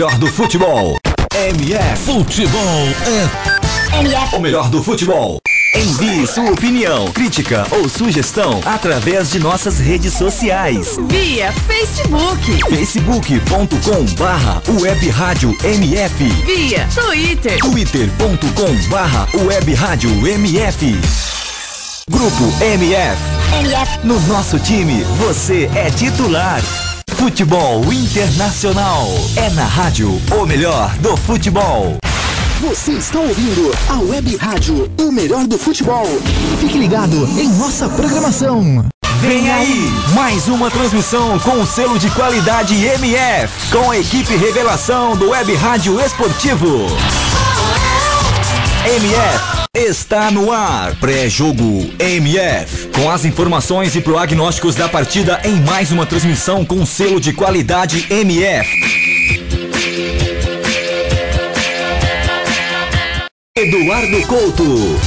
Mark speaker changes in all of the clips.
Speaker 1: O melhor do futebol. MF.
Speaker 2: Futebol é
Speaker 1: MF. O melhor do futebol. Envie sua opinião, crítica ou sugestão através de nossas redes sociais.
Speaker 3: Via Facebook.
Speaker 1: facebook.com barra web rádio MF.
Speaker 3: Via Twitter.
Speaker 1: twitter.com barra web rádio MF. Grupo MF.
Speaker 3: MF.
Speaker 1: No nosso time, você é titular. Futebol Internacional. É na rádio o melhor do futebol.
Speaker 4: Você está ouvindo a Web Rádio, o melhor do futebol. Fique ligado em nossa programação.
Speaker 1: Vem aí, mais uma transmissão com o selo de qualidade MF, com a equipe revelação do Web Rádio Esportivo. MF está no ar. Pré-jogo MF. Com as informações e prognósticos da partida em mais uma transmissão com selo de qualidade MF. Eduardo Couto.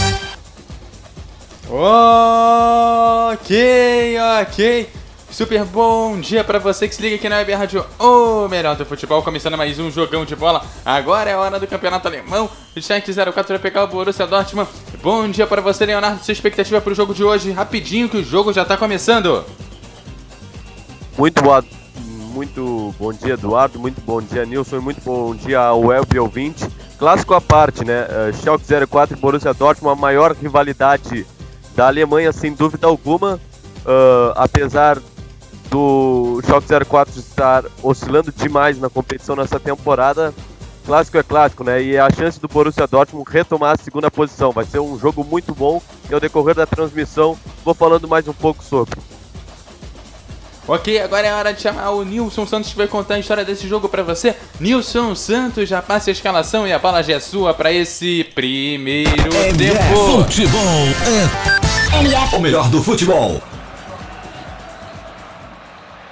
Speaker 5: Ok, ok. Super bom dia pra você que se liga aqui na Web Rádio, o melhor do futebol, começando mais um jogão de bola. Agora é a hora do campeonato alemão. O Schalke 04 vai pegar o Borussia Dortmund. Bom dia pra você, Leonardo. Sua expectativa pro jogo de hoje? Rapidinho que o jogo já tá começando.
Speaker 6: Muito boa, muito bom dia, Eduardo. Muito bom dia, Nilson. Muito bom dia ao web ouvinte. Clássico à parte, né? Uh, Schalke 04 e Borussia Dortmund, a maior rivalidade da Alemanha, sem dúvida alguma. Uh, apesar do Schalke 04 estar oscilando demais na competição nessa temporada, clássico é clássico, né? E a chance do Borussia Dortmund retomar a segunda posição. Vai ser um jogo muito bom e ao decorrer da transmissão vou falando mais um pouco sobre.
Speaker 5: Ok, agora é hora de chamar o Nilson Santos que vai contar a história desse jogo pra você. Nilson Santos, já passe a escalação e a bola já é sua pra esse primeiro tempo.
Speaker 2: futebol é
Speaker 1: O melhor do futebol.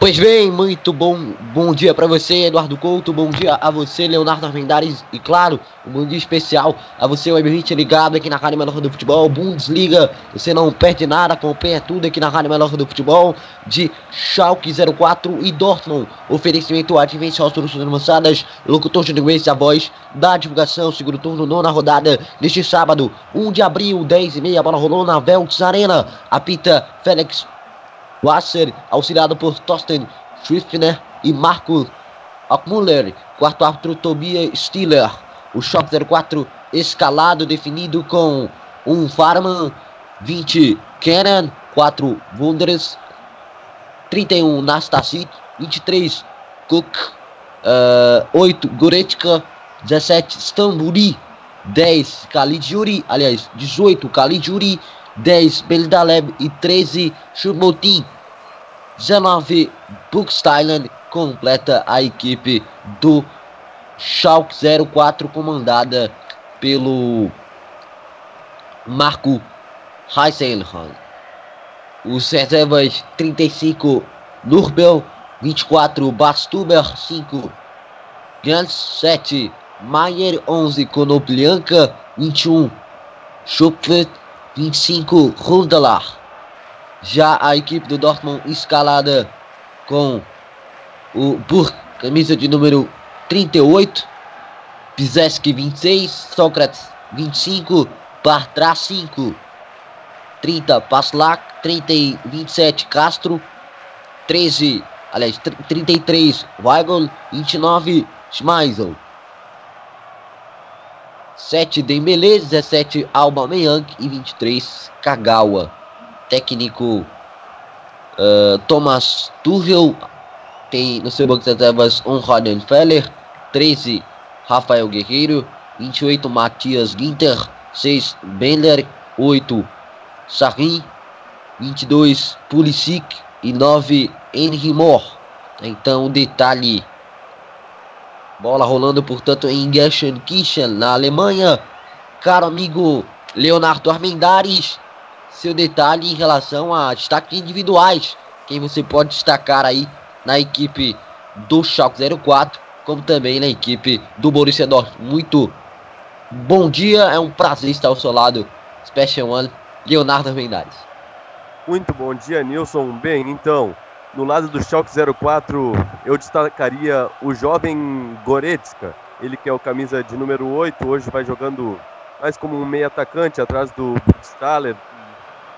Speaker 7: Pois bem, muito bom, bom dia para você, Eduardo Couto, bom dia a você, Leonardo Armendares, e claro, um bom dia especial a você, o Web ligado aqui na Rádio Melhor do Futebol, Bundesliga, você não perde nada, acompanha tudo aqui na Rádio Melhor do Futebol, de Schalke 04 e Dortmund, oferecimento Advenção Soluções Avançadas, locutor de Grace, a voz da divulgação, segundo turno, nona rodada, neste sábado, 1 de abril, 10 e meia, bola rolou na Veltz Arena, apita Félix Wasser, auxiliado por Thorsten Schriftner e Marco Ackmuller. Quarto árbitro Tobias Stiller. O Shock 04 escalado, definido com um Farman, 20 Kenan, 4 Wonders, 31 Nastasic, 23 Cook, uh, 8 Goretzka, 17 Stamburi, 10 Khalid Yuri, aliás, 18 Khalid Yuri, 10 Beldaleb e 13 Chumotin. 19 Buxtyland completa a equipe do Schalke 04 comandada pelo Marco Heisenhan. Os reservas 35 Nurbel, 24 Bastuber, 5 Gans, 7 Maier, 11 Konoplianka, 21 Schupfet, 25 Rundelar. Já a equipe do Dortmund escalada com o por camisa de número 38, Pizeski 26, Sócrates 25, Bartra 5, 30 Paslak, 30 e 27 Castro, 13, aliás 33 Weigl, 29 Schmeisel. 7 Dembele, 17 Aubameyang e 23 Kagawa. Técnico uh, Thomas Tuchel tem no seu banco de reservas um Feller, 13 Rafael Guerreiro, 28 Matias Ginter, 6 Bender, 8 Sarin, 22 Pulisic e 9 Henry Moore. Então, detalhe Bola rolando, portanto, em Gelsenkirchen, na Alemanha. Caro amigo Leonardo Armendares, seu detalhe em relação a destaques individuais. Quem você pode destacar aí na equipe do Schalke 04, como também na equipe do Borussia Dortmund. Muito bom dia, é um prazer estar ao seu lado. Special One, Leonardo Armendares.
Speaker 6: Muito bom dia, Nilson. Bem, então, No lado do Schalke 04, eu destacaria o jovem Goretzka, ele que é o camisa de número 8, hoje vai jogando mais como um meio atacante atrás do Staller,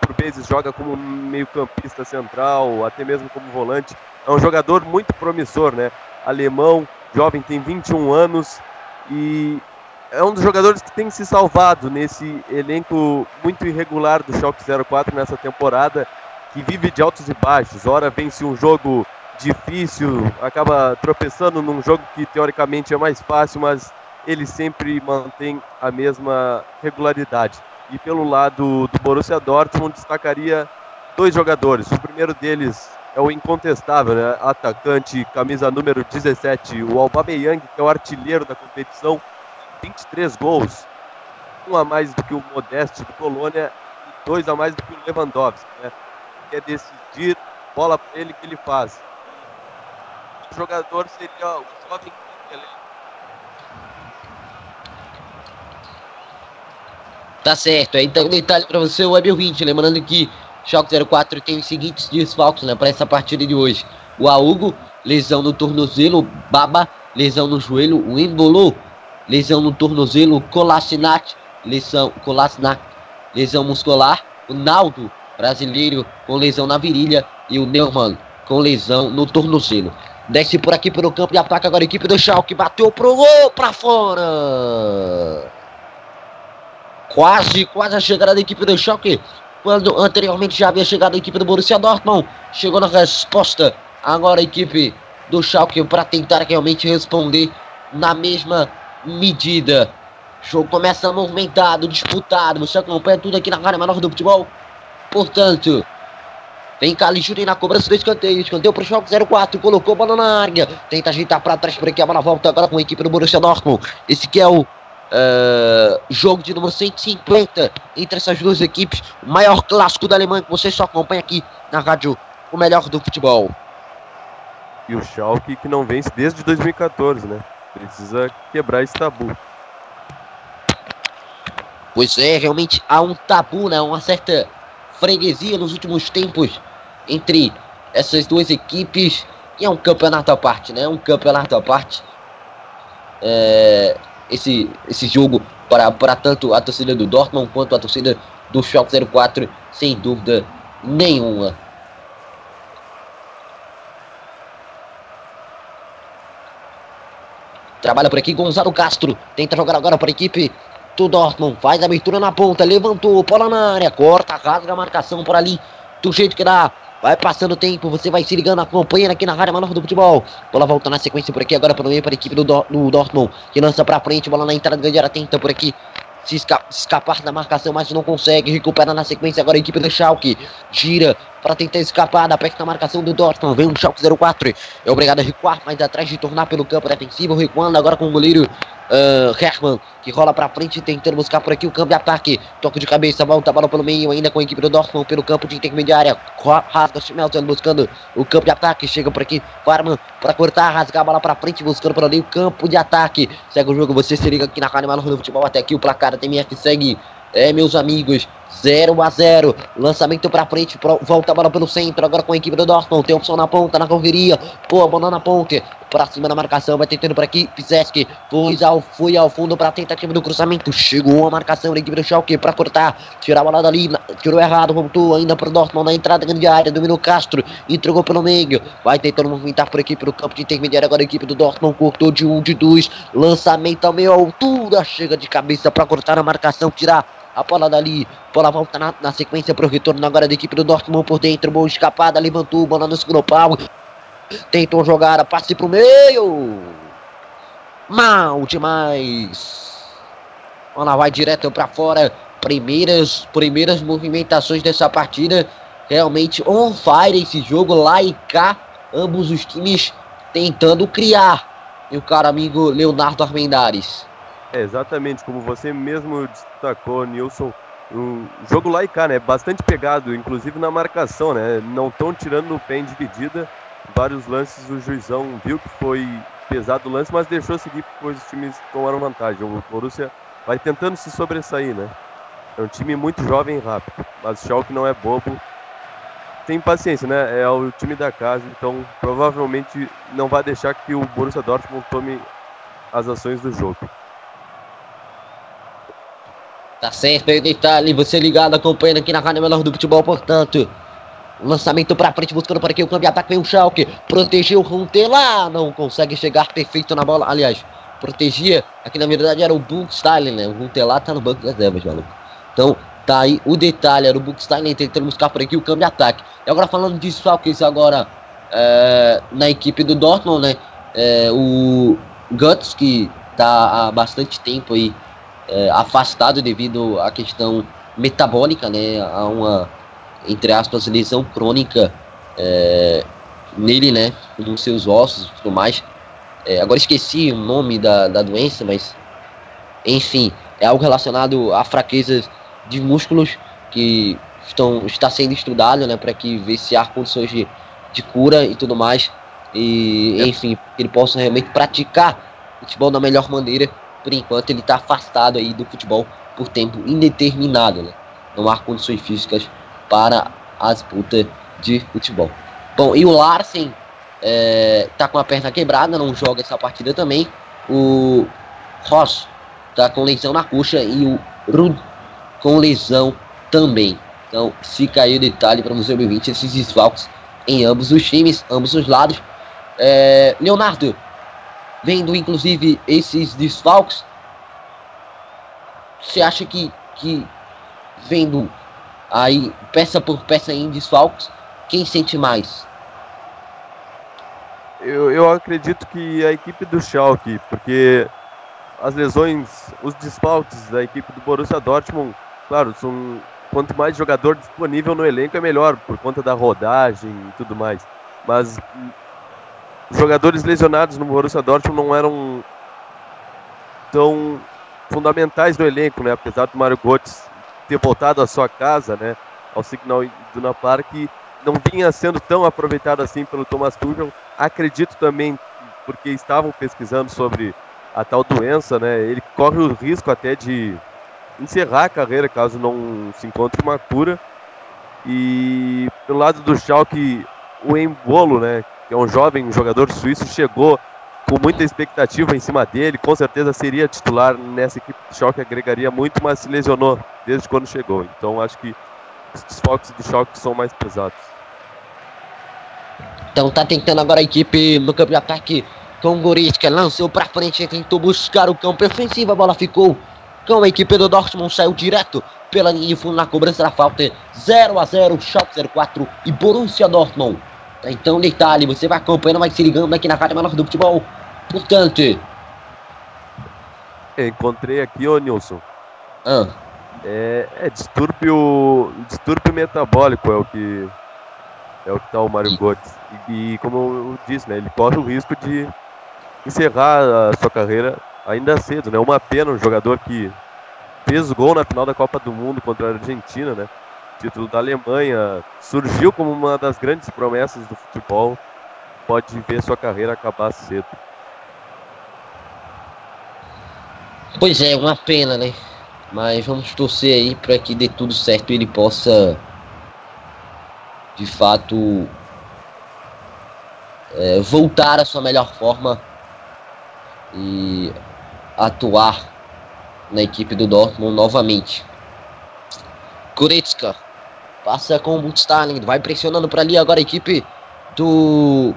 Speaker 6: por vezes joga como meio campista central, até mesmo como volante. É um jogador muito promissor, né? Alemão, jovem, tem 21 anos e é um dos jogadores que tem se salvado nesse elenco muito irregular do Schalke 04 nessa temporada que vive de altos e baixos. Ora vence um jogo difícil, acaba tropeçando num jogo que teoricamente é mais fácil, mas ele sempre mantém a mesma regularidade. E pelo lado do Borussia Dortmund destacaria dois jogadores. O primeiro deles é o incontestável, né? atacante, camisa número 17, o Aubameyang, que é o artilheiro da competição, 23 gols, um a mais do que o Modeste do Colônia e dois a mais do que o Lewandowski. Né? Quer decidir, bola para ele que ele faz. O jogador seria o jovem
Speaker 7: Tá certo, então detalhe para você, o Web 20, lembrando que Choque 04 tem os seguintes desfalques né, para essa partida de hoje. O Augo, lesão no tornozelo, Baba, lesão no joelho, o Embolo, lesão no tornozelo, Colassinat, lesão, lesão muscular, o Naldo, brasileiro com lesão na virilha e o Neumann com lesão no tornozelo. Desce por aqui pelo campo de ataque agora a equipe do Schalke bateu pro gol para fora. Quase, quase a chegada da equipe do Schalke, quando anteriormente já havia chegado a equipe do Borussia Dortmund. Chegou na resposta agora a equipe do Schalke para tentar realmente responder na mesma medida. O jogo começa movimentado, disputado. Você acompanha tudo aqui na área menor do futebol. Portanto, vem Caligiuri na cobrança do escanteio. Escanteio para o Schalke 04. Colocou a bola na área. Tenta ajeitar para trás por aqui. A bola volta agora com a equipe do Borussia Dortmund. Esse que é o uh, jogo de número 150 entre essas duas equipes. O maior clássico da Alemanha que você só acompanha aqui na rádio. O melhor do futebol.
Speaker 6: E o Schalke que não vence desde 2014, né? Precisa quebrar esse tabu.
Speaker 7: Pois é, realmente há um tabu, né? Uma certa freguesia nos últimos tempos entre essas duas equipes. E é um campeonato à parte, né? Um campeonato à parte. É, esse, esse jogo para, para tanto a torcida do Dortmund quanto a torcida do Schalke 04, sem dúvida nenhuma. Trabalha por aqui Gonzalo Castro. Tenta jogar agora para a equipe do Dortmund. Faz a abertura na ponta. Levantou. Bola na área. Corta, rasga a marcação por ali. Do jeito que dá. Vai passando o tempo, você vai se ligando, acompanhando aqui na Rádio Menor do Futebol. Bola volta na sequência por aqui, agora para o meio para a equipe do, do Dortmund, que lança para frente, bola na entrada, grande área, tenta por aqui se escapar da marcação, mas não consegue. Recupera na sequência agora a equipe do Schalke. Gira para tentar escapar da perto da marcação do Dortmund. Vem o Schalke 04. É obrigado a recuar, mas atrás de tornar pelo campo defensivo. Recuando agora com o goleiro uh, Herman, que rola para frente, tentando buscar por aqui o campo de ataque. Toque de cabeça, volta a bola pelo meio, ainda com a equipe do Dortmund pelo campo de intermediária. Rasga Schmelzen buscando o campo de ataque. Chega por aqui, Farman para cortar, rasgar a bola para frente, buscando por ali o campo de ataque. Segue o jogo, você se liga aqui na Rádio Maluco do Futebol. Até aqui o placar da TMF segue é, meus amigos, 0 a 0 Lançamento pra frente, volta a bola pelo centro. Agora com a equipe do Dortmund. Tem opção na ponta, na correria. Pô, bola na ponte. Pra cima da marcação, vai tentando por aqui. Piseski foi ao, foi ao fundo pra tentativa do cruzamento. Chegou a marcação da equipe do Schalke pra cortar. Tirar a bola dali. Tirou errado, voltou ainda pro Dortmund na entrada grande área. Dominou Castro. Entregou pelo meio. Vai tentando movimentar por aqui pelo campo de intermediário. Agora a equipe do Dortmund cortou de um, de dois. Lançamento ao meio altura. Chega de cabeça pra cortar a marcação. Tirar a bola dali, bola volta na, na sequência para o retorno agora da equipe do Dortmund por dentro. Boa escapada, levantou, bola no segundo pau. Tentou jogar, a passe para o meio. Mal demais. Bola vai direto para fora. Primeiras, primeiras movimentações dessa partida. Realmente on fire esse jogo lá e cá. Ambos os times tentando criar. E o cara amigo Leonardo Armendares.
Speaker 6: É, exatamente, como você mesmo destacou, Nilson, o jogo lá e cá, né? Bastante pegado, inclusive na marcação, né? Não estão tirando no pé em dividida. Vários lances o juizão viu que foi pesado o lance, mas deixou seguir, pois os times tomaram vantagem. O Borussia vai tentando se sobressair, né? É um time muito jovem e rápido, mas o Schalke não é bobo. tem paciência, né? É o time da casa, então provavelmente não vai deixar que o Borussia Dortmund tome as ações do jogo.
Speaker 7: Tá aí, detalhe. Você ligado, acompanhando aqui na Rádio Melhor do Futebol, portanto. Lançamento pra frente, buscando para aqui o câmbio ataque. Vem o Schalke. Protegeu o Runtelar. Não consegue chegar perfeito na bola. Aliás, protegia. Aqui na verdade era o Buchstein, né? O Runtelar tá no banco das reservas, maluco. Então, tá aí o detalhe. Era o Buchstein tentando buscar por aqui o câmbio ataque. E agora falando de Schalke, agora é, na equipe do Dortmund, né? É, o Guts, que tá há bastante tempo aí é, afastado devido à questão metabólica, né? A uma, entre aspas, lesão crônica é, nele, né? Nos seus ossos e tudo mais. É, agora esqueci o nome da, da doença, mas enfim, é algo relacionado a fraquezas de músculos que estão, está sendo estudado, né? Para que ver se há condições de, de cura e tudo mais. E, enfim, ele possa realmente praticar futebol da melhor maneira por enquanto ele está afastado aí do futebol por tempo indeterminado, né? Não há condições físicas para a disputa de futebol. Bom, e o Larsen é, tá com a perna quebrada, não joga essa partida também. O Ross tá com lesão na coxa e o Rud com lesão também. Então fica aí o detalhe para o Museu 20 esses desfalques em ambos os times, ambos os lados. É, Leonardo, vendo inclusive esses desfalques, você acha que, que vendo aí peça por peça em desfalques, quem sente mais?
Speaker 6: Eu, eu acredito que a equipe do Schalke, porque as lesões, os desfalques da equipe do Borussia Dortmund, claro, são quanto mais jogador disponível no elenco é melhor, por conta da rodagem e tudo mais. Mas jogadores lesionados no Borussia Dortmund não eram tão fundamentais no elenco, né? Apesar do Mário Götze ter voltado à sua casa, né? Ao Signal Iduna Park, não vinha sendo tão aproveitado assim pelo Thomas Tuchel. Acredito também, porque estavam pesquisando sobre a tal doença, né? Ele corre o risco até de encerrar a carreira caso não se encontre uma cura. E pelo lado do Schalke, o Embolo, né? Que é um jovem jogador suíço, chegou com muita expectativa em cima dele, com certeza seria titular nessa equipe de choque, agregaria muito, mas se lesionou desde quando chegou. Então acho que os desfalques do choque são mais pesados.
Speaker 7: Então tá tentando agora a equipe no campo de ataque com o Goretzka, lançou pra frente, tentou buscar o campo ofensivo, a bola ficou com a equipe do Dortmund, saiu direto pela linha de fundo na cobrança da falta, 0 a 0 Schalke 04 e Borussia Dortmund então, detalhe, você vai acompanhando, vai se ligando aqui na Rádio Menor do Futebol. Portanto.
Speaker 6: Encontrei aqui, ô Nilson.
Speaker 7: Ah.
Speaker 6: É, é distúrbio, distúrbio metabólico é o que é o que tá o Mário Götze. E, e, como eu disse, né, ele corre o risco de encerrar a sua carreira ainda cedo, né? Uma pena um jogador que fez gol na final da Copa do Mundo contra a Argentina, né? Título da Alemanha, surgiu como uma das grandes promessas do futebol, pode ver sua carreira acabar cedo.
Speaker 7: Pois é, uma pena, né? Mas vamos torcer aí para que dê tudo certo e ele possa, de fato, é, voltar à sua melhor forma e atuar na equipe do Dortmund novamente. Goretzka Passa com o Stalin, vai pressionando para ali agora a equipe do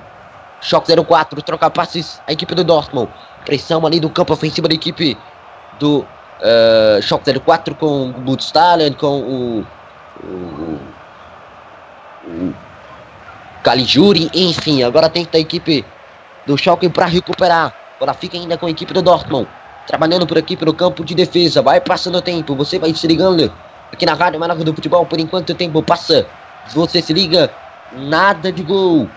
Speaker 7: Shock 04, troca passes a equipe do Dortmund. Pressão ali do campo ofensivo da equipe do uh, Shock 04 com o Stalin, com o, o, o Caligiuri, enfim, agora tenta a equipe do Schalke para recuperar. Agora fica ainda com a equipe do Dortmund, trabalhando por aqui pelo campo de defesa. Vai passando o tempo, você vai se ligando aqui na Rádio Manaus do Futebol. Por enquanto o tempo passa. Você se liga, nada de gol.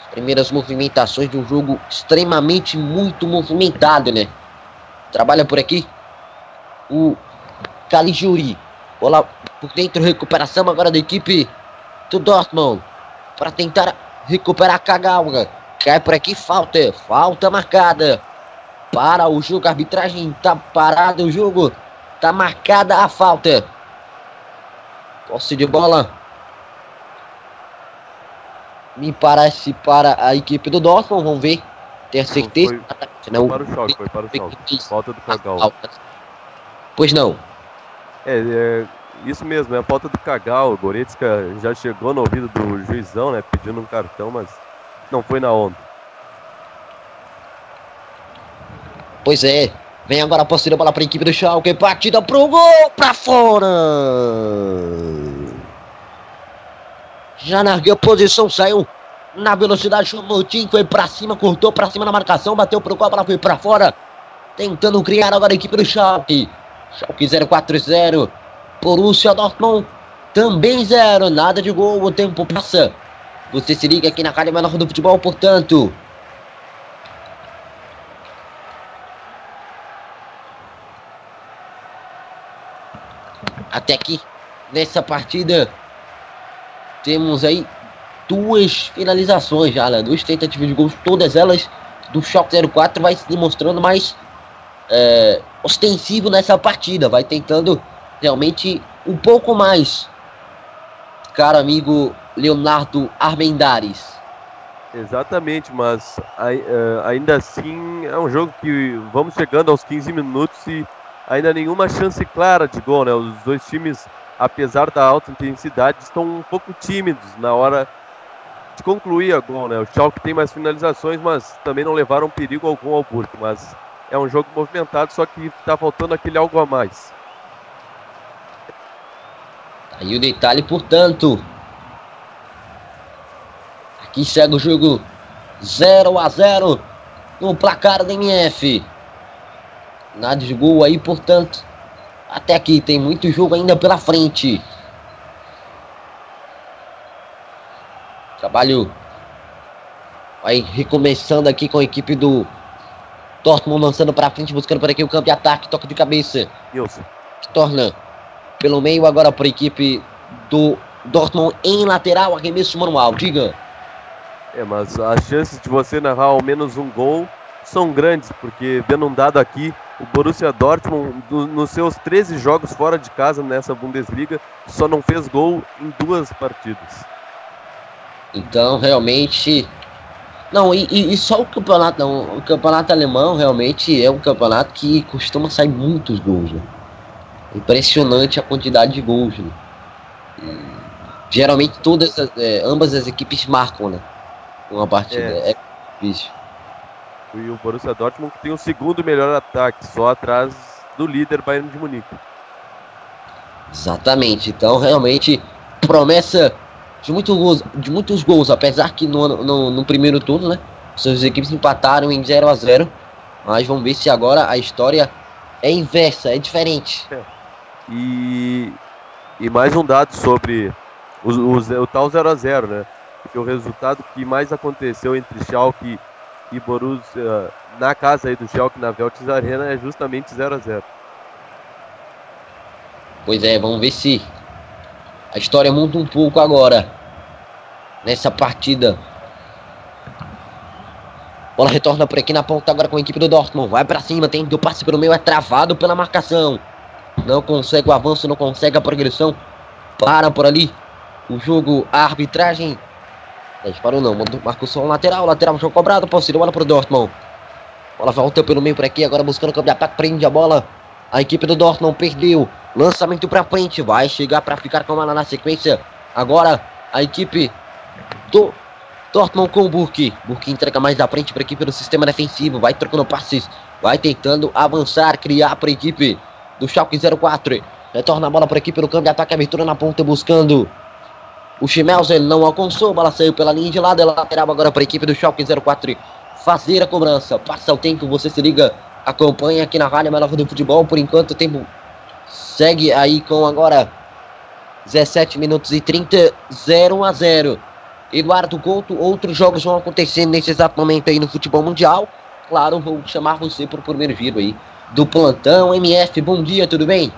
Speaker 7: As primeiras movimentações de um jogo extremamente muito movimentado, né? Trabalha por aqui o Caligiuri. Bola por dentro, recuperação agora da equipe do Dortmund. Para tentar recuperar a Kagawa. Cai por aqui, falta. Falta marcada. Para o jogo, a arbitragem tá parado o jogo. Tá marcada a falta. Posse de bola me parece para a equipe do Dortmund, vamos ver. Ter certeza.
Speaker 6: Foi,
Speaker 7: não,
Speaker 6: para o choque, foi para o choque. Falta do Cagal.
Speaker 7: Pois não.
Speaker 6: É, é, isso mesmo, é a falta do Cagal. O Goretzka já chegou no ouvido do juizão, né? Pedindo um cartão, mas não foi na onda.
Speaker 7: Pois é. Vem agora a de bola para a equipe do Schalke. Partida pro gol, para fora. Já largou a posição, saiu na velocidade, o Tim, foi para cima, cortou para cima na marcação, bateu pro gol, a bola foi para fora. Tentando criar agora a equipe do Schalke. Schalke 0-4-0. Borussia Dortmund também zero. Nada de gol, o tempo passa. Você se liga aqui na Rádio Menor do Futebol, portanto. Até aqui, nessa partida, temos aí duas finalizações já, né? duas tentativas de gols, todas elas do Shock 04 vai se demonstrando mais é, ostensivo nessa partida, vai tentando realmente um pouco mais. Caro amigo Leonardo Armendares.
Speaker 6: Exatamente, mas ainda assim é um jogo que vamos chegando aos 15 minutos e ainda nenhuma chance clara de gol, né? Os dois times, apesar da alta intensidade, estão um pouco tímidos na hora de concluir a gol, né? O Schalke tem mais finalizações, mas também não levaram perigo algum ao Burke, mas é um jogo movimentado, só que está faltando aquele algo a mais.
Speaker 7: Aí o detalhe, portanto, aqui chega o jogo 0 a 0 no placar da MF. Nada de gol aí, portanto. Até aqui tem muito jogo ainda pela frente. Trabalho vai recomeçando aqui com a equipe do Dortmund lançando para frente, buscando por aqui o campo de ataque, toque de cabeça.
Speaker 6: Wilson.
Speaker 7: Que torna pelo meio agora para a equipe do Dortmund em lateral, arremesso manual. Diga.
Speaker 6: É, mas as chances de você narrar ao menos um gol são grandes, porque vendo um dado aqui, o Borussia Dortmund, do, nos seus 13 jogos fora de casa nessa Bundesliga, só não fez gol em duas partidas.
Speaker 7: Então, realmente. Não, e, e, só o campeonato, não, o campeonato alemão realmente é um campeonato que costuma sair muitos gols. Né? Impressionante a quantidade de gols. Né? geralmente todas, é, ambas as equipes marcam, né? Uma partida. É, é difícil.
Speaker 6: E o Borussia Dortmund tem o segundo melhor ataque, só atrás do líder Bayern de Munique.
Speaker 7: Exatamente. Então, realmente, promessa de, muito gols, de muitos gols, apesar que no, no, no primeiro turno, né? Suas equipes empataram em 0 a 0 Mas vamos ver se agora a história é inversa, é diferente. É.
Speaker 6: E, e mais um dado sobre os, os, o tal 0 a 0 né? Porque o resultado que mais aconteceu entre Schalke e Borussia na casa aí do Schalke na Veltes Arena é justamente 0 a 0
Speaker 7: Pois é, vamos ver se a história muda um pouco agora nessa partida. Bola retorna por aqui na ponta agora com a equipe do Dortmund. Vai para cima, tem o passe pelo meio, é travado pela marcação. Não consegue o avanço, não consegue a progressão. Para por ali o jogo, a arbitragem Disparou não, marcou só um lateral, lateral jogo cobrado, posse de bola pro Dortmund. Bola volta pelo meio por aqui, agora buscando o campo de ataque, prende a bola. A equipe do Dortmund perdeu. Lançamento pra frente, vai chegar para ficar com ela na sequência. Agora a equipe do Dortmund com o Burke. Burke entrega mais da frente para a equipe do sistema defensivo, vai trocando passes, vai tentando avançar, criar para a equipe do Schalke 04. Retorna a bola para a equipe no campo de ataque, abertura na ponta buscando o Schmelzer não alcançou, a bola saiu pela linha de lado, ela lateral agora para a equipe do Schalke 04 fazer a cobrança. Passa o tempo, você se liga, acompanha aqui na Rádio Melhor do Futebol. Por enquanto o tempo segue aí com agora 17 minutos e 30, 0 a 0. Eduardo Couto, outros jogos vão acontecendo nesse exato momento aí no futebol mundial. Claro, vou chamar você para o primeiro giro aí do plantão MF. Bom dia, tudo bem?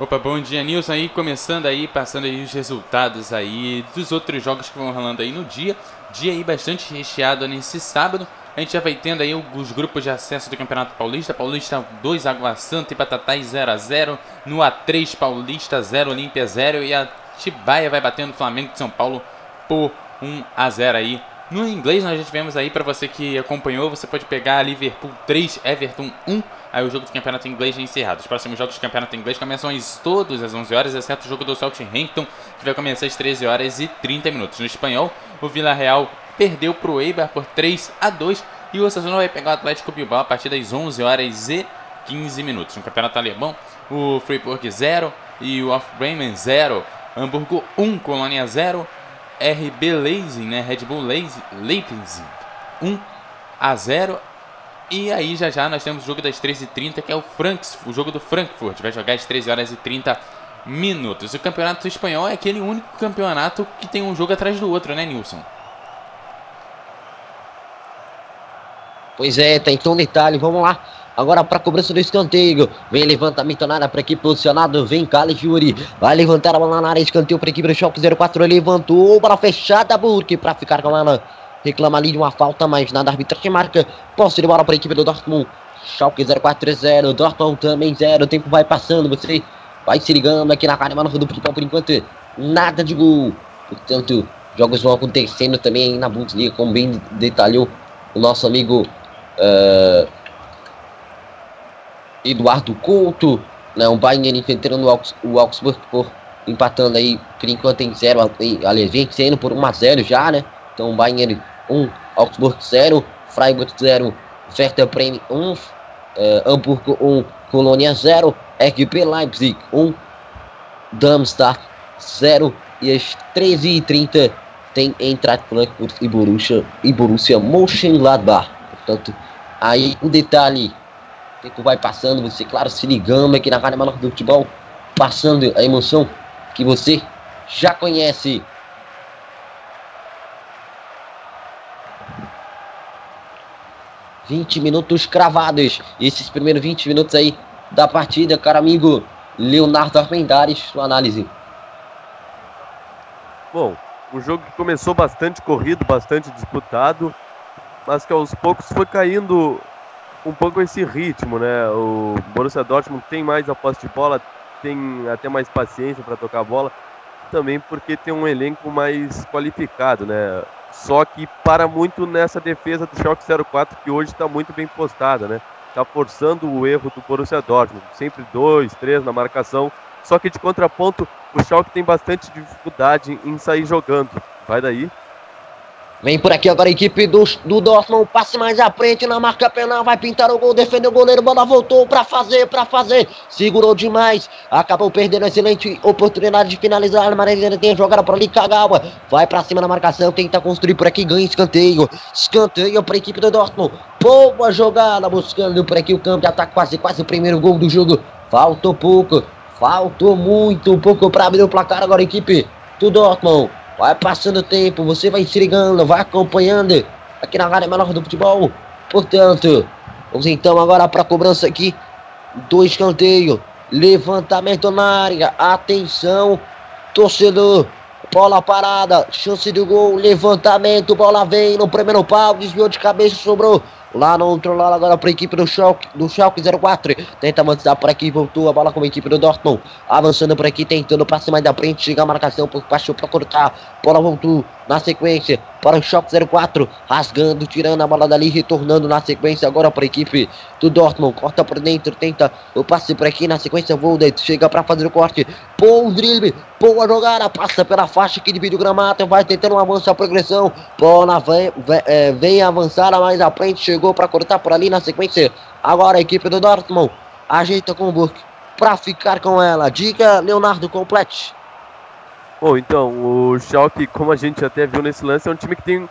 Speaker 5: Opa, bom dia, Nilson aí, começando aí, passando aí os resultados aí dos outros jogos que vão rolando aí no dia. Dia aí bastante recheado nesse sábado. A gente já vai tendo aí os grupos de acesso do Campeonato Paulista. Paulista 2, Água Santa e Batatais 0 a 0 No A3, Paulista 0, Olímpia 0 e a Atibaia vai batendo o Flamengo de São Paulo por 1 a 0 aí. No inglês nós já tivemos aí para você que acompanhou, você pode pegar Liverpool 3, Everton 1. Aí o jogo do campeonato inglês já encerrado. Os próximos jogos do campeonato inglês começam às todos às 11 horas, exceto o jogo do Southampton, que vai começar às 13 horas e 30 minutos. No espanhol, o Villarreal perdeu para o Eibar por 3 a 2 e o Osasuna vai pegar o Atlético Bilbao a partir das 11 horas e 15 minutos. No campeonato alemão, o Freiburg 0 e o Off Bremen 0, Hamburgo 1, Colônia 0, RB Leipzig, né, Red Bull Leipzig 1 a 0 e aí já já nós temos o jogo das 13h30, que é o, Franks, o jogo do Frankfurt. Vai jogar às 13 horas e 30 minutos. O campeonato espanhol é aquele único campeonato que tem um jogo atrás do outro, né, Nilson?
Speaker 7: Pois é, tem então detalhe, vamos lá. Agora para cobrança do escanteio. Vem levantamento na área para equipe posicionado. Vem Cali Juri. Vai levantar a bola na área. Escanteio para equipe do Choque 04. Levantou. Bola fechada. Burke para ficar com ela reclama ali de uma falta, mas nada arbitragem marca. Posse de bola para a equipe do Dortmund. Schalke 0-4-0, Dortmund também 0. O tempo vai passando, você vai se ligando aqui na área mano do futebol por enquanto. Nada de gol. Portanto, jogos vão acontecendo também na Bundesliga, como bem detalhou o nosso amigo uh, Eduardo Couto. Né, o Bayern enfrentando o, o Augsburg por empatando aí por enquanto em 0, aliás, vencendo por 1 a 0 já, né? Então, Bayern 1, Augsburg 0, Freiburg 0, Werder Bremen 1, eh, Hamburgo 1, Colônia 0, RB Leipzig 1, Darmstadt 0 e às 13h30 tem Eintracht Frankfurt e Borussia, e Borussia Mönchengladbach. Portanto, aí o detalhe, o tempo vai passando, você, claro, se ligando aqui na Rádio Menor do Futebol, passando a emoção que você já conhece. 20 minutos cravados. Esses primeiros 20 minutos aí da partida, cara amigo Leonardo Armendares, sua análise.
Speaker 6: Bom, um jogo começou bastante corrido, bastante disputado, mas que aos poucos foi caindo um pouco esse ritmo, né? O Borussia Dortmund tem mais a posse de bola, tem até mais paciência para tocar a bola, também porque tem um elenco mais qualificado, né? Só que para muito nessa defesa do Schalke 04, que hoje está muito bem postada, né? Está forçando o erro do Borussia Dortmund. Sempre dois, três na marcação. Só que de contraponto, o Schalke tem bastante dificuldade em sair jogando. Vai daí.
Speaker 7: Vem por aqui agora a equipe do, do Dortmund, passe mais à frente na marca penal, vai pintar o gol, defendeu o goleiro, bola voltou para fazer, para fazer, segurou demais, acabou perdendo excelente oportunidade de finalizar, mas ele tem a jogada por ali, Kagawa, vai para cima na marcação, tenta construir por aqui, ganha escanteio, escanteio para a equipe do Dortmund, boa jogada, buscando por aqui o campo de ataque, quase, quase o primeiro gol do jogo, faltou pouco, faltou muito pouco para abrir o placar agora a equipe do Dortmund. Vai passando o tempo, você vai se ligando, vai acompanhando. Aqui na área menor do futebol. Portanto, vamos então agora para a cobrança aqui do escanteio. Levantamento na área, atenção, torcedor. Bola parada, chance de gol, levantamento, bola vem no primeiro pau, desviou de cabeça, sobrou Lá no outro lado agora para a equipe do Schalke, do Schalke 04. Tenta avançar por aqui, voltou a bola com a equipe do Dortmund. Avançando por aqui, tentando para cima da frente, chega a marcação, passou para cortar. Bola voltou na sequência para o Schalke 04. Rasgando, tirando a bola dali, retornando na sequência agora para a equipe do Dortmund. Corta por dentro, tenta o passe por aqui na sequência. Voldet chega para fazer o corte. Bom drible, boa jogada, passa pela faixa que divide o gramado, vai tentando um avanço, a progressão. Bola vem, vem, é, vem avançar mais à frente, chegou para cortar por ali na sequência. Agora a equipe do Dortmund ajeita com o Burke para ficar com ela. Diga, Leonardo, complete.
Speaker 6: Bom, então, o Schalke, como a gente até viu nesse lance, é um time que tem um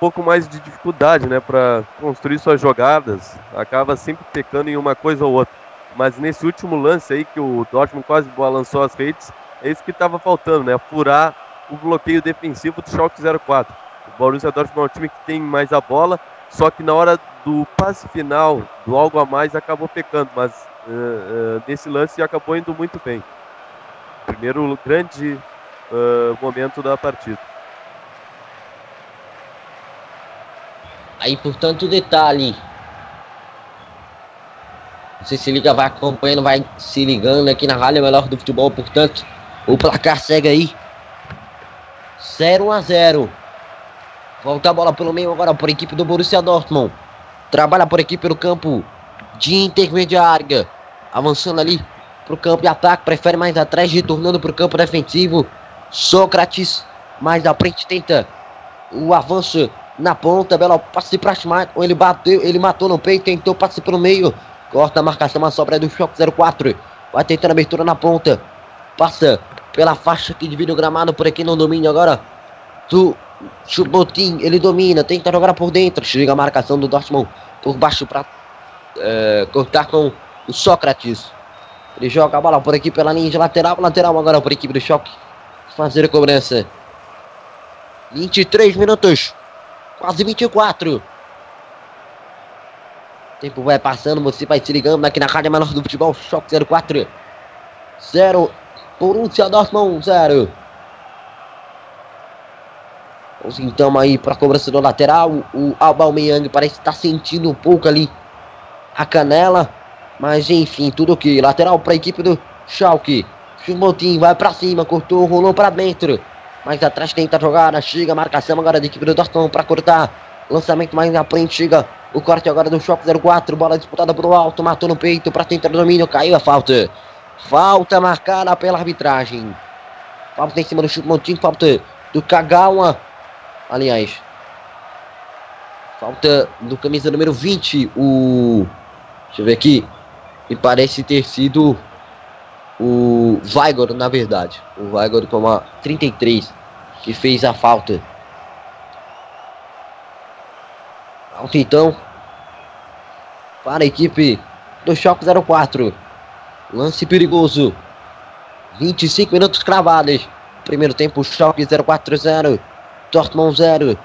Speaker 6: pouco mais de dificuldade, né, para construir suas jogadas. Acaba sempre pecando em uma coisa ou outra. Mas nesse último lance aí, que o Dortmund quase balançou as redes, é isso que estava faltando, né, furar o bloqueio defensivo do Schalke 04. O Borussia Dortmund é um time que tem mais a bola, só que na hora do passe final, do algo a mais, acabou pecando, mas uh, uh, nesse lance acabou indo muito bem. Primeiro grande uh, momento da partida.
Speaker 7: Aí, portanto, detalhe. Você se liga, vai acompanhando, vai se ligando aqui na Rádio Melhor do Futebol, portanto, O placar segue aí. 0 a 0. Volta a bola pelo meio agora por equipe do Borussia Dortmund. Trabalha por equipe no campo de intermediária. Avançando ali pro campo de ataque. Prefere mais atrás, retornando pro campo defensivo. Sócrates mais à frente tenta o avanço na ponta. Belo passe para Schmeichel. Ele bateu, ele matou no peito, tentou passe pelo meio. Corta a marcação, a sobra do Choque 04. Vai tentando abertura na ponta. Passa pela faixa que divide o gramado por aqui no domínio agora. Do Chubotin, ele domina, tenta jogar por dentro. Chega a marcação do Dortmund por baixo para é, cortar com o Sócrates. Ele joga a bola por aqui pela linha de lateral. Lateral agora por equipe do choque. Fazer a cobrança. 23 minutos. Quase 24. O tempo vai passando, você vai se ligando aqui na Rádio Menor do Futebol. Choque 04. 0. Borussia Dortmund 0. Vamos então aí para a cobrança do lateral. O Aubameyang parece estar sentindo um pouco ali a canela. Mas enfim, tudo ok. Lateral para a equipe do Schalke. Chumotinho vai para cima, cortou, rolou para dentro. Mais atrás tenta jogar, chega a marcação agora da equipe do Dortmund para cortar. Lançamento mais na frente, chega o corte agora do Choque 04. Bola disputada pro alto, matou no peito para tentar o domínio, caiu a falta. Falta marcada pela arbitragem. Falta em cima do Chumotinho, falta do Kagawa. Aliás, falta do camisa número 20, o. Deixa eu ver aqui. Me parece ter sido o Weigor, na verdade. O Weigor com uma 33 que fez a falta. Falta então para a equipe do Choque 04. Lance perigoso. 25 minutos cravados. Primeiro tempo, Choque 04-0. Dortmund 0.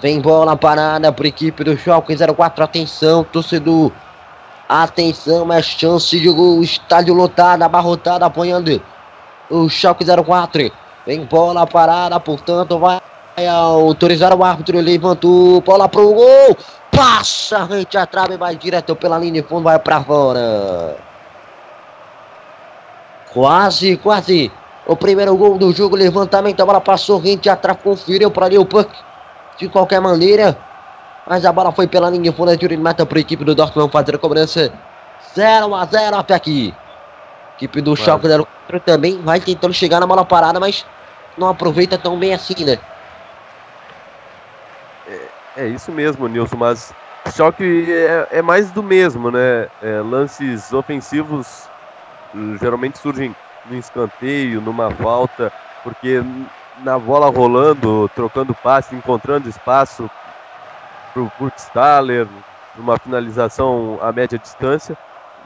Speaker 7: Vem bola parada para a equipe do Choque 04. Atenção, torcedor. Atenção, é chance de gol. Estádio lotado, abarrotado, apoiando o Schalke 04. Vem bola parada, portanto, vai autorizar o árbitro. Levantou, bola pro gol. Passa, rente a trave, vai direto pela linha de fundo, vai para fora. Quase, quase. O primeiro gol do jogo, levantamento, a bola passou, rente atrás, conferiu para ali o Puck. De qualquer maneira, mas a bola foi pela linha fundo de mata para a equipe do Dortmund fazer a cobrança 0 a 0 até aqui. equipe do Schalke 04 também vai tentando chegar na bola parada, mas não aproveita tão bem assim, né?
Speaker 6: É, é isso mesmo, Nilson, mas Schalke é, é mais do mesmo, né? É, lances ofensivos hum, geralmente surgem no escanteio, numa falta, porque na bola rolando, trocando passe, encontrando espaço, para o numa finalização a média distância,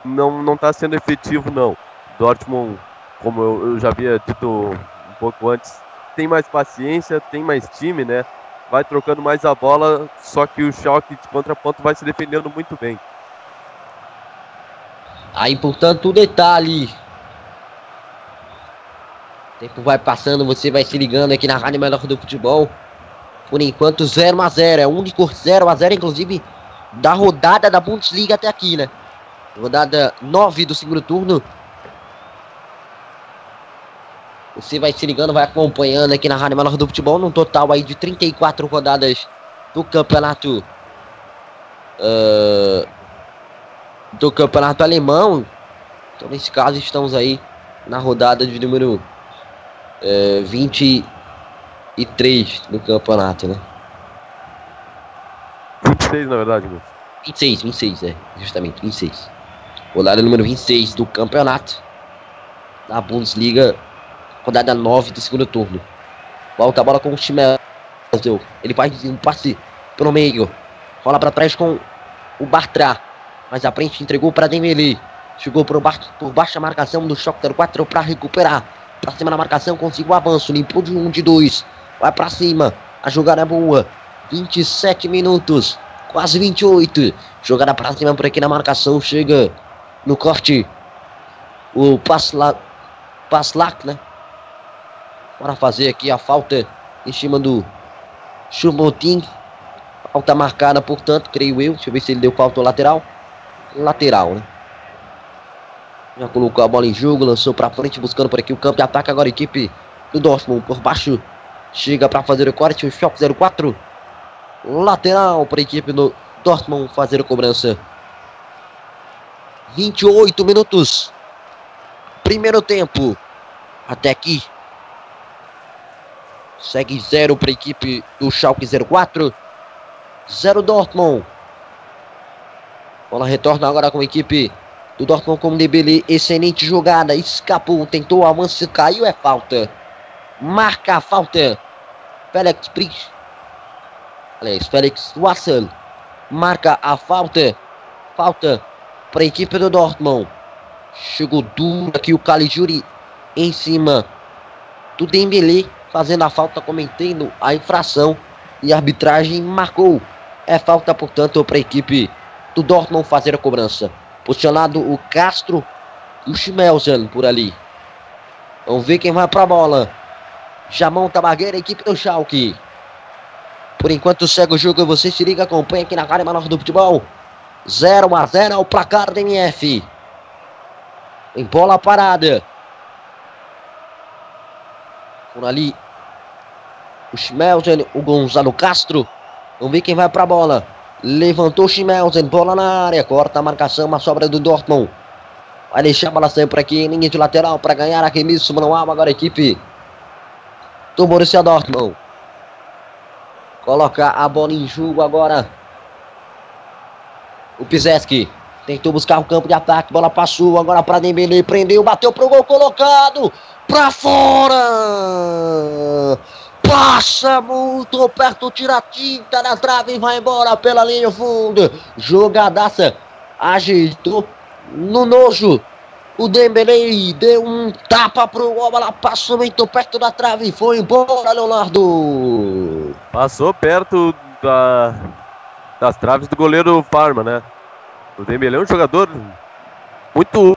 Speaker 6: não não está sendo efetivo não. Dortmund, como eu, eu, já havia dito um pouco antes, tem mais paciência, tem mais time, né? Vai trocando mais a bola, só que o choque de contraponto vai se defendendo muito bem.
Speaker 7: Aí, portanto, o detalhe. O tempo vai passando, você vai se ligando aqui na Rádio Melhor do Futebol. Por enquanto 0 a 0 É o único 0 a 0 inclusive, da rodada da Bundesliga até aqui, né? Rodada 9 do segundo turno. Você vai se ligando, vai acompanhando aqui na Rádio Menor do Futebol, num total aí de 34 rodadas do campeonato. Uh, do campeonato alemão. Então, nesse caso, estamos aí na rodada de número uh, 20 e 3 no campeonato, né?
Speaker 6: 26, na verdade, Luiz.
Speaker 7: 26, 26, é, justamente, 26. Rodada número 26 do campeonato da Bundesliga, rodada 9 do segundo turno. Volta a bola com o Schmelzel. Ele faz um passe pro meio. Rola para trás com o Bartra. Mas a frente entregou para Dembele. Chegou por, ba por baixa marcação do Choque 04 para recuperar. Pra cima da marcação, conseguiu o avanço. Limpou de um, de dois. Vai para cima. A jogada é boa. 27 minutos. Quase 28. Jogada para cima por aqui na marcação. Chega no corte. O Paslak, né? Para fazer aqui a falta em cima do Chumotin. Falta marcada, portanto, creio eu. Deixa eu ver se ele deu falta lateral. Lateral, né? Já colocou a bola em jogo, lançou pra frente, buscando por aqui o campo de ataque. Agora a equipe do Dortmund por baixo. Chega pra fazer o corte, o choque 04. Lateral para a equipe do Dortmund fazer a cobrança. 28 minutos. Primeiro tempo. Até aqui. Segue 0 para a equipe do Schalke 04. 0 Dortmund. Bola retorna agora com a equipe do Dortmund com o Debele. Excelente jogada. Escapou, tentou avanço, caiu. É falta. Marca a falta. Felix Pris. Aliás, Felix Watson. Marca a falta. Falta para a equipe do Dortmund. Chegou duro aqui o Caligiuri em cima do Dembele, fazendo a falta, cometendo a infração e a arbitragem marcou. É falta, portanto, para a equipe do Dortmund fazer a cobrança. Posicionado o Castro e o Schmelzen por ali. Vamos ver quem vai para a bola. Já monta a barreira a equipe do Schalke. Por enquanto segue o jogo, você se liga, acompanha aqui na Rádio Menor do Futebol. 0 a 0 ao placar do MF. Em bola parada. Por ali. O Schmelzen, o Gonzalo Castro. Vamos ver quem vai para a bola. Levantou o Schmelzen, bola na área. Corta a marcação, uma sobra do Dortmund. Vai deixar a bola por aqui, linha de lateral para ganhar arremesso manual. Agora a equipe do Borussia Dortmund. Coloca a bola em jogo agora. O Pizeski tentou buscar o campo de ataque, bola passou agora para Dembele, prendeu, bateu pro gol colocado para fora. Passa muito perto, tira a tinta na trave e vai embora pela linha fundo. Jogadaça, ajeitou no nojo. O Dembele deu um tapa pro gol, ela passou muito perto da trave e foi embora, Leonardo.
Speaker 6: Passou perto da, das traves do goleiro Parma, né? O Dembele é um jogador muito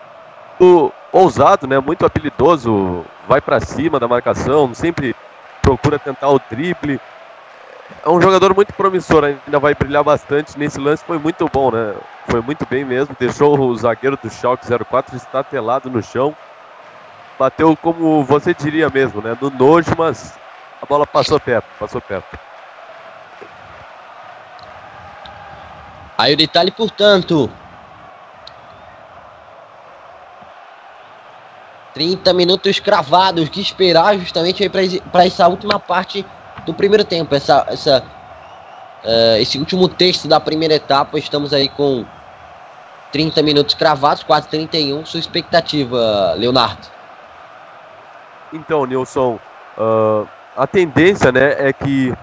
Speaker 6: o, ousado, né? Muito habilidoso, vai para cima da marcação, sempre procura tentar o drible. É um jogador muito promissor, ainda vai brilhar bastante. Nesse lance foi muito bom, né? Foi muito bem mesmo. Deixou o zagueiro do Schalke 04 estatelado no chão. Bateu como você diria mesmo, né? No nojo, mas a bola passou perto, passou perto.
Speaker 7: Aí o detalhe, portanto. 30 minutos cravados, que esperar justamente para essa última parte do primeiro tempo, essa, essa, uh, esse último texto da primeira etapa. Estamos aí com 30 minutos cravados, quase 31. Sua expectativa, Leonardo?
Speaker 6: Então, Nilson, uh, a tendência né, é que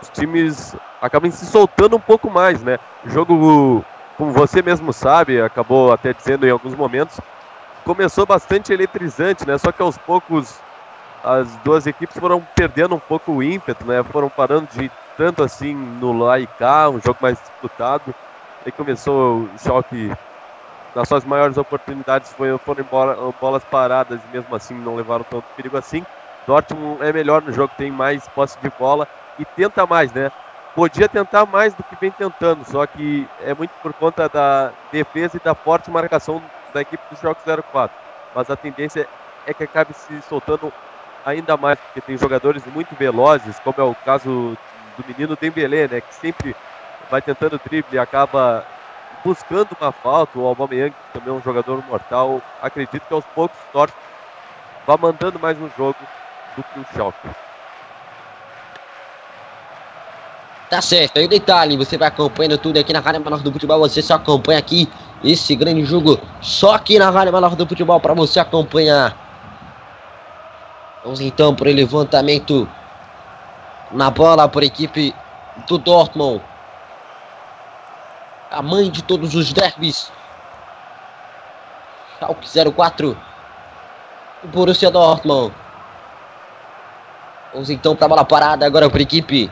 Speaker 6: os times acabem se soltando um pouco mais, né? O jogo, como você mesmo sabe, acabou até dizendo em alguns momentos, começou bastante eletrizante, né? Só que aos poucos as duas equipes foram perdendo um pouco o ímpeto, né? Foram parando de tanto assim no lá e cá, um jogo mais disputado. Aí começou o choque nas suas maiores oportunidades foi, foram embora, bolas paradas e mesmo assim não levaram tanto perigo assim. Dortmund é melhor no jogo, tem mais posse de bola e tenta mais, né? Podia tentar mais do que vem tentando, só que é muito por conta da defesa e da forte marcação da equipe do Schalke 04. Mas a tendência é que acabe se soltando ainda mais, porque tem jogadores muito velozes, como é o caso do menino Dembélé, né, que sempre vai tentando drible e acaba buscando uma falta. O Aubameyang que também é um jogador mortal. Acredito que aos poucos Dortmund vai mandando mais no jogo do que o Schalke.
Speaker 7: Tá certo, aí detalhe, você vai acompanhando tudo aqui na Rádio Menor do Futebol, você só acompanha aqui esse grande jogo, só aqui na Rádio Menor do Futebol para você acompanhar. Vamos então para o levantamento na bola por equipe do Dortmund. A mãe de todos os derbys. Schalke 04. O Borussia Dortmund. Vamos então para a bola parada agora para a equipe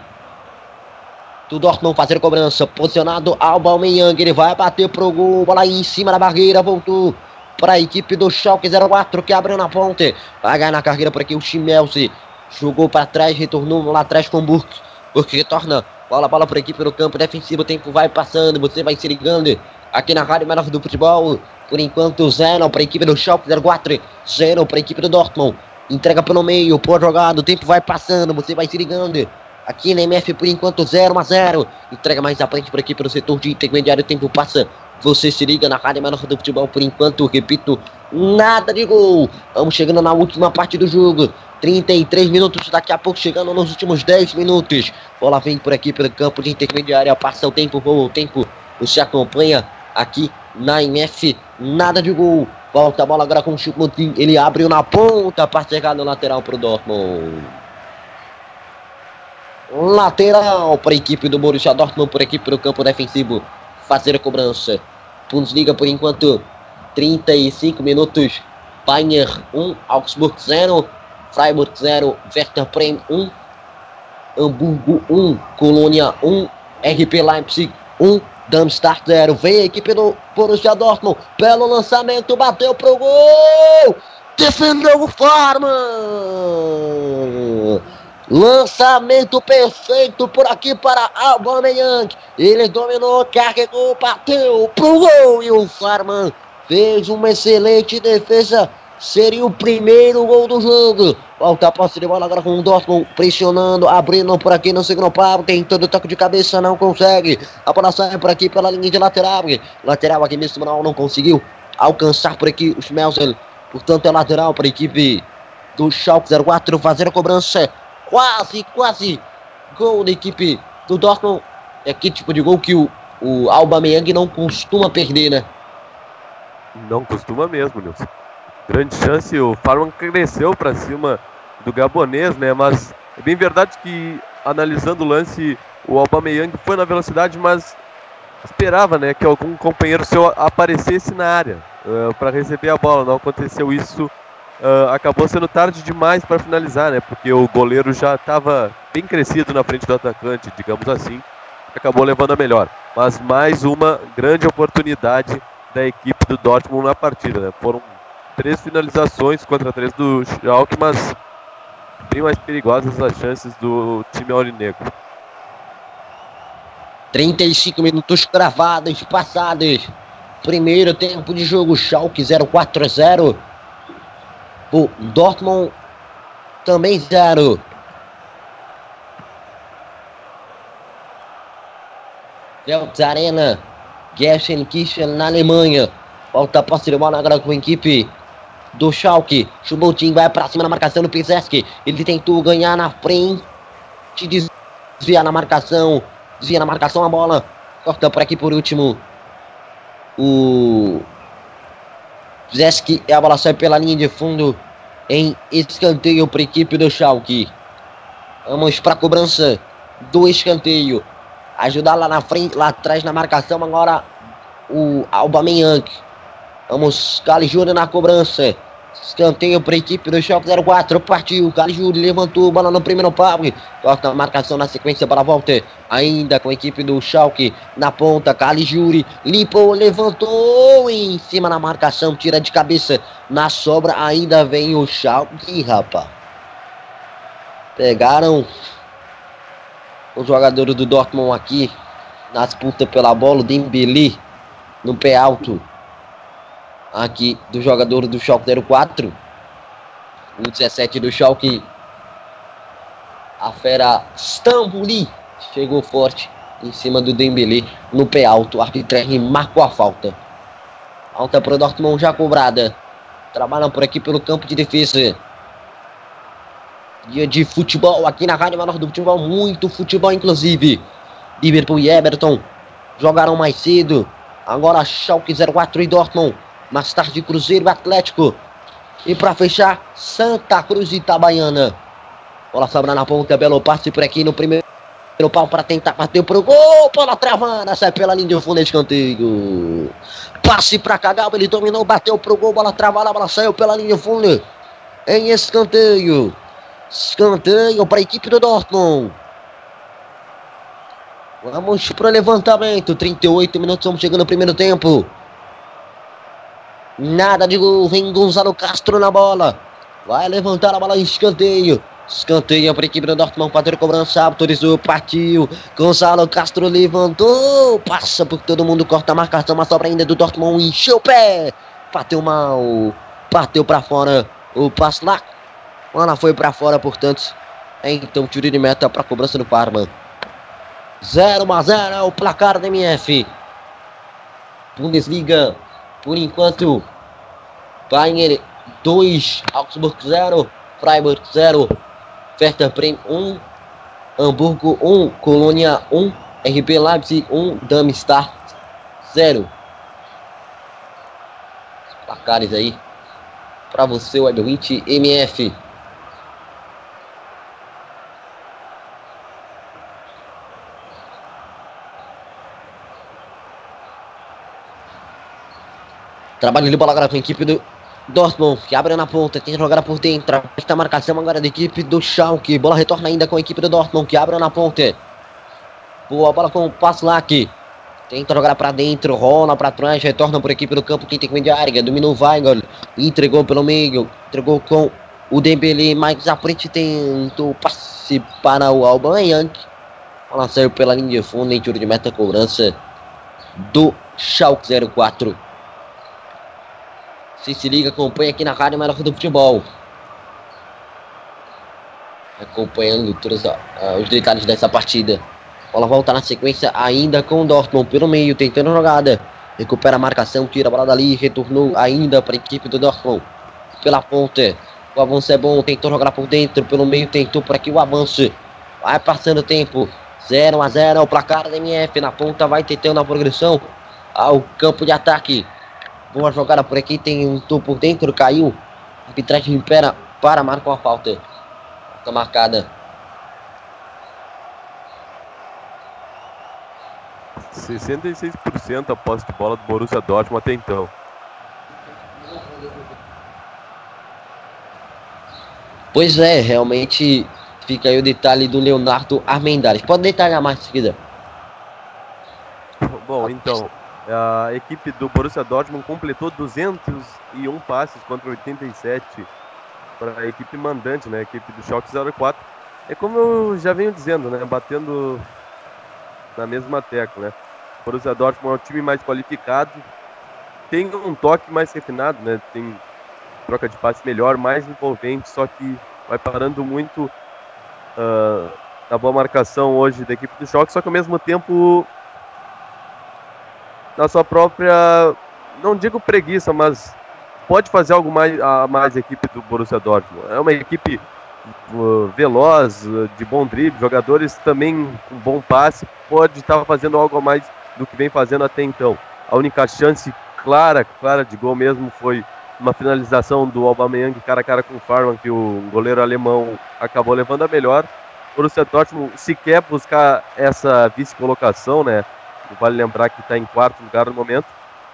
Speaker 7: do Dortmund fazer cobrança. Posicionado Alba Aubameyang, ele vai bater pro gol, bola aí em cima da barreira, voltou para a equipe do Schalke 04 que abriu na ponte. Vai na carreira por aqui o Chimelsi. Jogou para trás, retornou lá atrás com o Burke. Burke retorna. Bola, bola para a equipe no campo defensivo. O tempo vai passando. Você vai se ligando aqui na Rádio Menor do Futebol. Por enquanto, zero para a equipe do Schalke 04, zero para a equipe do Dortmund. Entrega pelo meio, por jogado, o tempo vai passando, você vai se ligando. Aqui na MF, por enquanto, 0 a 0. Entrega mais à frente por aqui pelo setor de intermediário, o tempo passa. Você se liga na Rádio Menor do Futebol, por enquanto, repito, nada de gol. Vamos chegando na última parte do jogo. 33 minutos, daqui a pouco chegando nos últimos 10 minutos. Bola vem por aqui pelo campo de intermediária, passa o tempo, voa o tempo. Você acompanha aqui na MF, nada de gol. Volta a bola agora com o Chupmutin, ele abriu na ponta para chegar no lateral para o Dortmund. Lateral para a equipe do Borussia Dortmund, por equipe do campo defensivo. Fazer a cobrança. Bundesliga por enquanto, 35 minutos. Bayern 1, Augsburg 0, Freiburg 0, Werder Bremen 1, Hamburgo 1, Colônia 1, RP Leipzig 1, Darmstadt 0. Vem a equipe do Borussia Dortmund. Belo lançamento, bateu pro gol! Defendeu o Farman! Lançamento perfeito por aqui para Aubameyang. Ele dominou, carregou, bateu pro gol e o Farman fez uma excelente defesa. Seria o primeiro gol do jogo. Volta a posse de bola agora com o Dortmund pressionando, abrindo por aqui no segundo pau, tentando toque de cabeça, não consegue. A bola sai por aqui pela linha de lateral. Lateral aqui mesmo não, não conseguiu alcançar por aqui o Schmelzer. Portanto, é lateral para a equipe do Schalke 04 fazer a cobrança quase, quase gol da equipe do Dortmund. É que tipo de gol que o, o Aubameyang não costuma perder, né?
Speaker 6: Não costuma mesmo, Nilson. Grande chance, o Farman cresceu para cima do gabonês, né? Mas é bem verdade que, analisando o lance, o Aubameyang foi na velocidade, mas esperava, né, que algum companheiro seu aparecesse na área uh, para receber a bola. Não aconteceu isso Uh, acabou sendo tarde demais para finalizar, né? Porque o goleiro já estava bem crescido na frente do atacante, digamos assim. Acabou levando a melhor. Mas mais uma grande oportunidade da equipe do Dortmund na partida, né? Foram três finalizações contra três do Schalke, mas bem mais perigosas as chances do time aurinegro.
Speaker 7: 35 minutos cravados, passados. Primeiro tempo de jogo, Schalke 0-4 0. O Dortmund também 0. Delta Arena, Gelsenkirchen na Alemanha. Volta a posse de bola agora com a equipe do Schalke. Chubotin vai pra cima na marcação do Pizeski. Ele tentou ganhar na frente. Desvia na marcação. Desvia na marcação a bola. Corta por aqui por último. O Zeski e a bola sai pela linha de fundo em escanteio para a equipe do Schalke. Vamos para a cobrança do escanteio. Ajudar lá na frente, lá atrás na marcação agora o Aubameyang. Vamos, Cali Júnior na cobrança. Escanteio para a equipe do Schalke 04. Partiu, Cali Júnior levantou, bola no primeiro pau. Corta a marcação na sequência para a volta. Ainda com a equipe do Schalke na ponta. Cali Júri limpou, levantou em cima na marcação. Tira de cabeça. Na sobra ainda vem o Schalke, rapaz. Pegaram os jogadores do Dortmund aqui na disputa pela bola. O Dembele no pé alto aqui do jogador do Schalke 04. O 17 do Schalke. A fera Stambuli chegou forte em cima do Dembele no pé alto. O arbitragem marcou a falta. Falta para o Dortmund já cobrada. Trabalham por aqui pelo campo de defesa. Dia de futebol aqui na Rádio Menor do Futebol. Muito futebol, inclusive. Liverpool e Everton jogaram mais cedo. Agora Schalke 04 e Dortmund. Mais tarde Cruzeiro Atlético. E para fechar, Santa Cruz e Itabaiana. Bola sobra na ponta, belo passe por aqui no primeiro pau para tentar bater pro gol. Bola travada, sai pela linha de fundo escanteio. Passe para Cagal, ele dominou, bateu pro gol, bola travada, bola saiu pela linha de fundo. Em escanteio. Escanteio para a equipe do Dortmund. Vamos para o levantamento. 38 minutos, vamos chegando no primeiro tempo. Nada de gol. Vem Gonzalo Castro na bola. Vai levantar a bola em escanteio. Escanteio para a equipe do Dortmund fazer cobrança, autorizou, partiu. Gonzalo Castro levantou, passa por todo mundo, corta a marcação, mas sobra ainda do Dortmund, encheu o pé. Bateu mal, bateu para fora o passe lá. Ela foi para fora, portanto. Então, tiro de meta para cobrança do Parma. 0 a 0 é o placar da MF. Bundesliga, por enquanto, Bayern 2, Augsburg 0, Freiburg 0, Werder Bremen 1, Hamburgo 1, Colônia 1, RB Leipzig 1, Darmstadt 0. Os placares aí para você, Webwitch MF. Trabalho de bola agora com a equipe do Dortmund, que abre na ponta, que jogar por dentro. Está a marcação agora da equipe do Schalke. Bola retorna ainda com a equipe do Dortmund, que abre na ponta. Boa bola com o Paslak. Tenta jogar para dentro, rola para trás, retorna por equipe do campo, quem tem que a área. Dominou o Weigl, entregou pelo meio, entregou com o Dembele, mas à frente tentou passe para o Aubameyang. Bola saiu pela linha de fundo em tiro de meta cobrança do Schalke 04. Você se liga, acompanha aqui na Rádio Melhor do Futebol. Acompanhando todos os detalhes dessa partida. Bola volta na sequência ainda com o Dortmund pelo meio, tentando jogada. Recupera a marcação, tira a bola dali, retornou ainda para a equipe do Dortmund. Pela ponta. O avanço é bom, tentou jogar por dentro, pelo meio tentou por aqui o avanço. Vai passando o tempo. 0 a 0 o placar da MF. Na ponta vai tentando a progressão ao campo de ataque. Boa jogada por aqui, tem um topo por dentro, caiu. A arbitragem impera para marcar uma falta. Falta marcada.
Speaker 6: ...66% a posse de bola do Borussia Dortmund até então.
Speaker 7: Pois é, realmente fica aí o detalhe do Leonardo Armendares. Pode detalhar mais, seguida.
Speaker 6: Bom, então, a equipe do Borussia Dortmund completou 201 passes contra 87 para a equipe mandante, né? A equipe do Schalke 04. É como eu já venho dizendo, né? Batendo na mesma tecla, né? O Borussia Dortmund é um time mais qualificado, tem um toque mais refinado, né? Tem troca de passe melhor, mais envolvente, só que vai parando muito uh, na boa marcação hoje da equipe do Schalke, só que ao mesmo tempo na sua própria, não digo preguiça, mas pode fazer algo mais a mais a equipe do Borussia Dortmund. É uma equipe uh, veloz, uh, de bom drible, jogadores também com bom passe, pode estar fazendo algo a mais do que vem fazendo até então. A única chance clara, clara de gol mesmo foi uma finalização do Aubameyang cara a cara com o Farman, que o goleiro alemão acabou levando a melhor. O Borussia Dortmund se quer buscar essa vice-colocação, né? Vale lembrar que está em quarto lugar no momento,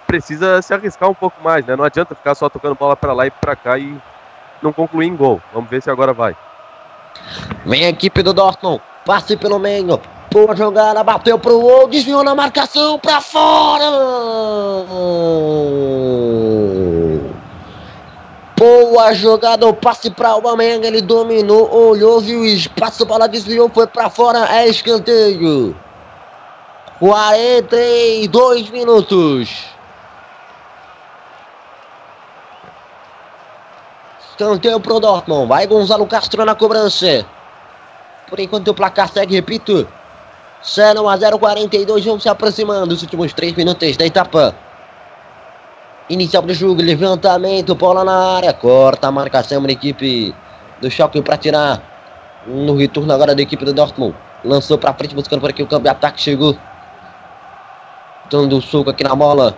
Speaker 6: precisa se arriscar um pouco mais, né? Não adianta ficar só tocando bola para lá e para cá e não concluir em gol. Vamos ver se agora vai.
Speaker 7: Vem a equipe do Dortmund, passe pelo meio, boa jogada, bateu pro gol, desviou na marcação para fora. Boa jogada, o passe para o Aubameyang, ele dominou, olhou, viu o espaço, bola desviou, foi para fora, é escanteio. 42 minutos. Escanteio pro Dortmund. Vai Gonzalo Castro na cobrança. Por enquanto o placar segue, repito. 0 a 0, 42. Vão se aproximando os últimos 3 minutos da etapa. Inicial do jogo, levantamento, bola na área. Corta a marcação da equipe do Choque para tirar. No retorno agora da equipe do Dortmund. Lançou para frente, buscando por aqui o campo de ataque. Chegou dando um soco aqui na bola.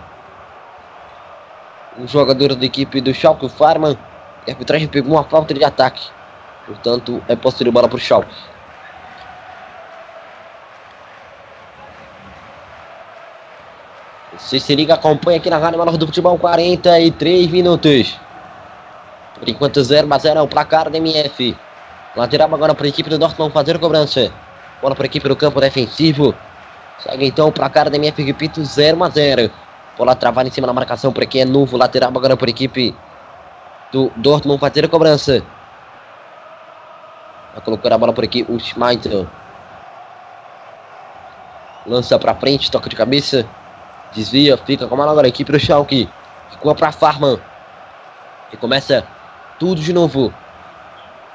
Speaker 7: O jogador da equipe do Schalke, o Farman. A arbitragem pegou uma falta de ataque. Portanto, é posse de bola para o Schalke. Você se liga, acompanha aqui na Rádio Menor do Futebol, 43 minutos. Por enquanto, 0 a 0 é o placar da MF. Lateral agora para a equipe do Dortmund fazer cobrança. Bola para a equipe do campo defensivo. Segue então o placar da MF, repito, 0 a 0. Bola travada em cima da marcação por aqui, é novo lateral agora por equipe do Dortmund fazer a cobrança. Vai colocar a bola por aqui o Schmeichel. Lança pra frente, toca de cabeça. Desvia, fica com a bola agora a equipe do Schalke. Ficou pra Farman. E começa tudo de novo.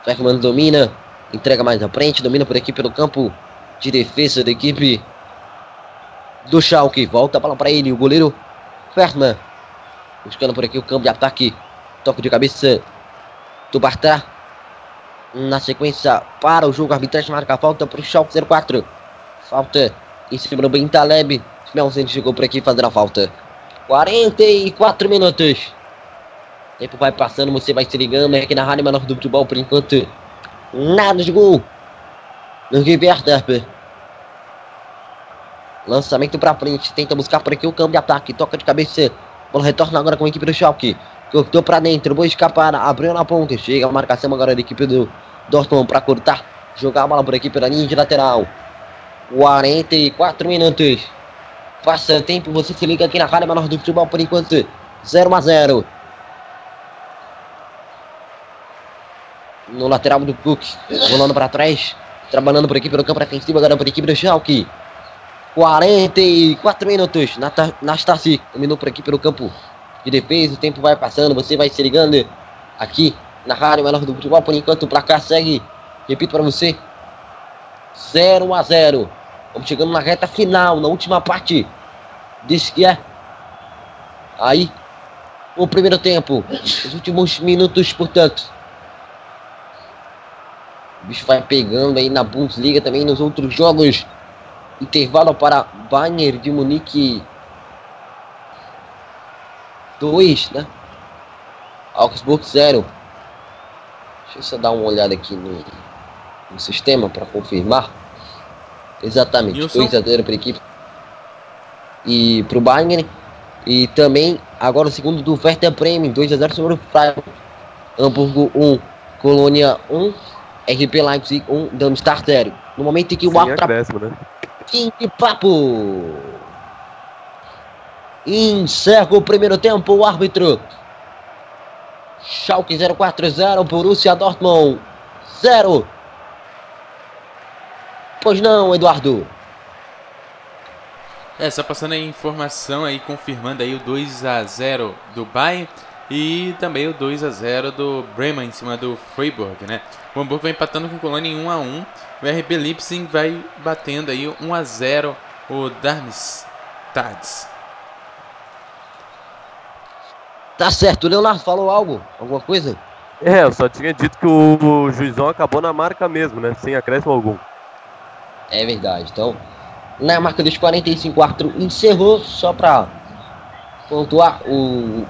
Speaker 7: Ferman domina, entrega mais à frente, domina por aqui pelo campo de defesa da equipe do Schalke. Volta a bola para ele, o goleiro Ferman. Buscando por aqui o campo de ataque. Toque de cabeça do Bartá. Na sequência, para o jogo, a arbitragem marca a falta para o Schalke 04. Falta em cima do Ben Taleb. Smelsen chegou por aqui fazendo a falta. 44 minutos. Tempo vai passando, você vai se ligando aqui na Rádio Menor do Futebol por enquanto. Nada de gol. No Werther. Lançamento pra frente. Tenta buscar por aqui o campo de ataque. Toca de cabeça. Bola retorna agora com a equipe do Schalke. Cortou pra dentro. Boa escapar. Abriu na ponta. Chega a marcação agora da equipe do Dortmund pra cortar. Jogar a bola por aqui pela linha de lateral. 44 minutos. Passa tempo. Você se liga aqui na Rádio Menor do Futebol por enquanto. 0 a 0. no lateral do Cook, rolando para trás, trabalhando por aqui pelo campo defensivo, agora por equipe do Schalke. 44 minutos, Nastasi dominou por aqui pelo campo de defesa, o tempo vai passando, você vai se ligando aqui na rádio menor do futebol, por enquanto o placar segue, repito para você, 0 a 0. Vamos chegando na reta final, na última parte desse que é aí o primeiro tempo, os últimos minutos, portanto. O bicho vai pegando aí na Bundesliga também nos outros jogos. Intervalo para Bayern de Munique 2, né? Augsburg 0. Deixa eu só dar uma olhada aqui no, no sistema para confirmar. Exatamente, 2 a 0 para a equipe. E para o Bayern. E também agora o segundo do Werder Bremen, 2 a 0 sobre o Freiburg. Hamburgo 1, Colônia 1. RP Leipzig 1, Darmstadt 0. No momento em que o árbitro...
Speaker 6: Né?
Speaker 7: Fim de papo. Encerra o primeiro tempo, o árbitro. Schalke 040, Borussia Dortmund 0. Pois não, Eduardo.
Speaker 5: É, só passando a informação aí, confirmando aí o 2 a 0 do Bayern e também o 2 a 0 do Bremen em cima do Freiburg, né? O Hamburgo vai empatando com o Colônia em 1 a 1. O RB Leipzig vai batendo aí 1 a 0 o Darmstadt.
Speaker 7: Tá certo, o Leonardo falou algo? Alguma coisa?
Speaker 6: É, eu só tinha dito que o, juizão acabou na marca mesmo, né? Sem acréscimo algum.
Speaker 7: É verdade. Então, na marca dos 45 4 encerrou só pra pontuar o,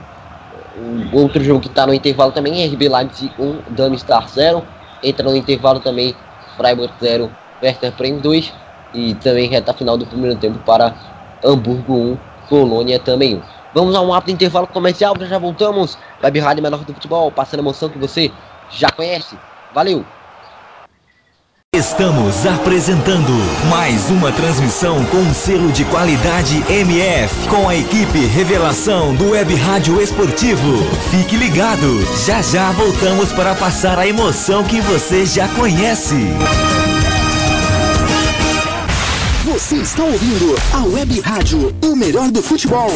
Speaker 7: o outro jogo que tá no intervalo também, RB Leipzig 1, Darmstadt 0 entra no intervalo também Freiburg 0, Werder Bremen 2 e também reta final do primeiro tempo para Hamburgo 1, Colônia também 1. Vamos a um rápido intervalo comercial, já voltamos. Web Rádio Menor do Futebol, passando emoção que você já conhece. Valeu!
Speaker 1: Estamos apresentando mais uma transmissão com selo de qualidade MF com a equipe Revelação do Web Rádio Esportivo. Fique ligado, já já voltamos para passar a emoção que você já conhece.
Speaker 4: Você está ouvindo a Web Rádio, o melhor do futebol.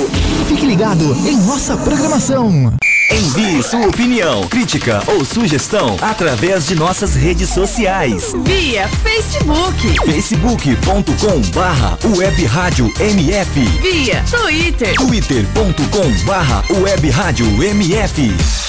Speaker 4: Fique ligado em nossa programação.
Speaker 1: Envie sua opinião, crítica ou sugestão através de nossas redes sociais.
Speaker 3: Via Facebook.
Speaker 1: facebook.com barra web rádio MF.
Speaker 3: Via Twitter.
Speaker 1: twitter.com barra web rádio MF.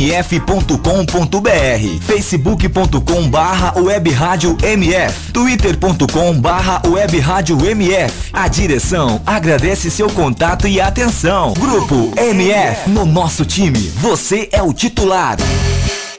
Speaker 1: www.mf.com.br, facebook.com barra web rádio MF, twitter.com barra web rádio MF. A direção agradece seu contato e atenção. Grupo MF, no nosso time, você é o titular.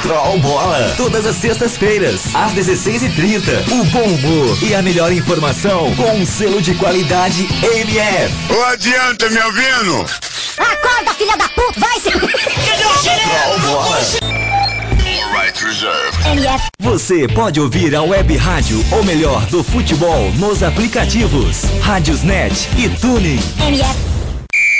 Speaker 1: Troll Bola. Todas as sextas-feiras, às 16h30. O bom humor e a melhor informação com um selo de qualidade MF.
Speaker 8: Ô, adianta, me ouvindo?
Speaker 9: Acorda, filha da puta, vai se...
Speaker 1: Troll Bola.
Speaker 8: Right reserve.
Speaker 9: MF,
Speaker 1: Você pode ouvir a web rádio, ou melhor, do futebol, nos aplicativos Rádiosnet e Tuning.
Speaker 9: MF,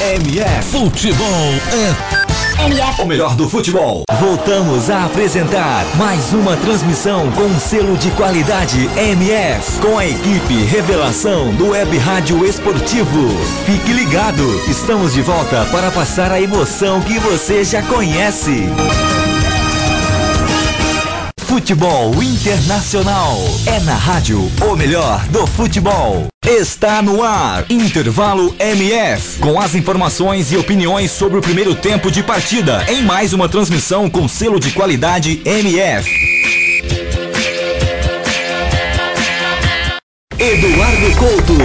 Speaker 1: MF
Speaker 2: Futebol é
Speaker 9: MF,
Speaker 1: O melhor do futebol. Voltamos a apresentar mais uma transmissão com um selo de qualidade MF, com a equipe Revelação do Web Rádio Esportivo. Fique ligado, estamos de volta para passar a emoção que você já conhece. Futebol Internacional. É na rádio o melhor do futebol. Está no ar. Intervalo MF. Com as informações e opiniões sobre o primeiro tempo de partida. Em mais uma transmissão com selo de qualidade MF. Eduardo Couto.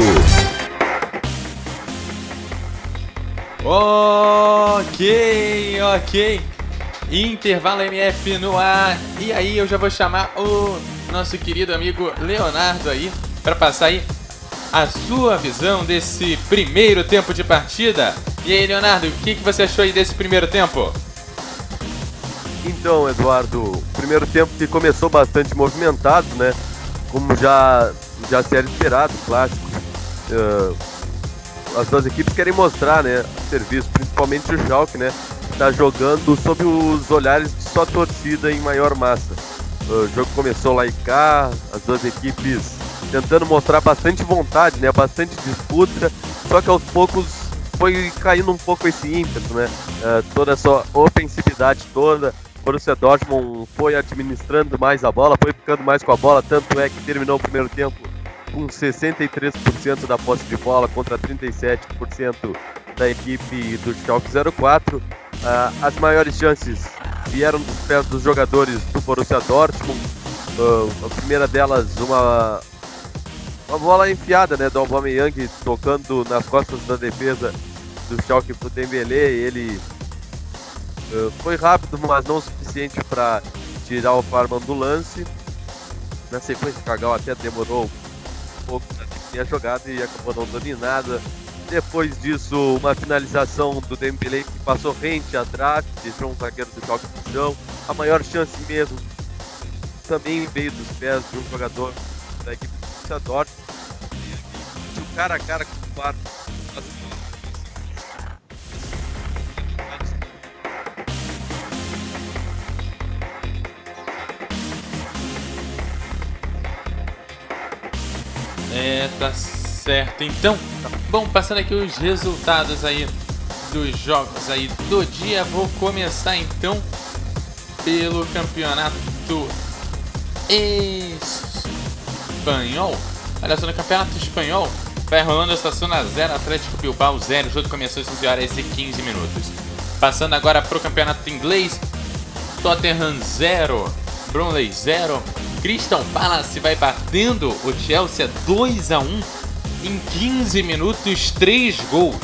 Speaker 5: Ok, ok. Intervalo MF no ar. E aí eu já vou chamar o nosso querido amigo Leonardo aí para passar aí a sua visão desse primeiro tempo de partida. E aí, Leonardo, o que, que você achou aí desse primeiro tempo?
Speaker 6: Então, Eduardo, primeiro tempo que começou bastante movimentado, né? Como já, já se era esperado, clássico. Eh, as duas equipes querem mostrar, né? Serviço, principalmente o Schalke, né? Tá jogando sob os olhares de sua torcida em maior massa. O jogo começou lá e cá, as duas equipes tentando mostrar bastante vontade, né? Bastante disputa, só que aos poucos foi caindo um pouco esse ímpeto, né? Eh, toda essa ofensividade toda. Borussia Dortmund foi administrando mais a bola, foi ficando mais com a bola, tanto é que terminou o primeiro tempo com 63% da posse de bola contra 37% da equipe do Schalke 04. Ah, as maiores chances vieram dos pés dos jogadores do Borussia Dortmund. Ah, a primeira delas, uma, uma bola enfiada né, do Aubameyang tocando nas costas da defesa do Schalke pro Dembélé. Ele ah, foi rápido, mas não o suficiente para tirar o Farman do lance. Na sequência, o Cagal até demorou pouco para definir a jogada e acabou não dando em nada. Depois disso, uma finalização do Dembélé que passou rente trave, deixou um zagueiro do Schalke no chão. A maior chance mesmo também veio dos pés de um jogador da equipe do Borussia Dortmund. E o cara a cara com o quarto.
Speaker 5: É, tá certo. Então, bom, passando aqui os resultados aí dos jogos aí do dia. Vou começar então pelo campeonato espanhol. Olha só, no campeonato espanhol vai rolando a Estaciona 0, Atlético Bilbao 0. O jogo começou às 11 horas e 15 minutos. Passando agora pro campeonato inglês, Tottenham 0, Bromley 0. Crystal Palace vai batendo o Chelsea 2 a 1 em 15 minutos, 3 gols.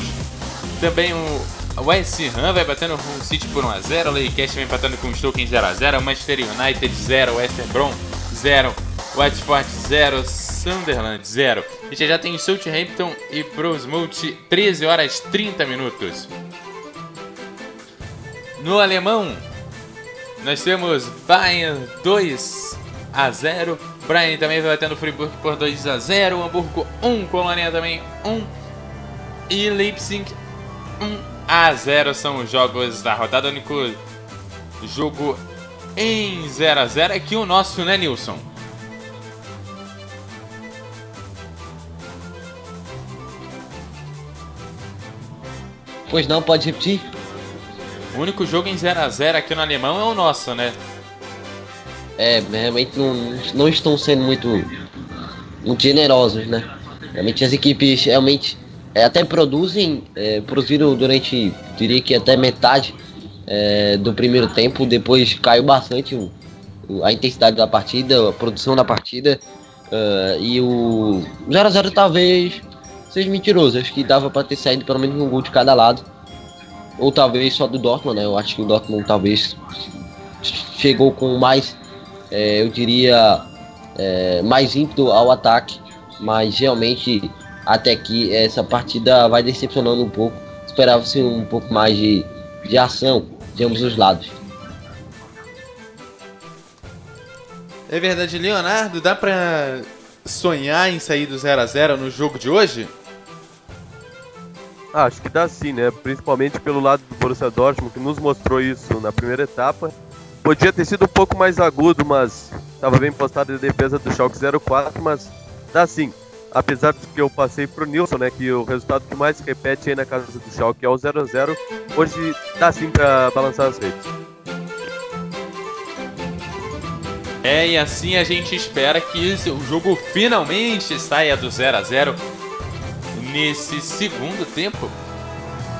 Speaker 5: Também o West Ham vai batendo o City por 1x0, o Leicester vem empatando com o Stoke em 0x0, Manchester United 0, West Brom 0, Watford 0, Sunderland 0. E já, já tem Southampton e Portsmouth 13 horas 30 minutos. No alemão, nós temos Bayern 2 a 0. Brian também vai batendo Friburgo por 2 a 0. Hamburgo 1, Colônia também 1. E Leipzig 1 a 0 são os jogos da rodada. O único jogo em 0 a 0 é que o nosso, né, Nilson?
Speaker 7: Pois não, pode repetir?
Speaker 5: O único jogo em 0 a 0 aqui no alemão é o nosso, né?
Speaker 7: É, realmente não, não estão sendo muito, muito generosos, né? Realmente as equipes realmente é, até produzem, é, produziram durante, diria que até metade é, do primeiro tempo, depois caiu bastante o, a intensidade da partida, a produção da partida, uh, e o 0x0 talvez seja mentiroso, acho que dava para ter saído pelo menos um gol de cada lado, ou talvez só do Dortmund, né? Eu acho que o Dortmund talvez chegou com mais é, eu diria, é, mais ímpeto ao ataque, mas realmente até aqui essa partida vai decepcionando um pouco. Esperava-se um pouco mais de, de ação de ambos os lados.
Speaker 5: É verdade, Leonardo, dá pra sonhar em sair do 0 a 0 no jogo de hoje?
Speaker 6: Ah, acho que dá sim, né? Principalmente pelo lado do Borussia Dortmund, que nos mostrou isso na primeira etapa Podia ter sido um pouco mais agudo, mas estava bem postado a defesa do Schalke 04, mas dá sim. Apesar de que eu passei pro Nilson, né, que o resultado que mais se repete aí na casa do Schalke é o 0x0, hoje dá sim para balançar as redes.
Speaker 5: É, e assim a gente espera que o jogo finalmente saia do 0 a 0 nesse segundo tempo.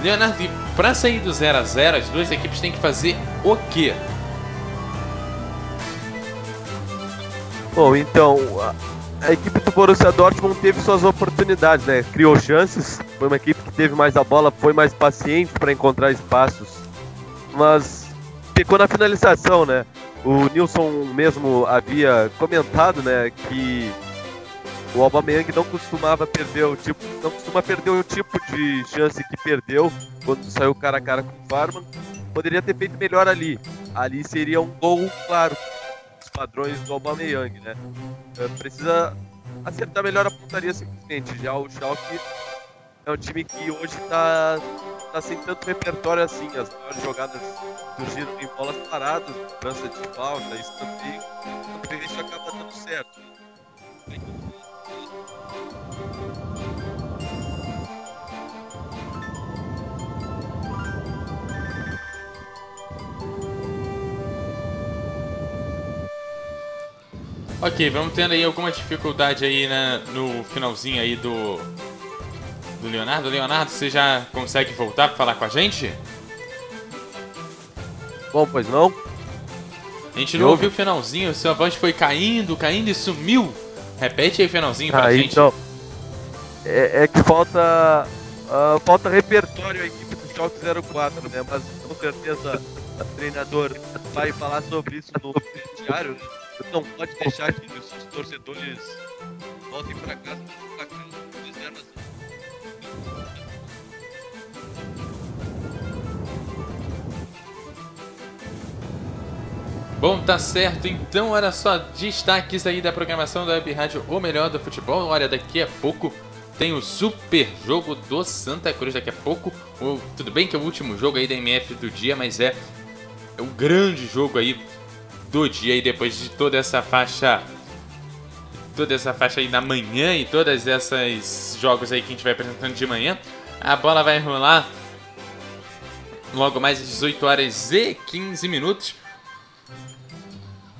Speaker 5: Leonardo, para sair do 0 a 0 as duas equipes têm que fazer o quê?
Speaker 6: Bom, então, a, a, equipe do Borussia Dortmund teve suas oportunidades, né? Criou chances, foi uma equipe que teve mais a bola, foi mais paciente para encontrar espaços, mas pecou na finalização, né? O Nilson mesmo havia comentado, né, que o Aubameyang não costumava perder o tipo, não costuma perder o tipo de chance que perdeu quando saiu cara a cara com o Farman. Poderia ter feito melhor ali. Ali seria um gol claro padrões do Aubameyang, né? É, precisa acertar melhor a pontaria simplesmente. Já o Schalke é um time que hoje está tá sem tanto repertório assim. As maiores jogadas surgiram em bolas paradas, lança de falta, escanteio. Então, isso acaba dando certo.
Speaker 5: Ok, vamos tendo aí alguma dificuldade aí né, no finalzinho aí do do Leonardo. Leonardo, você já consegue voltar para falar com a gente?
Speaker 6: Bom, pois não.
Speaker 5: A gente não ouviu o finalzinho, sua voz foi caindo, caindo e sumiu. Repete aí o finalzinho pra
Speaker 6: ah,
Speaker 5: gente.
Speaker 6: Então, é, é que falta uh, falta repertório a equipe do Schalke 04, né? Mas com certeza o treinador vai falar sobre isso no né? Não pode deixar que os torcedores voltem para casa com aquelas reservas.
Speaker 5: Bom, tá certo. Então, olha só, destaques aí da programação da Web Rádio O Melhor do Futebol. Olha, daqui a pouco tem o super jogo do Santa Cruz. Daqui a pouco, o, tudo bem que é o último jogo aí da MF do dia, mas é, é o grande jogo aí do dia e depois de toda essa faixa toda essa faixa aí da manhã e todas essas jogos aí que a gente vai apresentando de manhã, a bola vai rolar logo mais às 18 horas e 15 minutos.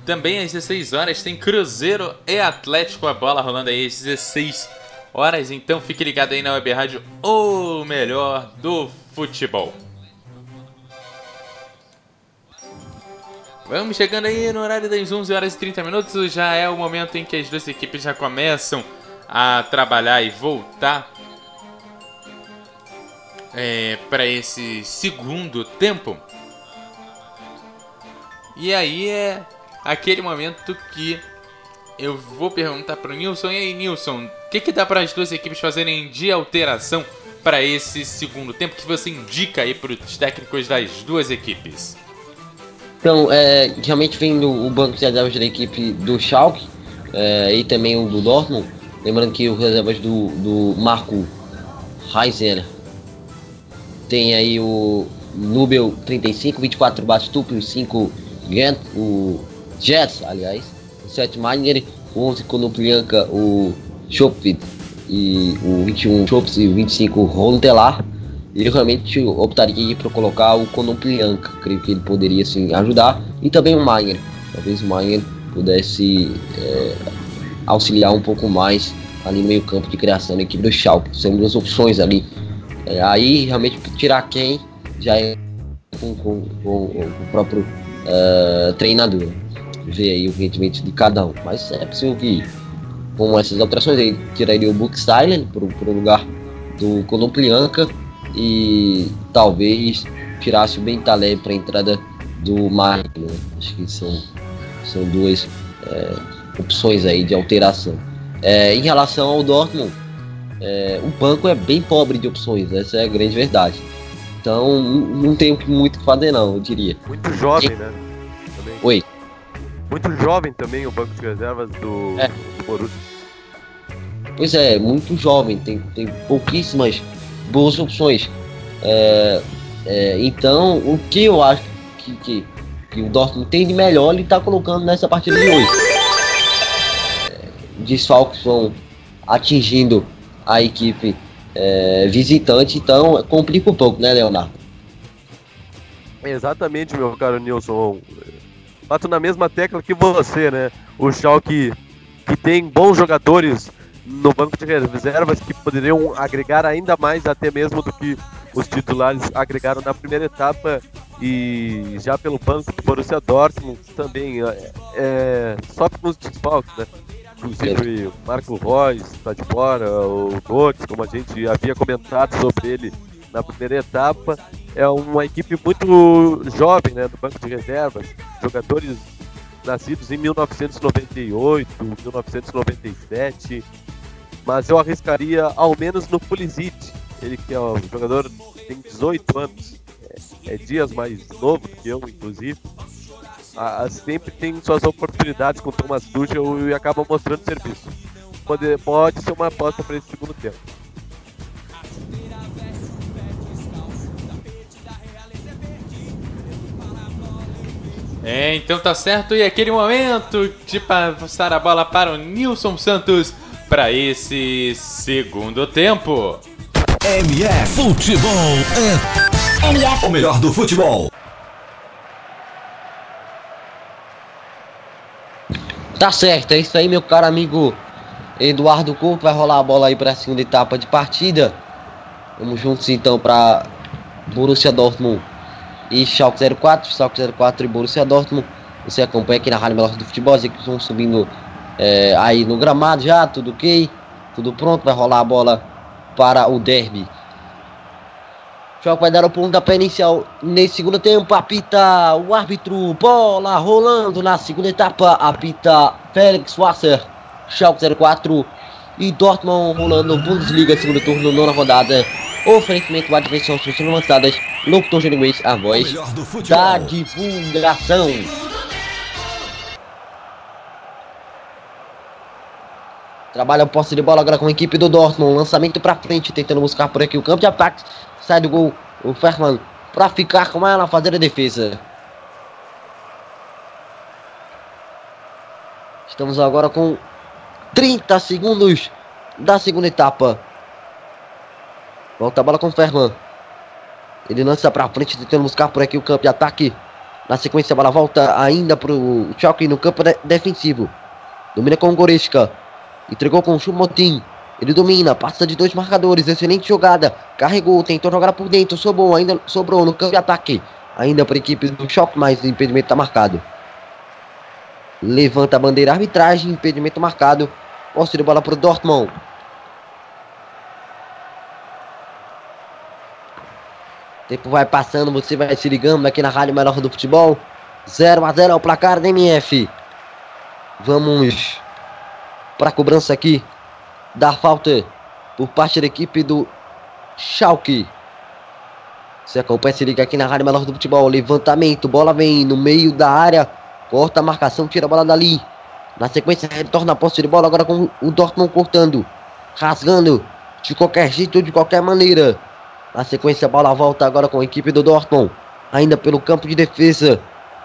Speaker 5: Também às 16 horas tem Cruzeiro e Atlético, a bola rolando aí às 16 horas. Então fique ligado aí na Web Rádio, o melhor do futebol. Vamos chegando aí no horário das 11 horas e 30 minutos. Já é o momento em que as duas equipes já começam a trabalhar e voltar é, para esse segundo tempo. E aí é aquele momento que eu vou perguntar para o Nilson. E aí, Nilson, o que, que dá para as duas equipes fazerem de alteração para esse segundo tempo que você indica aí para os técnicos das duas equipes?
Speaker 7: Então, é, realmente vendo o banco de reservas da equipe do Schalke é, e também o do Dortmund, lembrando que os reservas do, do Marco Reiser tem aí o Nubel 35, 24 Bastupio, 5 Gent, o Jets, aliás, o 7 Miner, 11 Konoplianka, o Chopfit e o 21 Chops e o 25 Rontelar. Eu realmente optaria para colocar o Konoplianka, creio que ele poderia assim ajudar, e também o Miner. Talvez o Miner pudesse é, auxiliar um pouco mais ali no meio campo de criação da equipe do Schalke. São duas opções ali. É, aí realmente tirar quem já é com, com, com o próprio uh, treinador. Ver aí o rendimento de cada um. Mas é possível que com essas alterações aí tiraria o Book para o lugar do Konoplianka e talvez tirasse o Bentaleb para a entrada do Marco. Né? Acho que são, são duas é, opções aí de alteração. É, em relação ao Dortmund, é, o banco é bem pobre de opções, essa é a grande verdade. Então não tem muito o que fazer não, eu diria.
Speaker 6: Muito jovem, e... né?
Speaker 7: Também. Oi.
Speaker 6: Muito jovem também o banco de reservas do, é. do Borussia.
Speaker 7: Pois é, muito jovem, tem, tem pouquíssimas boas opções. É, é, então, o que eu acho que, que, que, o Dortmund tem de melhor, ele está colocando nessa partida de hoje. É, desfalques vão atingindo a equipe é, visitante, então complica um pouco, né, Leonardo?
Speaker 6: Exatamente, meu caro Nilson. Bato na mesma tecla que você, né? O Schalke que tem bons jogadores no banco de reservas que poderiam agregar ainda mais, até mesmo do que os titulares agregaram na primeira etapa. E já pelo banco do Borussia Dortmund também é, é, sofre com os desfalques, né? Inclusive o Marco Reus está de fora, o Gotes, como a gente havia comentado sobre ele na primeira etapa, é uma equipe muito jovem, né, do banco de reservas, jogadores nascidos em 1998, 1997, mas eu arriscaria ao menos no Pulisic, ele que é um jogador tem 18 anos, é, é dias mais novo que eu, inclusive. A, sempre tem suas oportunidades com o Thomas Tuchel e acaba mostrando serviço. Pode, pode ser uma aposta para esse segundo tempo.
Speaker 5: É, então tá certo. E aquele momento de passar a bola para o Nilson Santos para esse segundo tempo.
Speaker 1: MF Futebol é MF. o melhor do futebol.
Speaker 7: Tá certo, é isso aí, meu caro amigo Eduardo Couto. Vai rolar a bola aí para a segunda etapa de partida. Vamos juntos então para Borussia Dortmund e Schalke 04. Schalke 04 e Borussia Dortmund. Você acompanha aqui na Rádio Melhor do Futebol. As equipes vão subindo é, aí no gramado já, tudo ok, tudo pronto, vai rolar a bola para o derby. Choque vai dar o pontapé inicial nesse segundo tempo, apita o árbitro, bola rolando na segunda etapa, apita Félix Wasser, Schalke 04 e Dortmund rolando Bundesliga, segundo turno, nona rodada. Oferecimento adversário sendo lançadas, locutor Jânio a voz da divulgação. Trabalha a posse de bola agora com a equipe do Dortmund. Lançamento para frente, tentando buscar por aqui o campo de ataque. Sai do gol o Ferman para ficar com ela, fazer a defesa. Estamos agora com 30 segundos da segunda etapa. Volta a bola com o Ferman. Ele lança pra frente, tentando buscar por aqui o campo de ataque. Na sequência, a bola volta ainda pro Schalke no campo de defensivo. Domina com o Goretzka. Entregou com o Chumotin. Ele domina, passa de dois marcadores. Excelente jogada. Carregou, tentou jogar por dentro. Sobrou, ainda sobrou no campo de ataque. Ainda para a equipe do Schalke, mas o impedimento está marcado. Levanta a bandeira arbitragem, impedimento marcado. Posse de bola para o Dortmund. Tempo vai passando, você vai se ligando aqui na Rádio Melhor do Futebol. 0 a 0 é o placar da MF. Vamos para a cobrança aqui da falta por parte da equipe do Schalke. Você acompanha, se liga aqui na Rádio Melhor do Futebol. Levantamento, bola vem no meio da área. Corta a marcação, tira a bola dali. Na sequência, retorna a posse de bola agora com o Dortmund cortando. Rasgando de qualquer jeito, de qualquer maneira. Na sequência, a bola volta agora com a equipe do Dortmund. Ainda pelo campo de defesa.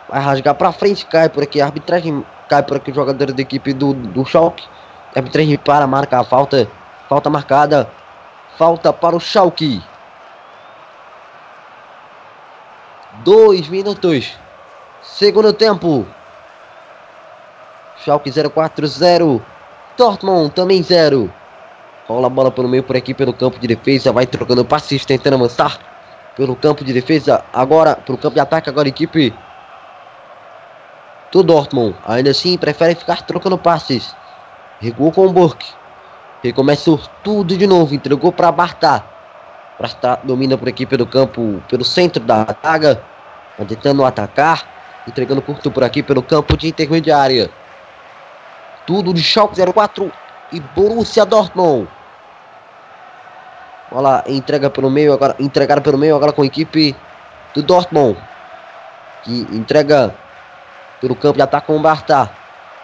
Speaker 7: Vai rasgar para frente, cai por aqui. A arbitragem cai por aqui o jogador da equipe do, do Schalke. A arbitragem para, marca a falta. Falta marcada. Falta para o Schalke. Dois minutos. Segundo tempo. Schalke 0-4-0. Dortmund também 0. Rola a bola pelo meio por aqui pelo campo de defesa. Vai trocando passes, tentando avançar pelo campo de defesa. Agora, pelo campo de ataque, agora a equipe do Dortmund. Ainda assim, prefere ficar trocando passes. Recuou com o Burke. Recomeçou tudo de novo. Entregou para Bartá. Bartá domina por aqui pelo campo, pelo centro da ataga. Tá tentando atacar. Entregando curto por aqui pelo campo de intermediária. Tudo de Schalke 04 e Borussia Dortmund. Bola entrega pelo meio agora, entregar pelo meio agora com a equipe do Dortmund. Que entrega pelo campo de ataque com o Bartá.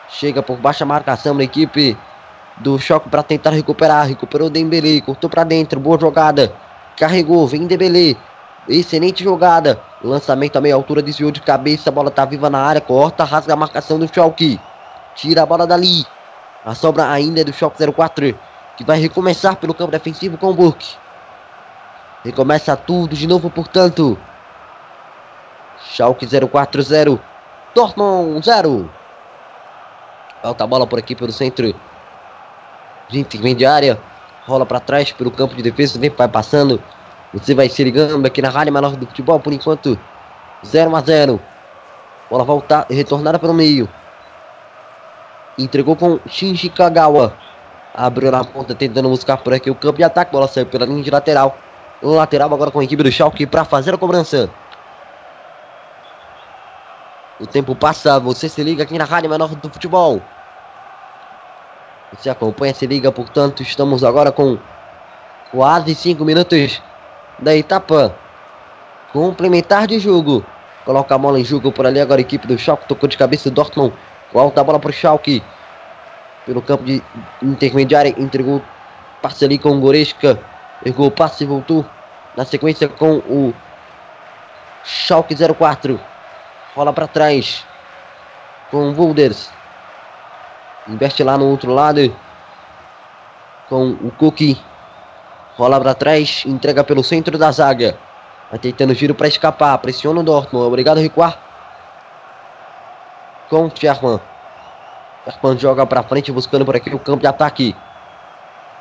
Speaker 7: Chega por baixa marcação da equipe do Choque para tentar recuperar. Recuperou Dembele, cortou para dentro, boa jogada. Carregou, vem Dembele. Excelente jogada. Lançamento a meia altura, desviou de cabeça. A bola tá viva na área, corta, rasga a marcação do Schalke. Tira a bola dali. A sobra ainda é do Choque 04, que vai recomeçar pelo campo defensivo com o Burke. Recomeça tudo de novo, portanto. Schalke 040, Dortmund 0. Falta a bola por aqui pelo centro de intermediária. Rola para trás pelo campo de defesa. Vem vai passando. Você vai se ligando aqui na Rádio Menor do Futebol. Por enquanto, 0 a 0. Bola voltar, retornada pelo meio. Entregou com Shinji Kagawa. Abriu na ponta, tentando buscar por aqui o campo de ataque. Bola saiu pela linha de lateral. Lateral agora com a equipe do Schalke para fazer a cobrança. O tempo passa, você se liga aqui na Rádio Menor do Futebol. Você acompanha, se liga, portanto, estamos agora com quase 5 minutos da etapa complementar de jogo. Coloca a bola em jogo por ali agora a equipe do Schalke, tocou de cabeça Dortmund. Volta a bola para o Schalke. Pelo campo de intermediária, entregou passe ali com o Goretzka. Ergou o passe e voltou. Na sequência com o Schalke 04. Rola para trás. Com o Wulders. Investe lá no outro lado. Com o Cookie. Rola para trás. Entrega pelo centro da zaga. Vai tentando giro para escapar. Pressiona o Dortmund. Obrigado a recuar. Com o Sherman. Sherman joga para frente. Buscando por aqui o campo de ataque.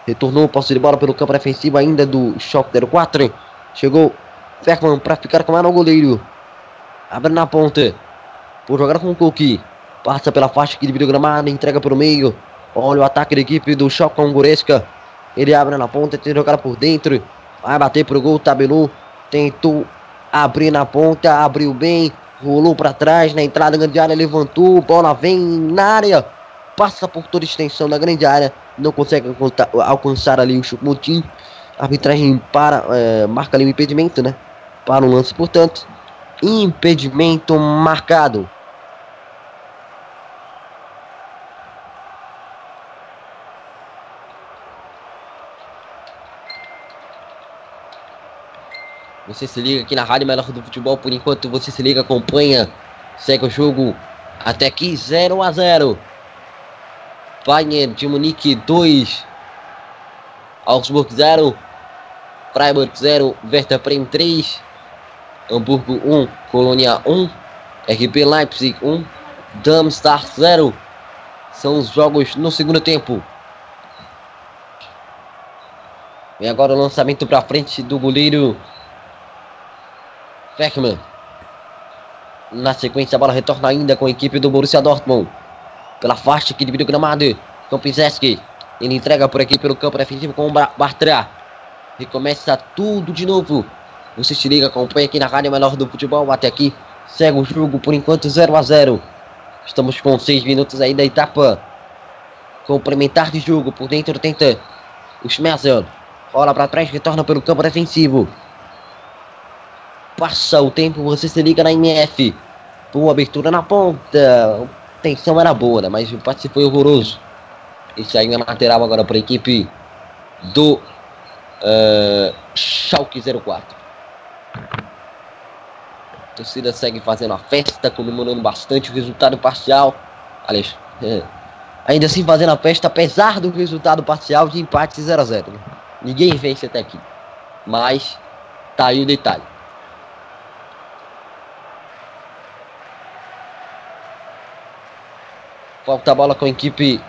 Speaker 7: Retornou o posse de bola pelo campo defensivo ainda do Shock 04. Chegou Ferman para ficar com a no goleiro. Abre na ponta. Por jogar com o Koki. Passa pela faixa que divide o gramado. Entrega para o meio. Olha o ataque da equipe do Choque com Goresca. Ele abre na ponta. Tenta jogar por dentro. Vai bater pro gol. Tabelou. Tentou abrir na ponta. Abriu bem. Rolou para trás. Na entrada da grande área. Levantou. Bola vem na área. Passa por toda a extensão da grande área. Não consegue alcançar ali o. A arbitragem para, é, marca ali o impedimento, né? Para o lance, portanto. Impedimento marcado. Você se liga aqui na Rádio Melhor do Futebol. Por enquanto, você se liga, acompanha, segue o jogo até aqui 0 a 0. Bayern de Munique 2, Augsburg 0, Freiburg 0, Werder Bremen 3. Hamburgo 1, Colônia 1, RB Leipzig 1, Darmstadt 0. São os jogos no segundo tempo. Vem agora o lançamento para frente do goleiro Beckman. Na sequência, a bola retorna ainda com a equipe do Borussia Dortmund. Pela faixa que divide o gramado. Kompizeski. Ele entrega por aqui pelo campo defensivo com o Bartra. Recomeça tudo de novo. Você se liga, acompanha aqui na Rádio Melhor do Futebol. Até aqui. Segue o jogo por enquanto 0 a 0 Estamos com 6 minutos aí da etapa complementar de jogo. Por dentro tenta o Schmerzel. Rola para trás, retorna pelo campo defensivo. Passa o tempo, você se liga na MF. Boa abertura na ponta. A tensão era boa, né? mas o passe foi horroroso. Esse aí é lateral agora para a equipe do uh, Schalke 04. A torcida segue fazendo a festa, comemorando bastante o resultado parcial. Aliás, é, ainda assim fazendo a festa, apesar do resultado parcial de empate 0 a 0 né? Ninguém vence até aqui. Mas tá aí o detalhe. Falta a bola com a equipe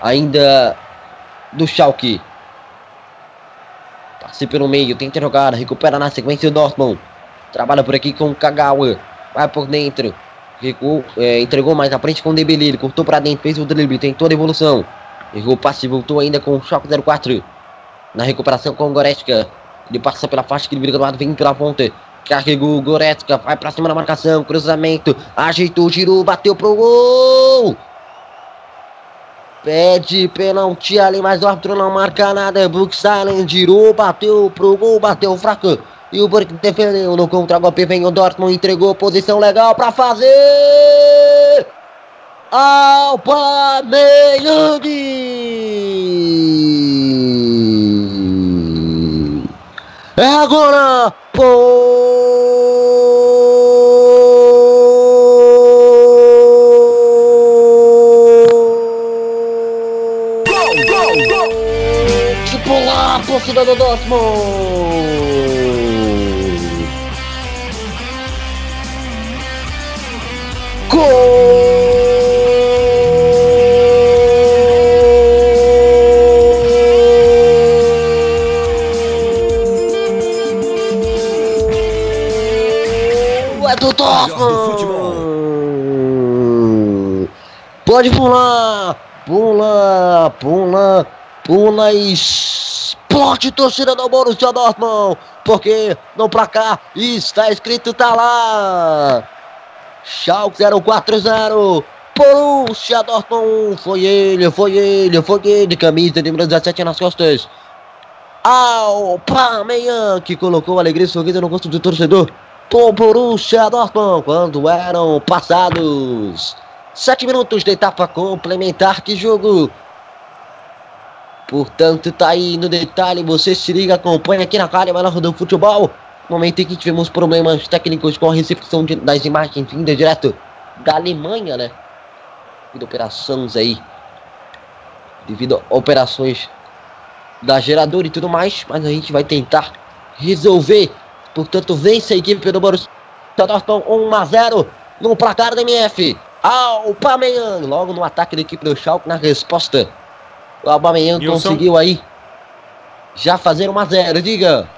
Speaker 7: ainda do Schalke. Passe pelo meio, tenta jogar, recupera na sequência o Dortmund. Trabalha por aqui com o Kagawa. Vai por dentro. Recuou, é, entregou mais à frente com o Debele. Cortou para dentro, fez o drible, tentou a devolução. Errou o passe, voltou ainda com o Schalke 04. Na recuperação com o Goretzka. Ele passa pela faixa que ele do lado, vem pela ponta. Carregou o Goretzka, vai pra cima da marcação, cruzamento, ajeitou, girou, bateu pro gol! Pede pênalti ali, mas o árbitro não marca nada. Brook Silent girou, bateu pro gol, bateu fraco. E o Burke defendeu no contra-golpe. Vem o Dortmund, entregou posição legal para fazer. Alpameyang. É agora. De pular, torcida do Dortmund. Gol! É do Dortmund! Pode pular! Pula, pula, pula e explode torcida do Borussia Dortmund! Porque no placar está escrito, tá lá! Schalke 040. Borussia Dortmund. Foi ele, foi ele, foi ele. Camisa de número 17 nas costas. Alpameyang que colocou alegria e sorriso no rosto do torcedor. Por Borussia Dortmund quando eram passados sete minutos de etapa complementar de jogo. Portanto, tá aí no detalhe. Você se liga, acompanha aqui na Rádio Melhor do Futebol. Momento em que tivemos problemas técnicos com a recepção de, das imagens vindas direto da Alemanha, né? Devido a operações aí. Devido a operações da geradora e tudo mais. Mas a gente vai tentar resolver. Portanto, vence a equipe do Borussia Dortmund 1 a 0 no placar da MF. Aubameyang logo no ataque da equipe do Schalke na resposta. O Aubameyang conseguiu aí já fazer 1 a 0. Diga.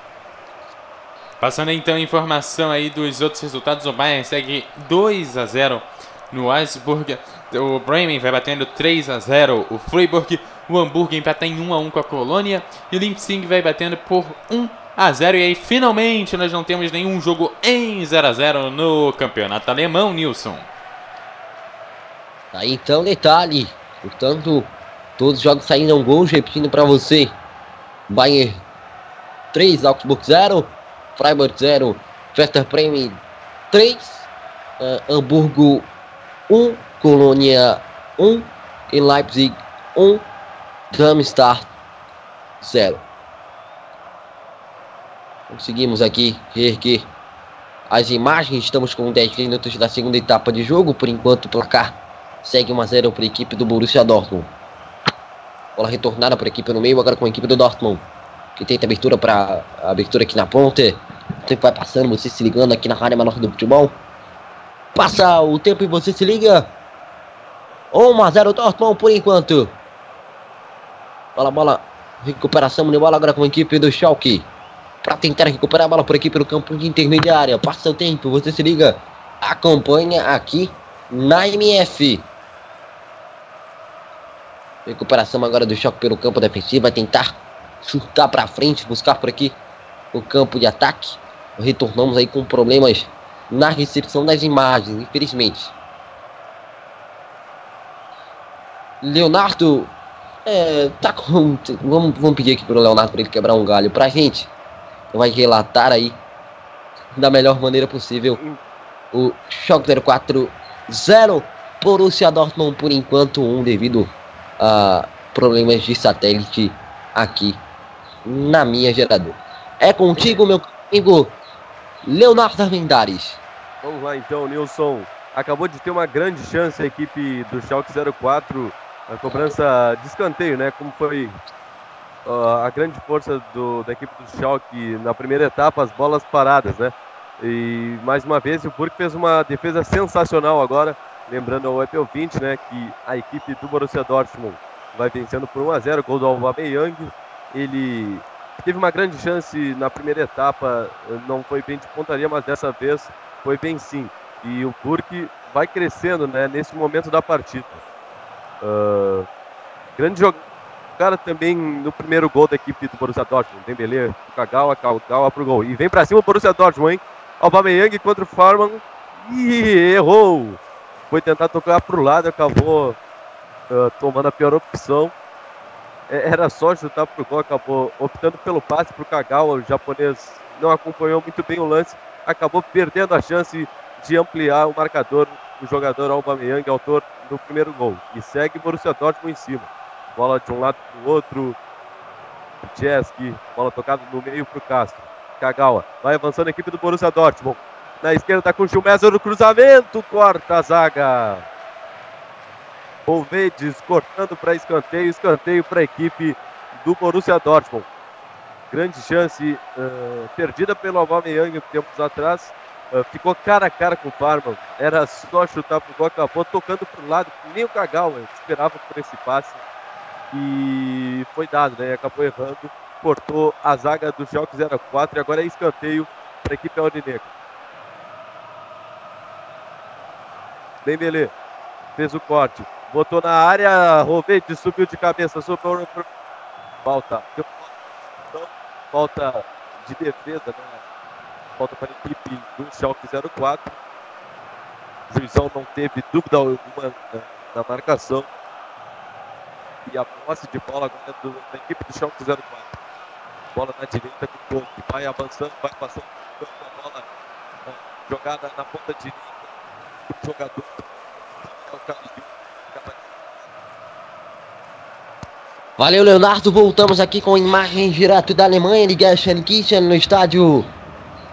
Speaker 5: Passando então a informação aí dos outros resultados, o Bayern segue 2 a 0 no Augsburg. O Bremen vai batendo 3 a 0 o Freiburg. O Hamburgo empata em 1 a 1 com a Colônia. E o Leipzig vai batendo por 1 a 0 E aí finalmente nós não temos nenhum jogo em 0 a 0 no campeonato alemão, Nilson.
Speaker 7: Aí então detalhe. Portanto, todos os jogos saíram gols, repetindo para você. Bayern 3, Augsburg 0. Freiburg 0, Werder Bremen 3, uh, Hamburgo 1, Colônia 1 e Leipzig 1, Darmstadt 0. Conseguimos aqui reerguer as imagens, estamos com 10 minutos da segunda etapa de jogo, por enquanto o placar segue 1 a 0 para a equipe do Borussia Dortmund. Bola retornada a equipe no meio, agora com a equipe do Dortmund que tenta abertura para abertura aqui na ponta. tempo vai passando, você se ligando aqui na Rádio Menor do Futebol. Passa o tempo e você se liga. 1 a 0 Dortmund por enquanto. Bola, bola. Recuperação de bola agora com a equipe do Schalke. Para tentar recuperar a bola por aqui pelo campo de intermediária. Passa o tempo, você se liga. Acompanha aqui na MF. Recuperação agora do choque pelo campo defensivo. Vai tentar chutar para frente, buscar por aqui o campo de ataque. Retornamos aí com problemas na recepção das imagens, infelizmente. Leonardo é, tá com. Vamos, vamos pedir aqui pro Leonardo para ele quebrar um galho pra gente. Vai relatar aí da melhor maneira possível o Choque 04 0 Borussia Dortmund por enquanto um devido a problemas de satélite aqui na minha gerador. É contigo, meu amigo Leonardo Armendares.
Speaker 6: Vamos lá então, Nilson. Acabou de ter uma grande chance a equipe do Schalke 04 a cobrança de escanteio, né? Como foi uh, a grande força do, da equipe do Schalke na primeira etapa, as bolas paradas, né? E mais uma vez o Burke fez uma defesa sensacional agora, lembrando ao Apple 20, né, que a equipe do Borussia Dortmund vai vencendo por 1 a 0, gol do Aubameyang. Ele teve uma grande chance na primeira etapa, não foi bem de pontaria, mas dessa vez foi bem sim. E o Burke vai crescendo, né, nesse momento da partida. Uh, grande jogada também no primeiro gol da equipe do Borussia Dortmund. Dembele, Kagawa, Kagawa pro gol. E vem para cima o Borussia Dortmund, hein? Aubameyang contra o Farman. E errou. Foi tentar tocar pro lado, acabou uh, tomando a pior opção. É, era só chutar pro gol, acabou optando pelo passe pro Kagawa. O japonês não acompanhou muito bem o lance. Acabou perdendo a chance de ampliar o marcador. O jogador Aubameyang, autor do primeiro gol. E segue Borussia Dortmund em cima. Bola de um lado para o outro. Jeski, bola tocada no meio para o Castro. Kagawa vai avançando a equipe do Borussia Dortmund. Na esquerda com o Schumesser no cruzamento, corta a zaga. Volvedes cortando para escanteio, escanteio para a equipe do Borussia Dortmund. Grande chance uh, perdida pelo Aubameyang tempos atrás. Uh, ficou cara a cara com o Parma. Era só chutar pro gol, acabou tocando pro lado, nem o Kagawa esperava por esse passe. E foi dado, né? Acabou errando, cortou a zaga do Schalke 04 e agora é escanteio para a equipe Aurinegra. Dembele fez o corte, botou na área, Rovete subiu de cabeça, sobrou falta. Falta de defesa, né? Falta para a equipe do Schalke 04. O juizão não teve dúvida alguma na, na marcação. E a posse de bola agora do, da equipe do Schalke 04. Bola na direita com o. Vai avançando, vai passando a bola uh, jogada na ponta direita. Jogador
Speaker 7: Valeu, Leonardo. Voltamos aqui com imagens direto da Alemanha de Gelsenkirchen no estádio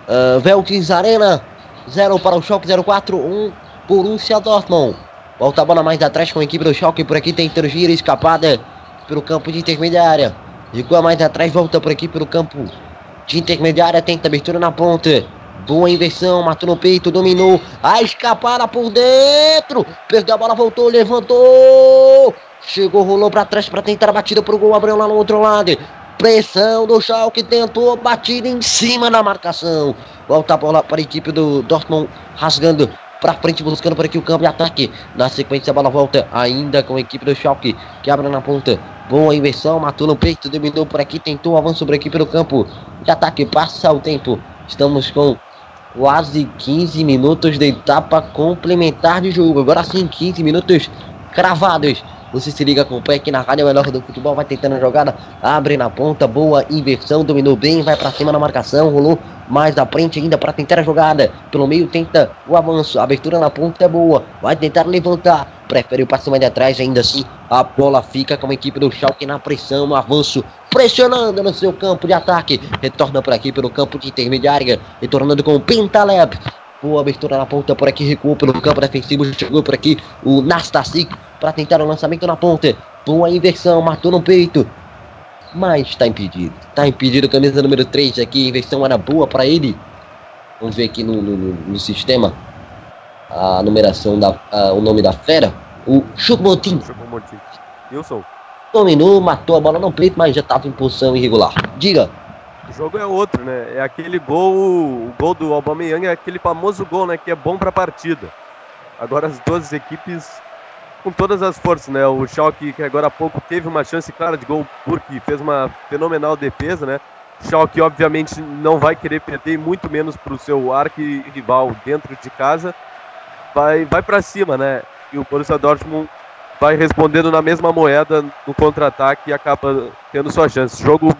Speaker 7: uh, Arena. 0 para o Schalke 04, 1 um, Borussia Dortmund. Volta a bola mais atrás com a equipe do Schalke. Por aqui tem gira escapada pelo campo de intermediária. Recua mais atrás, volta por aqui pelo campo de intermediária. Tenta abertura na ponta. Boa inversão, matou no peito, dominou. A escapada por dentro. Perdeu a bola, voltou, levantou. Chegou, rolou para trás para tentar a batida pro gol. Abriu lá no outro lado. Pressão do Schalke, tentou batida em cima da marcação. Volta a bola para a equipe do Dortmund, rasgando para frente, buscando por aqui o campo de ataque. Na sequência, a bola volta ainda com a equipe do Schalke, que abre na ponta. Boa inversão, matou no peito, dominou por aqui, tentou avanço sobre a equipe do campo de ataque. Passa o tempo. Estamos com quase 15 minutos de etapa complementar de jogo. Agora sim, 15 minutos cravados. Você se liga, acompanha aqui na Rádio Melhor do Futebol, vai tentando a jogada, abre na ponta, boa inversão, dominou bem, vai para cima na marcação, rolou mais da frente ainda para tentar a jogada. Pelo meio tenta o avanço, a abertura na ponta é boa, vai tentar levantar, prefere o passe mais de atrás, ainda assim a bola fica com a equipe do Schalke na pressão, no avanço, pressionando no seu campo de ataque, retorna por aqui pelo campo de intermediária, retornando com o Pintaleb, Boa abertura na ponta por aqui, recuou pelo campo defensivo, chegou por aqui o Nastasic para tentar o lançamento na ponta. Boa inversão, matou no peito. Mas está impedido. Está impedido, camisa número 3 aqui. A inversão era boa para ele. Vamos ver aqui no, no, no sistema a numeração da a, o nome da fera. O Chupomotim
Speaker 6: Chupomotim. Wilson.
Speaker 7: dominou, matou a bola no peito, mas já estava em posição irregular. Diga.
Speaker 6: Jogo é outro, né? É aquele gol, o gol do Aubameyang é aquele famoso gol, né? Que é bom para a partida. Agora as duas equipes com todas as forças, né? O Schalke que agora há pouco teve uma chance clara de gol porque fez uma fenomenal defesa, né? O Schalke obviamente não vai querer perder, muito menos para o seu arqui-rival dentro de casa. Vai, vai para cima, né? E o Borussia Dortmund vai respondendo na mesma moeda no contra-ataque e acaba tendo sua chance. Jogo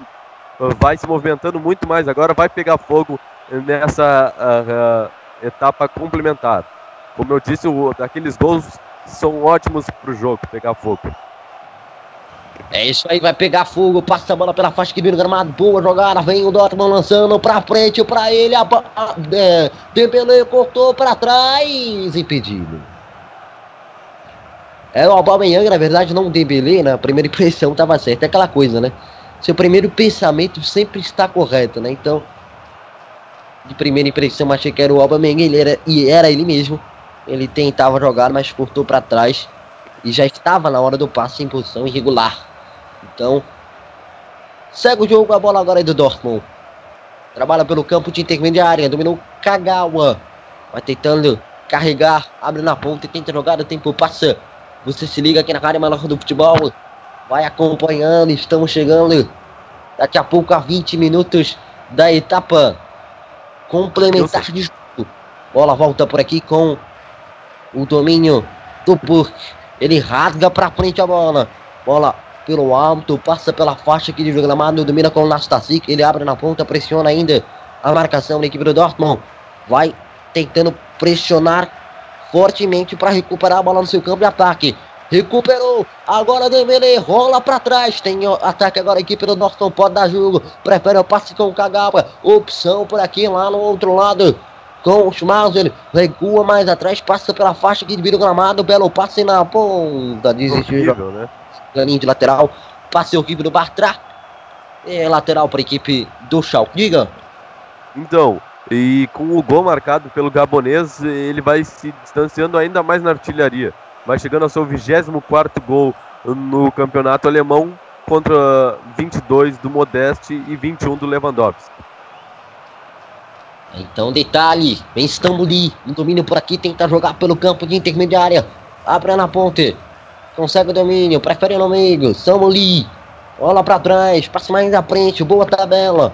Speaker 6: vai se movimentando muito mais agora, vai pegar fogo nessa uh, uh, etapa complementar. Como eu disse, o, aqueles gols são ótimos para o jogo pegar fogo.
Speaker 7: É isso aí, vai pegar fogo, passa a bola pela faixa que vira o gramado, boa jogada, vem o Dortmund lançando pra frente, pra ele, a, a, é, Dembele cortou pra trás, impedido. É o Aubameyang, na verdade, não o Dembele, né, a primeira impressão tava certa, é aquela coisa, né, seu primeiro pensamento sempre está correto, né, então, de primeira impressão, achei que era o Aubameyang, ele era, e era ele mesmo, ele tentava jogar, mas cortou pra trás, e já estava na hora do passe em posição irregular. Então, segue o jogo, a bola agora é do Dortmund. Trabalha pelo campo de intermediária, dominou Kagawa. Vai tentando carregar, abre na ponta e tenta jogar, o tempo passa. Você se liga aqui na área maior do futebol. Vai acompanhando, estamos chegando daqui a pouco a 20 minutos da etapa complementar de jogo. Bola volta por aqui com o domínio do Burke. Ele rasga para frente a bola. Bola pelo alto, passa pela faixa aqui de gramado, domina com o Nastasic, ele abre na ponta, pressiona ainda a marcação da equipe do Dortmund. Vai tentando pressionar fortemente para recuperar a bola no seu campo de ataque. Recuperou, agora Dembele rola para trás, tem ataque agora a equipe do Dortmund, pode dar jogo, prefere o passe com o Kagawa, opção por aqui, lá no outro lado, com o Schmauser, recua mais atrás, passa pela faixa que vira o gramado, belo passe na ponta, desistiu.
Speaker 6: Horrível, né?
Speaker 7: De lateral, passe horrível do Bartra, é lateral para a equipe do Schalke, diga.
Speaker 6: Então, e com o gol marcado pelo gabonês, ele vai se distanciando ainda mais na artilharia. Vai chegando ao seu 24 gol no campeonato alemão contra 22 do Modeste e 21 do Lewandowski.
Speaker 7: Então, detalhe, vem Stambuli, no domínio por aqui, tenta jogar pelo campo de intermediária, abre na ponte, consegue o domínio, prefere no meio, Stambuli, bola para trás, passa mais à frente, boa tabela,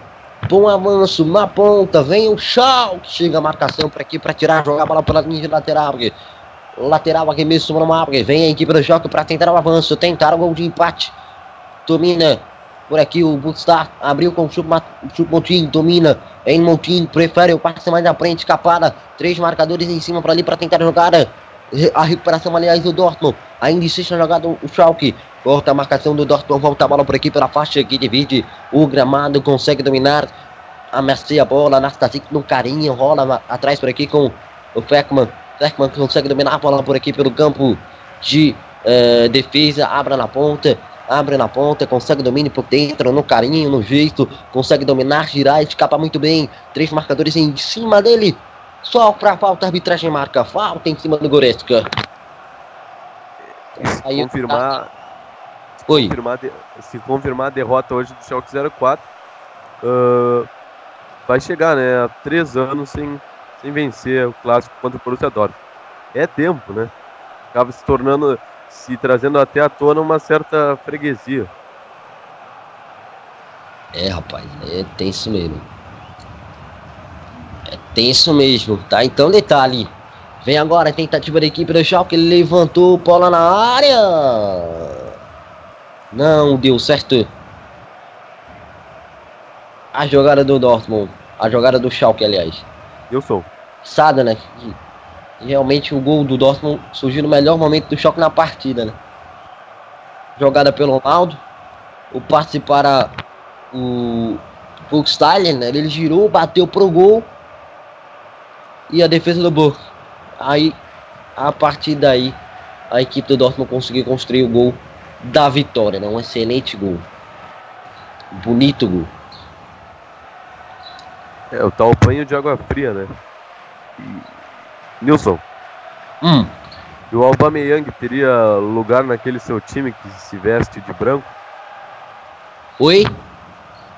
Speaker 7: bom avanço na ponta, vem o Schalke, chega a marcação por aqui para tirar, jogar a bola pela linha de lateral, lateral mesmo no mapa, vem a equipe do Schalke para tentar o avanço, tentar o gol de empate, domina por aqui o Butstar abriu com o Chupmontin, domina em Montin, prefere o passe mais à frente, escapada. Três marcadores em cima para ali para tentar jogar a recuperação, aliás, do Dortmund. Ainda insiste na jogada o Schalke. Corta a marcação do Dortmund, volta a bola por aqui pela faixa que divide o gramado, consegue dominar. Ameaça a bola, Nastasic no carinho, rola atrás por aqui com o Feckman. Feckman consegue dominar a bola por aqui pelo campo de uh, defesa, abra na ponta abre na ponta, consegue domínio por dentro, no carinho, no jeito, consegue dominar, girar, escapa muito bem. Três marcadores em cima dele. Só pra falta, a arbitragem marca falta em cima do Goretzka.
Speaker 6: Se confirmar,
Speaker 7: Oi.
Speaker 6: confirmar se confirmar a derrota hoje do Schalke 04, uh, vai chegar, né, a três anos sem, sem vencer o clássico contra o Borussia Dortmund. É tempo, né? Acaba se tornando se trazendo até à tona uma certa freguesia.
Speaker 7: É, rapaz, é tenso mesmo. É tenso mesmo, tá? Então, detalhe. Vem agora a tentativa da equipe do Schalke, ele levantou bola na área. Não deu certo. A jogada do Dortmund, a jogada do Schalke, aliás.
Speaker 6: Eu sou.
Speaker 7: Sada, né? Realmente o gol do Dortmund surgiu no melhor momento do choque na partida, né? Jogada pelo Ronaldo. O passe para o Buchstein, né? Ele girou, bateu pro gol. E a defesa do Burke. Aí, a partir daí, a equipe do Dortmund conseguiu construir o gol da vitória, né? Um excelente gol. Bonito gol.
Speaker 6: É, o tal banho de água fria, né? E... Nilson.
Speaker 7: Hum.
Speaker 6: E o Aubameyang teria lugar naquele seu time que se veste de branco?
Speaker 7: Oi?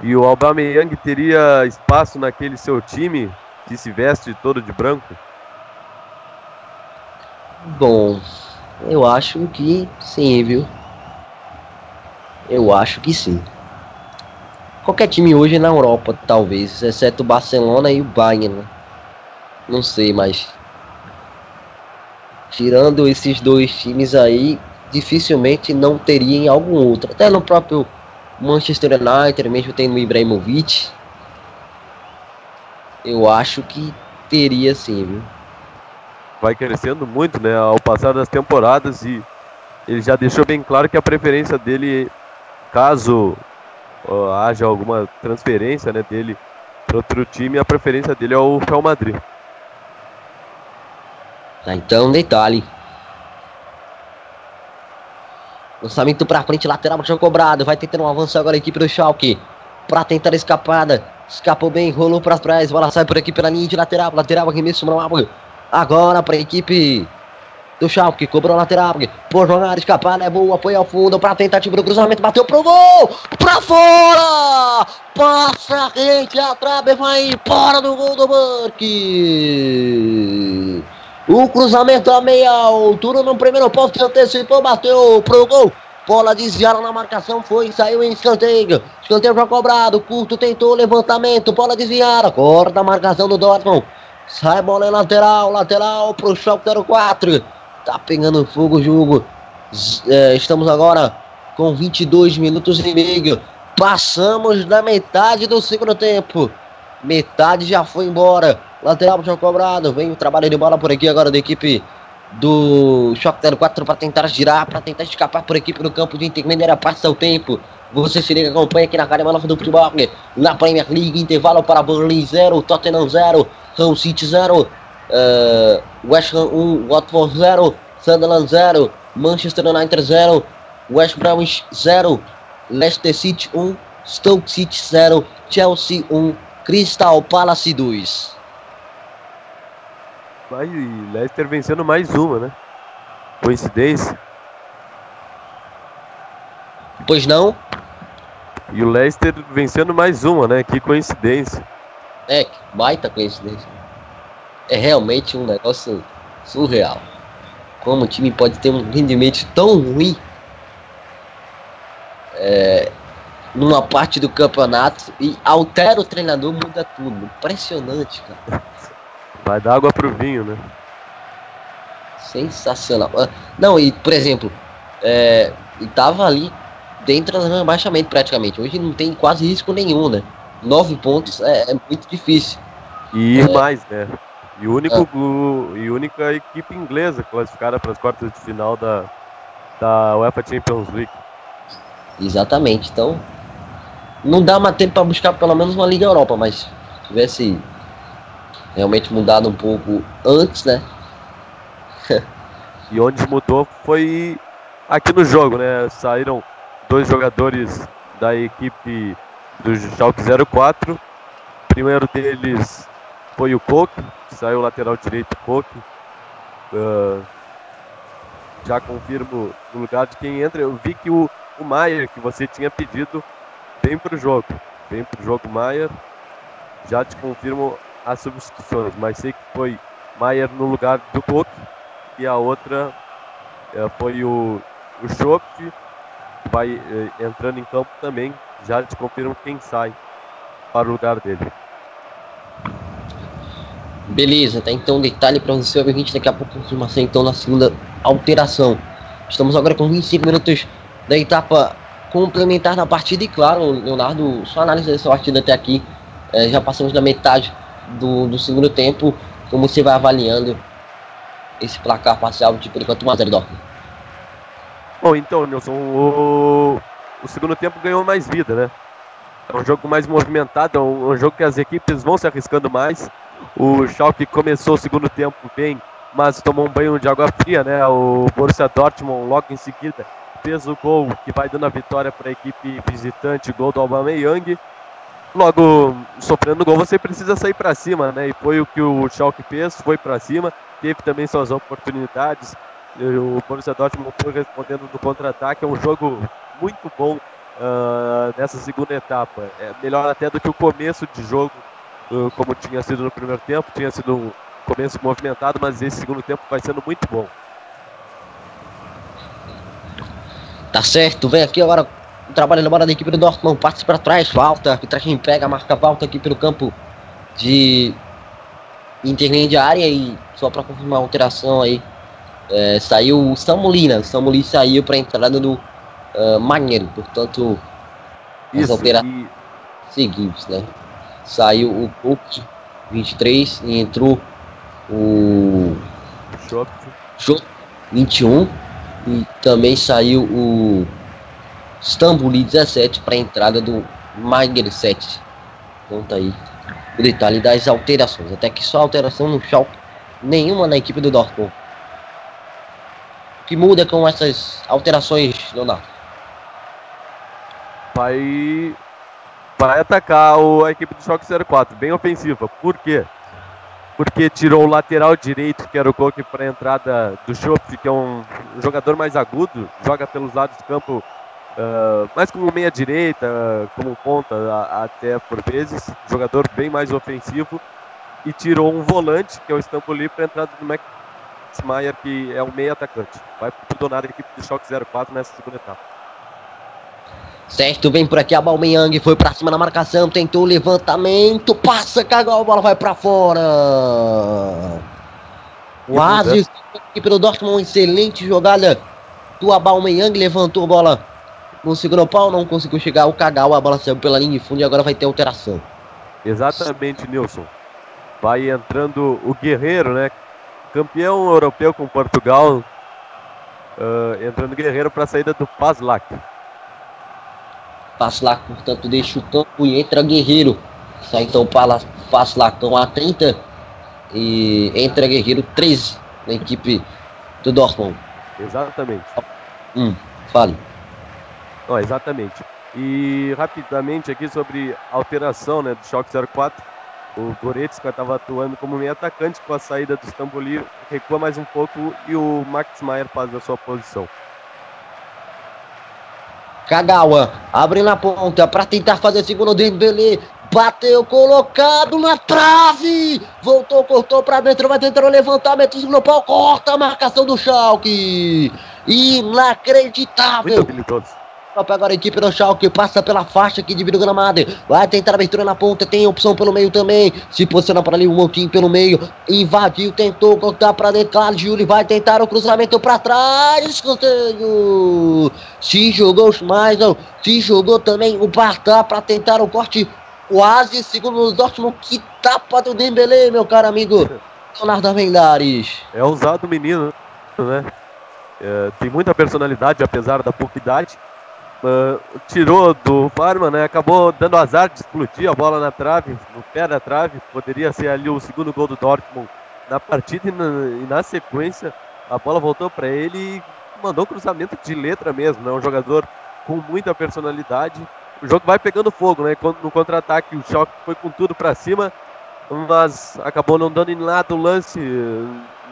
Speaker 6: E o Aubameyang teria espaço naquele seu time que se veste todo de branco?
Speaker 7: Bom, eu acho que sim, viu? Eu acho que sim. Qualquer time hoje na Europa, talvez, exceto o Barcelona e o Bayern. Né? Não sei, mas tirando esses dois times aí, dificilmente não teria em algum outro. Até no próprio Manchester United, mesmo tendo o Ibrahimovic, eu acho que teria sim, viu?
Speaker 6: Vai crescendo muito, né, ao passar das temporadas e ele já deixou bem claro que a preferência dele, caso uh, haja alguma transferência, né, dele para outro time, a preferência dele é o Real Madrid.
Speaker 7: Tá, então, detalhe. Lançamento pra frente, lateral, jogo cobrado. Vai tentando um avanço agora a equipe do Schalke. Pra tentar a escapada. Escapou bem, rolou pra trás. Bola sai por aqui pela linha de lateral. Lateral, arremesso no Agora pra equipe do Schalke. Cobrou lateral. Por jogar, escapada é boa. Apoio ao fundo pra tentativa do cruzamento. Bateu pro gol. Pra fora. Passa a rede. A trave vai embora do gol do Burke. O cruzamento a meia altura no primeiro posto antecipou, bateu pro gol. Bola desviada na marcação, foi, saiu em escanteio. Escanteio já cobrado, curto tentou levantamento, bola desviada. Corta a marcação do Dortmund. Sai bola em lateral, lateral pro Schalke 04. Tá pegando fogo o jogo. É, estamos agora com 22 minutos e meio. Passamos da metade do segundo tempo. Metade já foi embora. Lateral já cobrado. Vem o trabalho de bola por aqui agora da equipe do Shock 04 para tentar girar, para tentar escapar por equipe no campo de intermediária. Passa o tempo. Você se liga, acompanha aqui na Academia Nova do Futebol. Na Premier League, intervalo para Burnley 0, Tottenham 0, Hull City 0, uh, West Ham 1, Watford 0, Sunderland 0, Manchester United 0, West Bromwich 0, Leicester City 1, Stoke City 0, Chelsea 1, Crystal Palace 2
Speaker 6: e Leicester vencendo mais uma, né? Coincidência.
Speaker 7: Pois não?
Speaker 6: E o Leicester vencendo mais uma, né? Que coincidência.
Speaker 7: É, baita coincidência. É realmente um negócio surreal. Como o time pode ter um rendimento tão ruim é, numa parte do campeonato e altera o treinador, muda tudo. Impressionante, cara.
Speaker 6: Vai dar água pro vinho, né?
Speaker 7: Sensacional. Ah, não, e por exemplo, é, tava ali dentro do rebaixamento praticamente. Hoje não tem quase risco nenhum, né? Nove pontos é, é muito difícil.
Speaker 6: E ir é, mais, né? E, único, é. o, e única equipe inglesa classificada para as quartas de final da, da UEFA Champions League.
Speaker 7: Exatamente. Então, não dá mais tempo para buscar pelo menos uma Liga Europa, mas se tivesse realmente mudado um pouco antes, né?
Speaker 6: e onde mudou foi aqui no jogo, né? Saíram dois jogadores da equipe do Schalke 04. O primeiro deles foi o Coque, saiu o lateral direito Coque. Uh, já confirmo no lugar de quem entra. Eu vi que o, o Maier, que você tinha pedido, vem para o jogo. Vem para o jogo Maier. Já te confirmo as substituições, mas sei que foi Maier no lugar do Cook e a outra é, foi o, o Schock, vai é, entrando em campo também. Já te confirmo quem sai para o lugar dele.
Speaker 7: Beleza, tá então detalhe para você, ouvinte, daqui a pouco confirmação então na segunda alteração. Estamos agora com 25 minutos da etapa complementar da partida e claro, Leonardo, sua análise dessa partida até aqui, é, já passamos da metade do, do segundo tempo, como você vai avaliando esse placar parcial de por enquanto 1x0 Dortmund?
Speaker 6: Bom, então, Nilson, o, o segundo tempo ganhou mais vida, né? É um jogo mais movimentado, é um, um jogo que as equipes vão se arriscando mais. O Schalke começou o segundo tempo bem, mas tomou um banho de água fria, né? O Borussia Dortmund logo em seguida fez o gol que vai dando a vitória para a equipe visitante, gol do Aubameyang. logo sofrendo gol, você precisa sair para cima, né? E foi o que o Schalke fez, foi para cima, teve também suas oportunidades. O Borussia Dortmund foi respondendo no contra-ataque, é um jogo muito bom uh, nessa segunda etapa. É melhor até do que o começo de jogo, como tinha sido no primeiro tempo, tinha sido um começo movimentado, mas esse segundo tempo vai sendo muito bom.
Speaker 7: Tá certo, vem aqui agora o trabalho embora da equipe do Dortmund, parte para trás, falta, a arbitragem pega, marca falta aqui pelo campo de intermediária e só para confirmar a alteração aí, é, saiu o Samulina, o Samuli saiu para entrada do uh, Magneiro, portanto, as alterações e... seguintes, né? Saiu o Cook 23 e entrou o
Speaker 6: Shop.
Speaker 7: Shop 21 e também saiu o Stambuli 17 para a entrada do Maiger 7. Conta aí o detalhe das alterações. Até que só alteração no Schalke, nenhuma na equipe do Dortmund. O que muda com essas alterações, Leonardo?
Speaker 6: Vai, vai atacar o, a equipe do Schalke 04, bem ofensiva. Por quê? porque tirou o lateral direito, que era o Coque, para a entrada do Schopf, que é um jogador mais agudo, joga pelos lados do campo, uh, mais como meia direita, como ponta até por vezes, jogador bem mais ofensivo, e tirou um volante, que é o Stamboli, para a entrada do Max Maier, que é um meia atacante. Vai para o a equipe do Choque 04 nessa segunda etapa.
Speaker 7: Certo, vem por aqui a Balmeyang, foi pra cima na marcação, tentou o levantamento, passa, cagou, a bola vai pra fora. O Aziz aqui pelo Dortmund, excelente jogada do Aubameyang, levantou a bola no segundo pau, não conseguiu chegar o Cagal, a bola saiu pela linha de fundo e agora vai ter alteração.
Speaker 6: Exatamente, Nilson. Vai entrando o Guerreiro, né? Campeão europeu com Portugal. Uh, entrando Guerreiro para a saída do Paslak.
Speaker 7: Passa lá, portanto, deixa o campo e entra Guerreiro. Sai então para passa lá com a 30 e entra Guerreiro 13 na equipe do Dortmund.
Speaker 6: Exatamente.
Speaker 7: Hum, fale.
Speaker 6: Oh, exatamente. E rapidamente aqui sobre alteração né, do Schalke 04. O Goretzka estava atuando como meio atacante com a saída do Stamboli, recua mais um pouco e o Max Maier faz a sua posição.
Speaker 7: Kagawa abre na ponta para tentar fazer segundo Dembele. Bateu colocado na trave. Voltou, cortou para dentro, vai tentar o levantamento no pau. Corta a marcação do Schalke. Inacreditável.
Speaker 6: Muito.
Speaker 7: Agora a equipe do Schalke passa pela faixa que divide o gramado. Vai tentar abertura na ponta. Tem opção pelo meio também. Se posiciona para ali um pouquinho pelo meio. Invadiu, tentou cortar para dentro. Claro, Júlio vai tentar o cruzamento para trás. Escanteio. Se jogou o Schmeisel. Se jogou também o Bartá para tentar o corte. Quase segundo o Dortmund. Que tapa do Dembele, meu caro amigo. Leonardo Mendares.
Speaker 6: É ousado o menino, né? É, tem muita personalidade, apesar da pouca idade. Uh, tirou do Farman, né? Acabou dando azar de explodir a bola na trave, no pé da trave. Poderia ser ali o segundo gol do Dortmund na partida e na, e na sequência a bola voltou para ele e mandou cruzamento de letra mesmo, né? Um jogador com muita personalidade. O jogo vai pegando fogo, né? No contra-ataque o choque foi com tudo para cima, mas acabou não dando em nada o lance,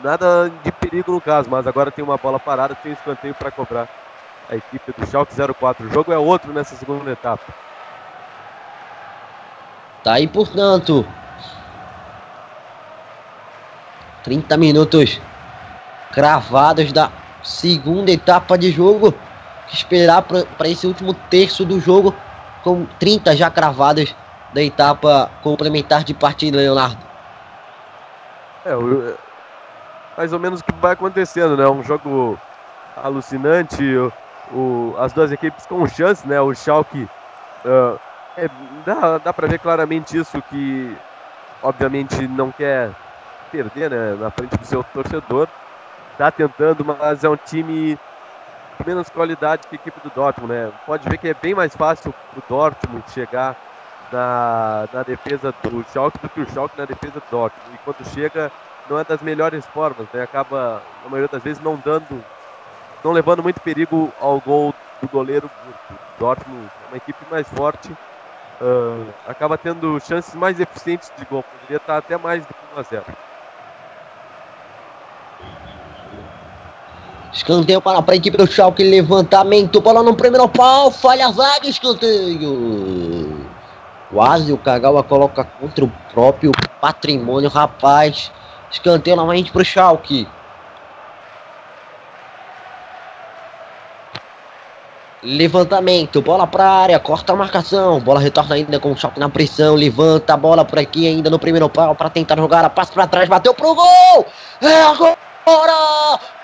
Speaker 6: nada de perigo no caso, mas agora tem uma bola parada, tem um escanteio para cobrar a equipe do Schalke 04. O jogo é outro nessa segunda etapa.
Speaker 7: Tá aí, portanto. 30 minutos cravados da segunda etapa de jogo. Esperar para esse último terço do jogo com 30 já cravadas da etapa complementar de partida, Leonardo.
Speaker 6: É, o, mais ou menos o que vai acontecendo, né? Um jogo alucinante o, as duas equipes com chance, né? O Schalke uh, é, dá, dá para ver claramente isso que obviamente não quer perder, né? Na frente do seu torcedor, tá tentando, mas é um time com menos qualidade que a equipe do Dortmund, né? Pode ver que é bem mais fácil o Dortmund chegar na, na defesa do Schalke do que o Schalke na defesa do Dortmund. E quando chega, não é das melhores formas, né? Acaba, na maioria das vezes, não dando não levando muito perigo ao gol do goleiro Dortmund, uma equipe mais forte uh, acaba tendo chances mais eficientes de gol. Poderia estar até mais do que 1 a 0.
Speaker 7: Escanteio para a equipe do Schalke, levantamento, bola no primeiro pau, falha a zaga, escanteio. Quase o Kagawa coloca contra o próprio patrimônio, rapaz. Escanteio novamente para o Schalke. Levantamento, bola para a área, corta a marcação, bola retorna ainda com o choque na pressão, levanta a bola por aqui ainda no primeiro pau para tentar jogar, a passe para trás, bateu pro gol! É agora!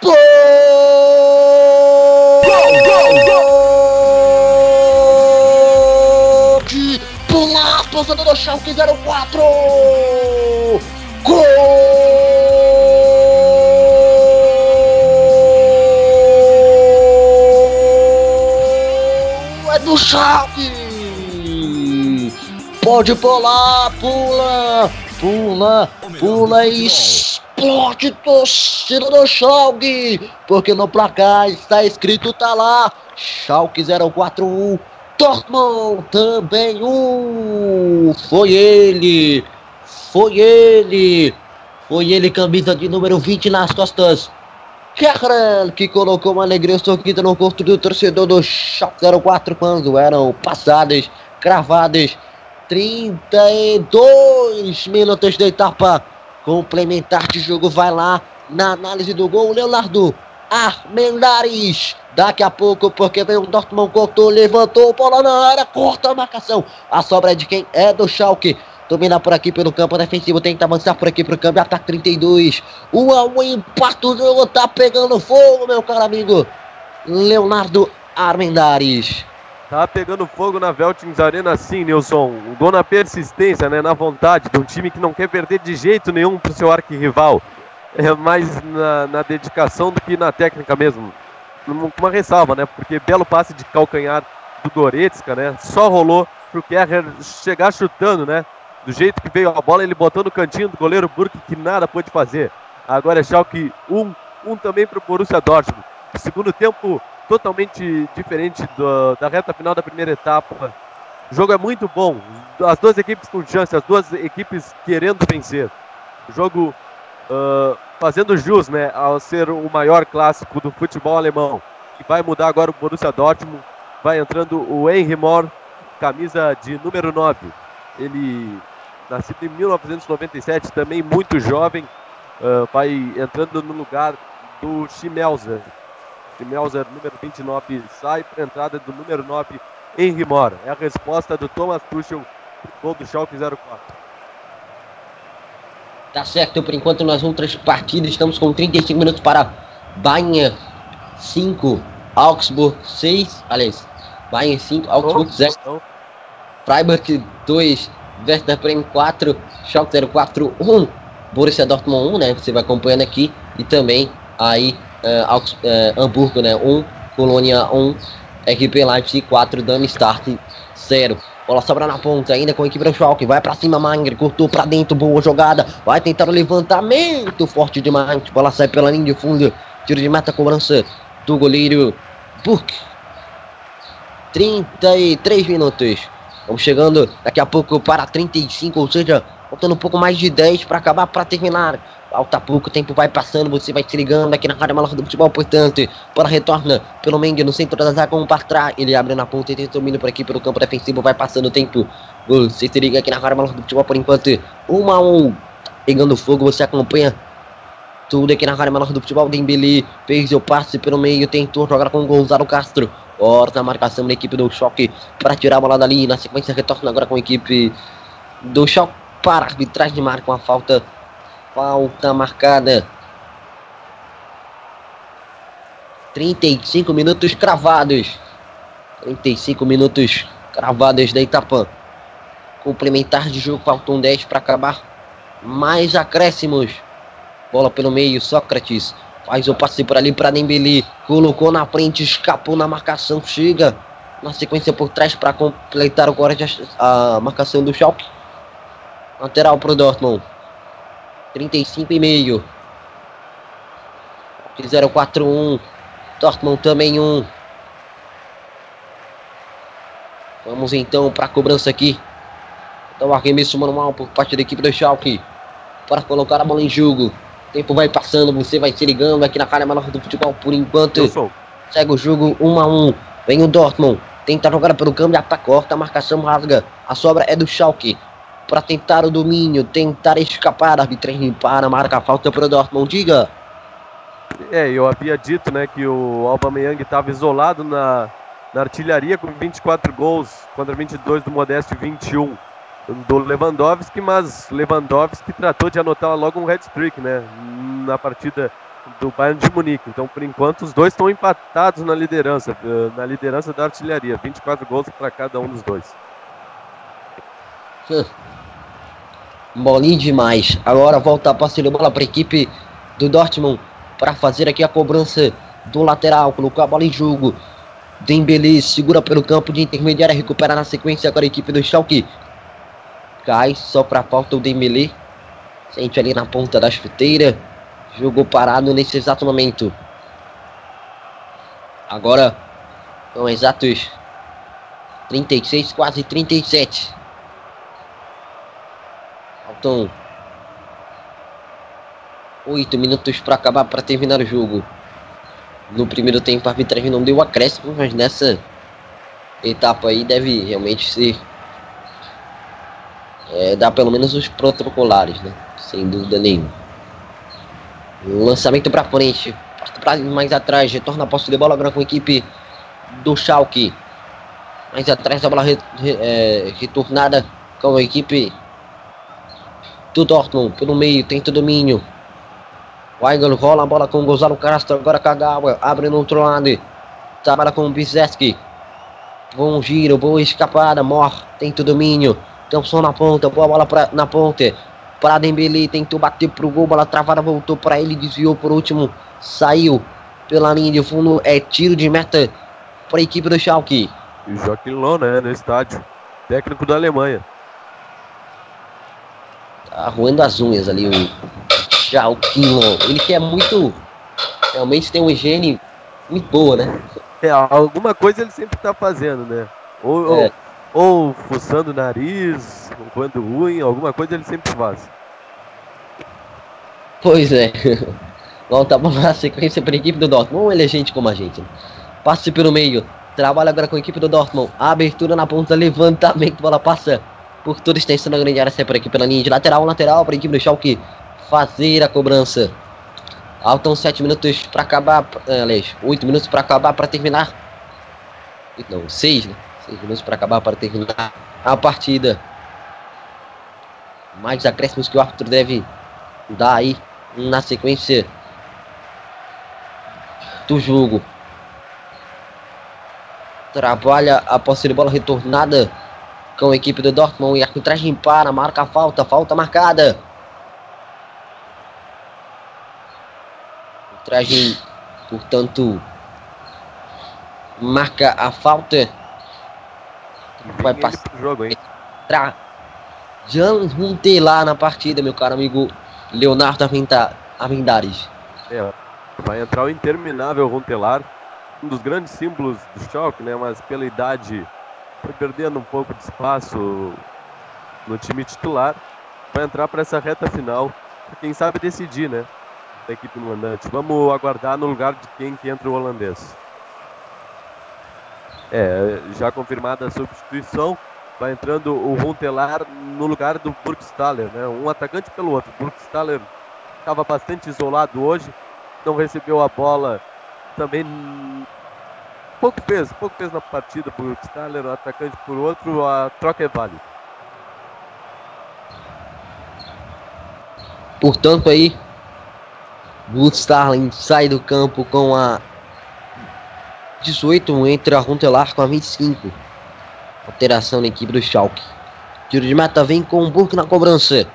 Speaker 7: Gol! Gol, gol, gol! De torcedor do Schalke 04! Gol! Do Schalke! Pode pular, pula, pula, pula e explode torcida do Schalke, porque no placar está escrito, tá lá, Schalke 041, Dortmund também um, foi ele, foi ele, foi ele, camisa de número 20 nas costas, Kerran, que colocou uma alegria sorrindo no corpo do torcedor do Schalke 04 quando eram passadas, cravadas, 32 minutos de etapa complementar de jogo. Vai lá na análise do gol, Leonardo Armendares. Daqui a pouco, porque vem o Dortmund, cortou, levantou, bola na área, corta a marcação. A sobra é de quem? É do Schalke. Domina por aqui pelo campo defensivo, tenta avançar por aqui pro campo, ataque 32. 1 a 1 empate, o jogo tá pegando fogo, meu caro amigo. Leonardo Armendares.
Speaker 6: Tá pegando fogo na Veltins Arena sim, Nilson. Um gol na persistência, né? Na vontade de um time que não quer perder de jeito nenhum pro seu arquirrival. É mais na, na dedicação do que na técnica mesmo. Uma ressalva, né? Porque belo passe de calcanhar do Goretzka, né? Só rolou pro Kerrer chegar chutando, né? Do jeito que veio a bola, ele botou no cantinho do goleiro Burke, que nada pôde fazer. Agora é Schalke 1, um, um também pro Borussia Dortmund. Segundo tempo totalmente diferente do, da reta final da primeira etapa. O jogo é muito bom. As duas equipes com chance, as duas equipes querendo vencer. O jogo uh, fazendo jus né, ao ser o maior clássico do futebol alemão. E vai mudar agora o Borussia Dortmund. Vai entrando o Henry Moore, camisa de número 9. Ele, nascido em 1997, também muito jovem, uh, vai entrando no lugar do Schmelzer, de Melzer, número 29, sai para a entrada do número 9, Henry Mora. É a resposta do Thomas Tuchel, gol do Schalke 04.
Speaker 7: Tá certo, por enquanto nas outras partidas estamos com 35 minutos para Bayern 5, Augsburg 6, aliás, Bayern 5, Augsburg 0, Freiburg 2, Werder Bremen 4, Schalke 04 1, Borussia Dortmund 1, né, você vai acompanhando aqui, e também aí uh, uh, Hamburgo, né? 1, um, Colônia 1, um, RP Leipzig 4, Darmstadt 0. Bola sobra na ponta, ainda com a equipe do Schalke. Vai pra cima, Manger. Cortou pra dentro, boa jogada. Vai tentar o levantamento forte demais. Bola sai pela linha de fundo. Tiro de meta, cobrança do goleiro Burke. 33 minutos. Vamos chegando daqui a pouco para 35, ou seja, faltando um pouco mais de 10 para acabar, para terminar. Falta pouco, o tempo vai passando, você vai se ligando aqui na Rádio Maluca do Futebol, portanto, bola retorna. Pelo Mengue no centro da zaga, um para trás, ele abre na ponta e tem domínio por aqui pelo campo defensivo, vai passando o tempo, você se liga aqui na Rádio Maluca do Futebol por enquanto, 1 a 1 pegando fogo, você acompanha tudo aqui na Rádio Maluca do Futebol, Dembele fez o passe pelo meio, tentou jogar com o Gonzalo Castro, corta a marcação da equipe do Choque para tirar a bola dali, na sequência retorna agora com a equipe do Choque para a arbitragem marca uma falta Falta marcada. 35 minutos cravados. 35 minutos cravados da Itapã. Complementar de jogo, faltam 10 para acabar. Mais acréscimos. Bola pelo meio, Sócrates. Faz o passe por ali para Dembele. Colocou na frente, escapou na marcação. Chega na sequência por trás para completar agora a marcação do Schalke. Lateral para o Dortmund. 35,5. 041. Dortmund também 1. Vamos então para a cobrança aqui Então arremesso manual por parte da equipe do Schalke. Para colocar a bola em jogo. O tempo vai passando, você vai se ligando aqui na cara menor do futebol por enquanto. Segue o jogo 1 a 1 Vem o Dortmund. Tenta jogar pelo campo e ataca, corta, a marcação rasga. A sobra é do Schalke. Para tentar o domínio, tentar escapar. A arbitragem para, marca a falta para o Dortmund. Diga.
Speaker 6: É, eu havia dito, né, que o Aubameyang estava isolado na, na artilharia com 24 gols contra 22 do Modeste e 21 do Lewandowski, mas Lewandowski tratou de anotar logo um hat-trick, né, na partida do Bayern de Munique. Então, por enquanto, os dois estão empatados na liderança, eh, na liderança da artilharia, 24 gols para cada um dos dois.
Speaker 7: Bolinho demais. Agora volta a passe de bola para a equipe do Dortmund para fazer aqui a cobrança do lateral. Colocou a bola em jogo. Dembele segura pelo campo de intermediária, recupera na sequência agora a equipe do Schalke. Cai só para falta o Dembele. Sente ali na ponta da chuteira. Jogou parado nesse exato momento. Agora são exatos 36, quase 37. Faltam 8 minutos para acabar, para terminar o jogo. No primeiro tempo a arbitragem não deu acréscimo, mas nessa etapa aí deve realmente ser. É, dar pelo menos os protocolares, né? Sem dúvida nenhuma. Lançamento para frente. Pra mais atrás. Retorna a posse de bola agora com a equipe do Schalke. Mais atrás a bola re, re, é, retornada com a equipe do Dortmund. Pelo meio, tenta domínio. Weigl rola a bola com o Gonzalo Castro. Agora Kagawa. Abre no outro lado. Trabalha com o Bizeski. Bom giro, boa escapada. Mor tenta o domínio. Thompson na ponta. Boa bola pra, na ponta. Para Dembele. Tentou bater pro gol. Bola travada. Voltou para ele. Desviou por último. Saiu pela linha de fundo. É tiro de meta para a equipe do Schalke.
Speaker 6: E o Joaquim Loh, né, no estádio. Técnico da Alemanha.
Speaker 7: Tá roendo as unhas ali o Joaquim Loh. Ele que é muito. Realmente tem uma higiene muito boa, né?
Speaker 6: É, alguma coisa ele sempre tá fazendo, né? Ou,
Speaker 7: É.
Speaker 6: ou, ou fuçando o nariz, quando ruim, alguma coisa ele sempre faz.
Speaker 7: Pois é. Volta a bola na sequência para a equipe do Dortmund. Ou ele é gente como a gente. Né? Passe pelo meio. Trabalha agora com a equipe do Dortmund. Abertura na ponta, levantamento. Bola passa por toda a extensão da grande área. Por aqui pela linha de lateral. Lateral para a equipe do Schalke fazer a cobrança. Faltam 7 minutos para acabar. eh, Aliás, 8 minutos para acabar, para terminar. Não, 6, né? 6 minutos para acabar, para terminar a partida. Mais acréscimos que o árbitro deve dar aí na sequência do jogo. Trabalha a posse de bola retornada com a equipe do Dortmund e a arbitragem para, marca a falta, falta marcada. Arbitragem, portanto, marca a falta. Vai passar
Speaker 6: pro jogo, hein?
Speaker 7: pra Jan Runtelar na partida, meu caro amigo Leonardo Avendares.
Speaker 6: É, vai entrar o interminável Runtelar, um dos grandes símbolos do Schalke, né? Mas pela idade foi perdendo um pouco de espaço no time titular. Vai entrar para essa reta final, quem sabe decidir, né? Da equipe mandante. Vamos aguardar no lugar de quem que entra o holandês. É, já confirmada a substituição, vai entrando o Runtelar no lugar do Burgstaller, né? Um atacante pelo outro. Burgstaller estava bastante isolado hoje, não recebeu a bola também pouco peso, pouco peso na partida por Staller, um atacante por outro, a troca é válida.
Speaker 7: Portanto aí, Starling sai do campo com a 18, entra a Runtelar com a 25. Alteração na equipe do Schalke. Tiro de meta vem com o Burke na cobrança.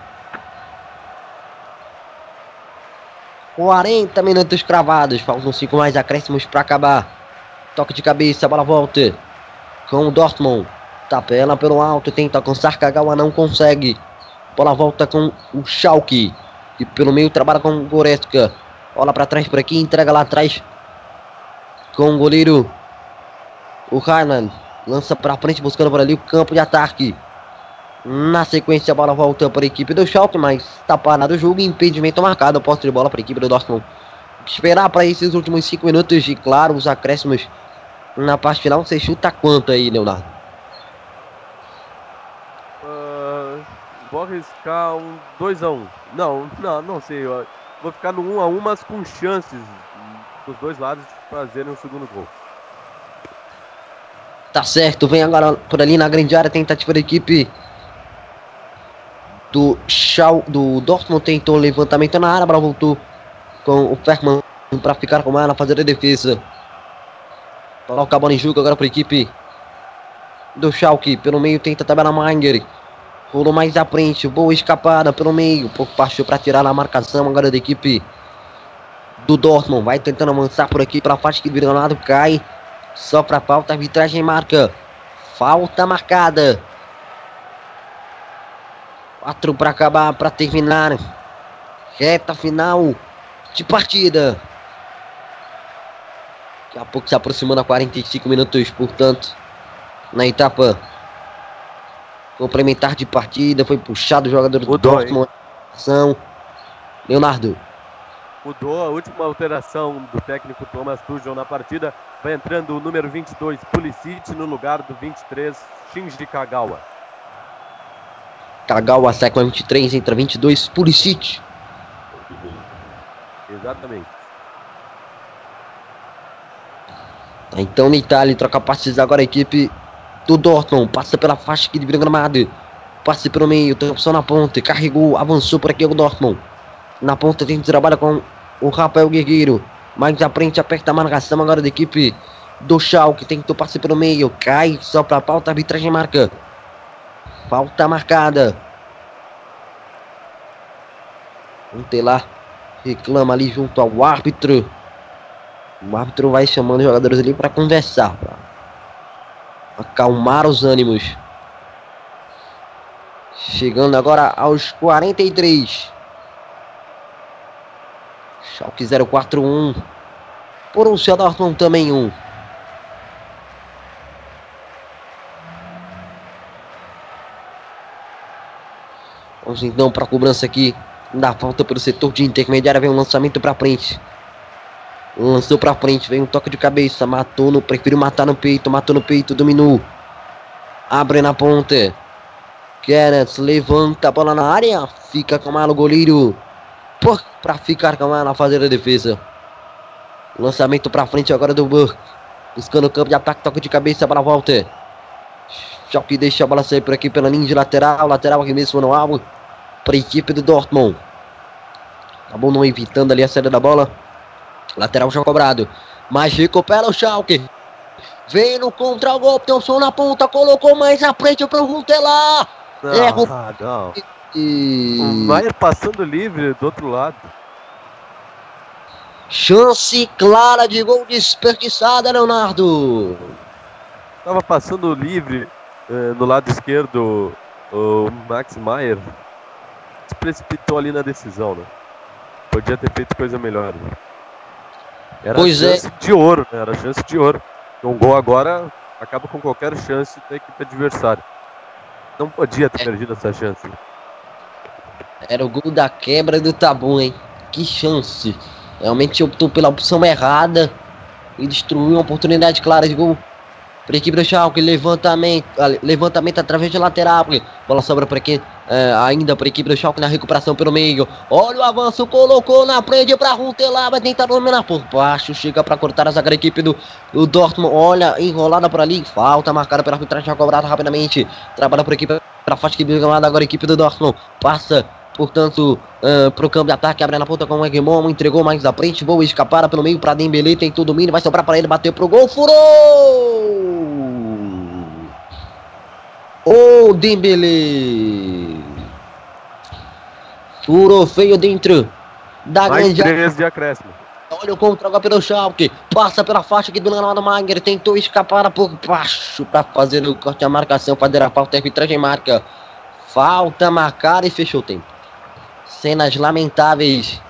Speaker 7: 40 minutos cravados, faltam 5 mais acréscimos para acabar. Toque de cabeça, bola volta com o Dortmund. Tapela pelo alto, tenta alcançar Kagawa, não consegue. Bola volta com o Schalke. E pelo meio trabalha com o Goretzka. Bola para trás por aqui, entrega lá atrás com o goleiro. O Highland lança para frente buscando por ali o campo de ataque. Na sequência, a bola volta para a equipe do Schalke, mas está parado o jogo impedimento marcado. Posse de bola para a equipe do Dortmund. Esperar para esses últimos 5 minutos e, claro, os acréscimos na parte final. Você chuta quanto aí, Leonardo?
Speaker 6: Vou arriscar um 2x1. Um. Não, não, não sei. Vou ficar no 1x1, um, um mas com chances dos dois lados fazerem um segundo gol.
Speaker 7: Tá certo, vem agora por ali na grande área, tentativa da equipe do Schau, do Dortmund tentou levantamento na área, a voltou com o Ferman para ficar com ela, fazer a defesa. Coloca a bola em jogo agora para a equipe do Schalke, pelo meio tenta tabela Manger. Rolou mais à frente, boa escapada pelo meio, pouco baixo para tirar a marcação agora da equipe do Dortmund. Vai tentando avançar por aqui para a faixa que vira lado, cai. Só para falta, a arbitragem marca. Falta marcada. Quatro para acabar, para terminar. Reta final de partida. Daqui a pouco se aproximando a 45 minutos, portanto, na etapa complementar de partida. Foi puxado o jogador do Dortmund. Leonardo.
Speaker 6: Mudou a última alteração do técnico Thomas Tuchel na partida. Vai entrando o número 22, Pulisic, no lugar do 23, Shinji Kagawa.
Speaker 7: Kagawa sai com a 23, entra 22, Pulisic.
Speaker 6: Exatamente.
Speaker 7: Tá, então na Itália troca passes agora a equipe do Dortmund. Passa pela faixa aqui de gramado. Passe pelo meio, tem opção na ponta. Carregou, avançou por aqui o Dortmund. Na ponta tem que trabalhar com o Rafael Guerreiro. Mais à frente, aperta a marcação agora da equipe do Schalke. Tentou passe pelo meio. Cai só para a pauta. Arbitragem marca. Falta marcada. lá reclama ali junto ao árbitro. O árbitro vai chamando os jogadores ali para conversar, para acalmar os ânimos. Chegando agora aos 43. Schalke 041. Borussia Dortmund também 1. Um. Vamos então para a cobrança aqui da falta pelo setor de intermediária. Vem um lançamento para frente. Lançou para frente, vem um toque de cabeça. Matou no. Prefiro matar no peito. Matou no peito, dominou. Abre na ponta. Gerrits levanta a bola na área. Fica com o goleiro. Para ficar com ela fazer a defesa. Lançamento para frente agora do Burke. Buscando o campo de ataque, toque de cabeça, bola volta. Choque deixa a bola sair por aqui pela linha de lateral. Lateral aqui mesmo no alvo. Para a equipe do Dortmund. Acabou não evitando ali a saída da bola. Lateral já cobrado. Mas recupera o Schalke. Vem no contra-golpe. Tem o som na ponta. Colocou mais à frente para o Runtelar.
Speaker 6: Erra ah. E... O Maier passando livre do outro lado.
Speaker 7: Chance clara de gol desperdiçada, Leonardo.
Speaker 6: Tava passando livre eh, no lado esquerdo o Max Maier. Se precipitou ali na decisão, né? Podia ter feito coisa melhor. Né? Era pois chance é. de ouro, né? Era chance de ouro. Um gol agora acaba com qualquer chance da equipe adversária. Não podia ter é. perdido essa chance.
Speaker 7: Era o gol da quebra do tabu, hein? Que chance. Realmente optou pela opção errada e destruiu uma oportunidade clara de gol para a equipe do Schalke. Levantamento, levantamento através de lateral. Bola sobra para aqui é, ainda para a equipe do Schalke na recuperação pelo meio. Olha o avanço, colocou na frente para Runtelar, vai tentar dominar por baixo, chega para cortar a zaga da equipe do, do Dortmund. Olha, enrolada por ali, falta marcada pela arbitragem cobrada rapidamente. Trabalha por equipe para faixa que agora a equipe do Dortmund. Passa Portanto, uh, pro campo de ataque, abre na ponta com o Egmon, entregou mais à frente, boa escapada pelo meio para Dembele, tentou domínio, vai sobrar para ele, bateu pro gol, furou! O oh, Dembele! Furou feio dentro da
Speaker 6: mais grande de acréscimo.
Speaker 7: Olha o contra agora pelo Schalke. Passa pela faixa aqui do Leonardo Magner. Tentou escapar por baixo para fazer o corte a marcação. Fazer a falta. A arbitragem marca. Falta marcada e fechou o tempo. Cenas lamentáveis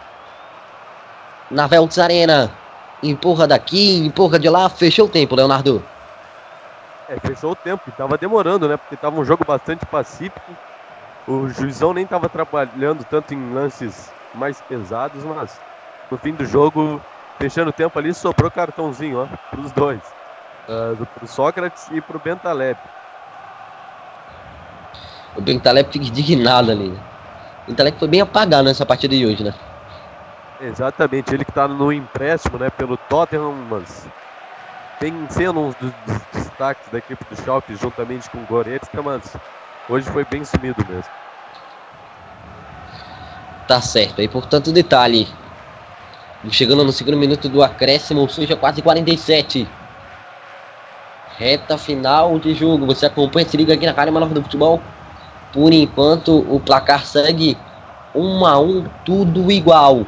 Speaker 7: na Veltz Arena. Empurra daqui, empurra de lá, fechou o tempo, Leonardo.
Speaker 6: É, fechou o tempo, e tava demorando, né? Porque tava um jogo bastante pacífico. O juizão nem tava trabalhando tanto em lances mais pesados, mas no fim do jogo, fechando o tempo ali, sobrou cartãozinho, ó, pros dois. Uh, pro Sócrates e pro Bentaleb.
Speaker 7: O Bentaleb fica indignado ali, né? O Bentaleb foi bem apagado nessa partida de hoje, né?
Speaker 6: Exatamente, ele que tá no empréstimo, né, pelo Tottenham, mas tem sendo um dos, destaques da equipe do Schalke juntamente com o Goretzka, mas hoje foi bem sumido mesmo.
Speaker 7: Tá certo, aí portanto detalhe, chegando no segundo minuto do acréscimo, ou seja, quase 47. Reta final de jogo, você acompanha, se liga aqui na Rádio Nova do Futebol. Por enquanto o placar segue 1 a 1 tudo igual.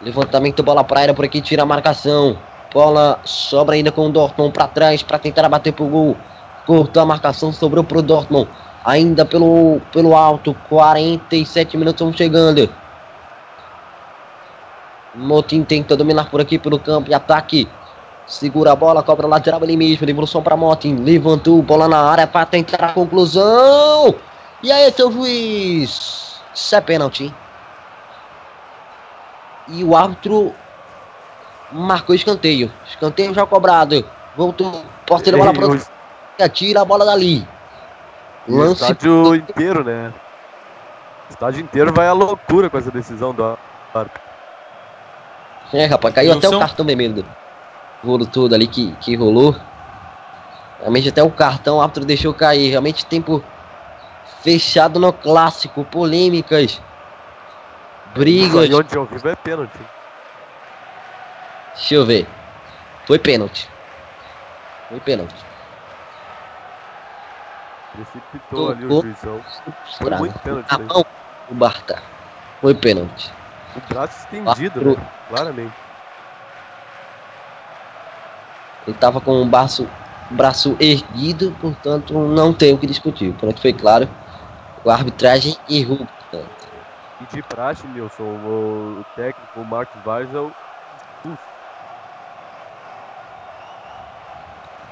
Speaker 7: Levantamento, bola pra área por aqui, tira a marcação. Bola sobra ainda com o Dortmund para trás para tentar bater pro gol. Cortou a marcação, sobrou pro Dortmund. Ainda pelo, pelo alto, 47 minutos vamos chegando. Motim tenta dominar por aqui pelo campo e ataque. Segura a bola, cobra lateral ali mesmo. Devolução para Motim. Levantou, bola na área para tentar a conclusão. E aí, seu juiz? Isso é pênalti e o árbitro marcou escanteio. Escanteio já cobrado. Voltou, da bola para tira a bola dali.
Speaker 6: Lance o estádio inteiro, né? O estádio inteiro vai à loucura com essa decisão do árbitro.
Speaker 7: É, rapaz, caiu Não até são... o cartão vermelho. O rolo todo ali que, que rolou. Realmente até o cartão o árbitro deixou cair. Realmente tempo fechado no clássico. Polêmicas brigas.
Speaker 6: onde eu vivo é pênalti.
Speaker 7: Deixa eu ver. Foi pênalti. Foi pênalti.
Speaker 6: Precipitou ali o juizão. Foi muito pênalti. A mão
Speaker 7: do Barta. Foi pênalti.
Speaker 6: O braço estendido, né? Claramente.
Speaker 7: Ele tava com o braço, braço erguido, portanto não tem o que discutir. Pronto, foi claro. A arbitragem errou, portanto.
Speaker 6: E de praxe, Nilson, o, técnico, o Marcos Varsel,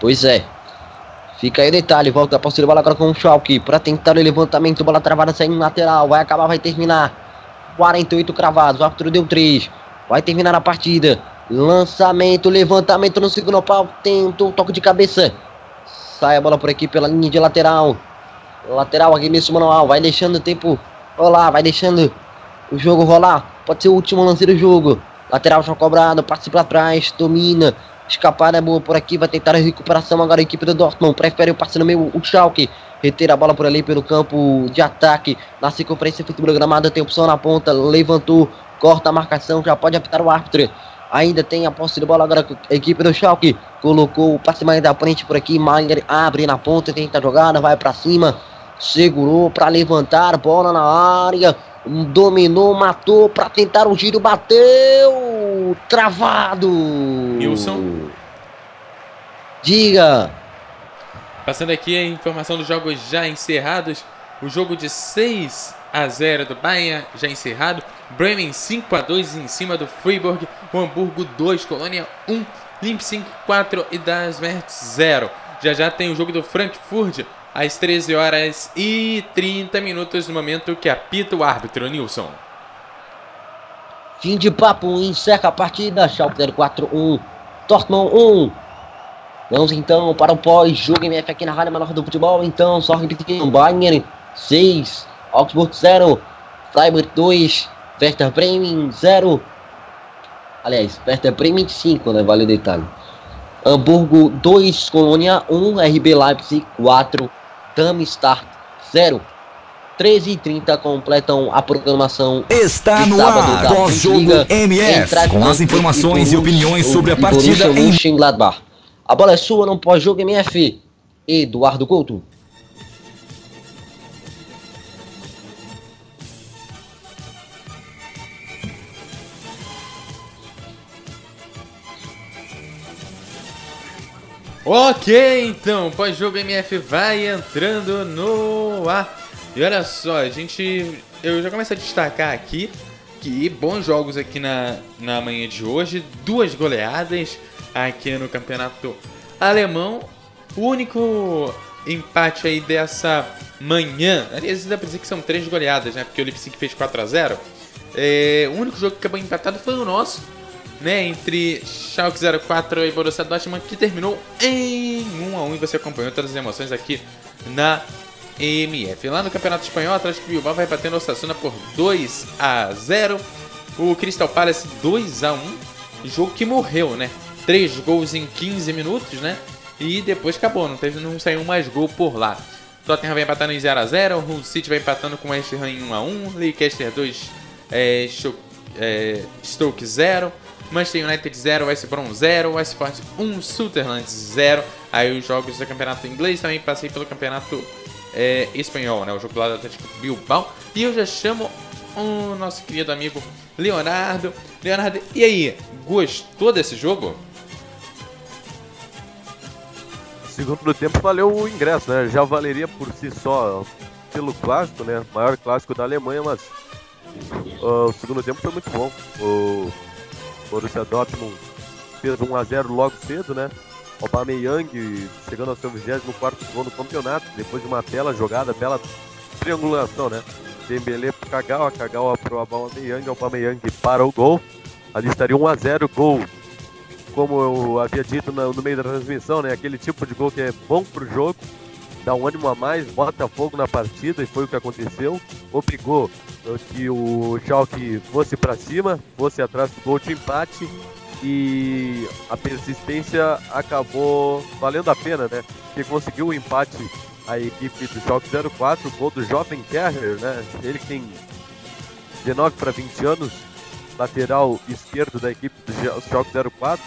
Speaker 7: Pois é. Fica aí o detalhe, volta a posse de bola agora com o Schalke para tentar o levantamento, bola travada saindo lateral, vai acabar, vai terminar. 48 cravados, o árbitro deu 3. Vai terminar a partida. Lançamento, levantamento no segundo pau, tenta um toque de cabeça. Sai a bola por aqui pela linha de lateral. Lateral aqui nesse manual, vai deixando o tempo Olá, vai deixando o jogo rolar. Pode ser o último lance do jogo. Lateral já cobrado, passe para trás, domina. Escapada é boa por aqui, vai tentar a recuperação agora a equipe do Dortmund. Prefere o passe no meio, o Schalke. Reter a bola por ali pelo campo de ataque. Na circunferência feita programada, tem opção na ponta. Levantou, corta a marcação, já pode apitar o árbitro. Ainda tem a posse de bola agora a equipe do Schalke. Colocou o passe mais da frente por aqui. Maier abre na ponta, tenta a jogada, vai para cima segurou para levantar, bola na área, dominou, matou para tentar o giro, bateu, travado.
Speaker 5: Nilson.
Speaker 7: Diga.
Speaker 5: Passando aqui a informação dos jogos já encerrados. O jogo de 6 a 0 do Bayern já encerrado. Bremen 5 a 2 em cima do Freiburg. O Hamburgo 2, Colônia 1, Leipzig 4 e Dasmert 0. Já já tem o jogo do Frankfurt às 13 horas e 30 minutos no momento que apita o árbitro Nilson.
Speaker 7: Fim de papo, encerra a partida, Schalke 4-1, Dortmund 1. Vamos então para o pós-jogo MF aqui na Rádio Menor do Futebol. Então, só repetindo, Bayern 6, Augsburg 0, Freiburg 2, Werder Bremen 0. Aliás, Werder Bremen 5, né? Vale o detalhe. Hamburgo 2, Colônia 1, RB Leipzig 4, Darmstadt 0. 13 e 30 completam a programação.
Speaker 1: Está no ar, pós-jogo MF, com as informações e, opiniões sobre a partida em
Speaker 7: Mönchengladbach. A bola é sua no pós-jogo MF. Eduardo Couto.
Speaker 5: Ok, então, pós-jogo MF vai entrando no ar. E olha só, a gente. Eu já começo a destacar aqui que bons jogos aqui na, na manhã de hoje, duas goleadas. aqui no campeonato alemão. O único empate aí dessa manhã, aliás, ainda pra dizer que são três goleadas, né? Porque o Leipzig fez 4 a 0 é, O único jogo que acabou empatado foi o nosso, né? Entre Schalke 04 e Borussia Dortmund, que terminou em 1 a 1 e você acompanhou todas as emoções aqui na MF. Lá no Campeonato Espanhol, Atlético Bilbao vai batendo o Osasuna por 2 a 0 O Crystal Palace 2 a 1 Jogo que morreu, né? 3 gols em 15 minutos, né? E depois acabou, não, teve, não saiu mais gol por lá. Tottenham vai empatando em 0x0, o City vai empatando com o West Ham em 1x1, Leicester 2, é, é, Stoke 0, Manchester United 0, West Brom 0, West Forest 1, Sutherland 0. Aí os jogos do campeonato inglês também passei pelo campeonato é, espanhol, né? O jogo lá do Atlético Bilbao. E eu já chamo o nosso querido amigo Leonardo. Leonardo, e aí, gostou desse jogo?
Speaker 6: segundo tempo valeu o ingresso, né? Já valeria por si só pelo clássico, né? Maior clássico da Alemanha, mas uh, o segundo tempo foi muito bom. O Borussia Dortmund fez 1 a 0 logo cedo, né? O Aubameyang chegando ao seu 24 gol no campeonato, depois de uma bela jogada, bela triangulação, né? Dembele pro Kagawa, Kagawa pro Aubameyang, Aubameyang para o gol. Ali estaria 1 a 0 gol como eu havia dito no, meio da transmissão, né? Aquele tipo de gol que é bom pro jogo, dá um ânimo a mais, bota fogo na partida e foi o que aconteceu. Obrigou que o Schalke fosse para cima, fosse atrás do gol de empate e a persistência acabou valendo a pena, né? Que conseguiu o empate a equipe do Schalke 04, gol do jovem Kerrer, né? Ele tem 19 para 20 anos, lateral esquerdo da equipe do Schalke 04.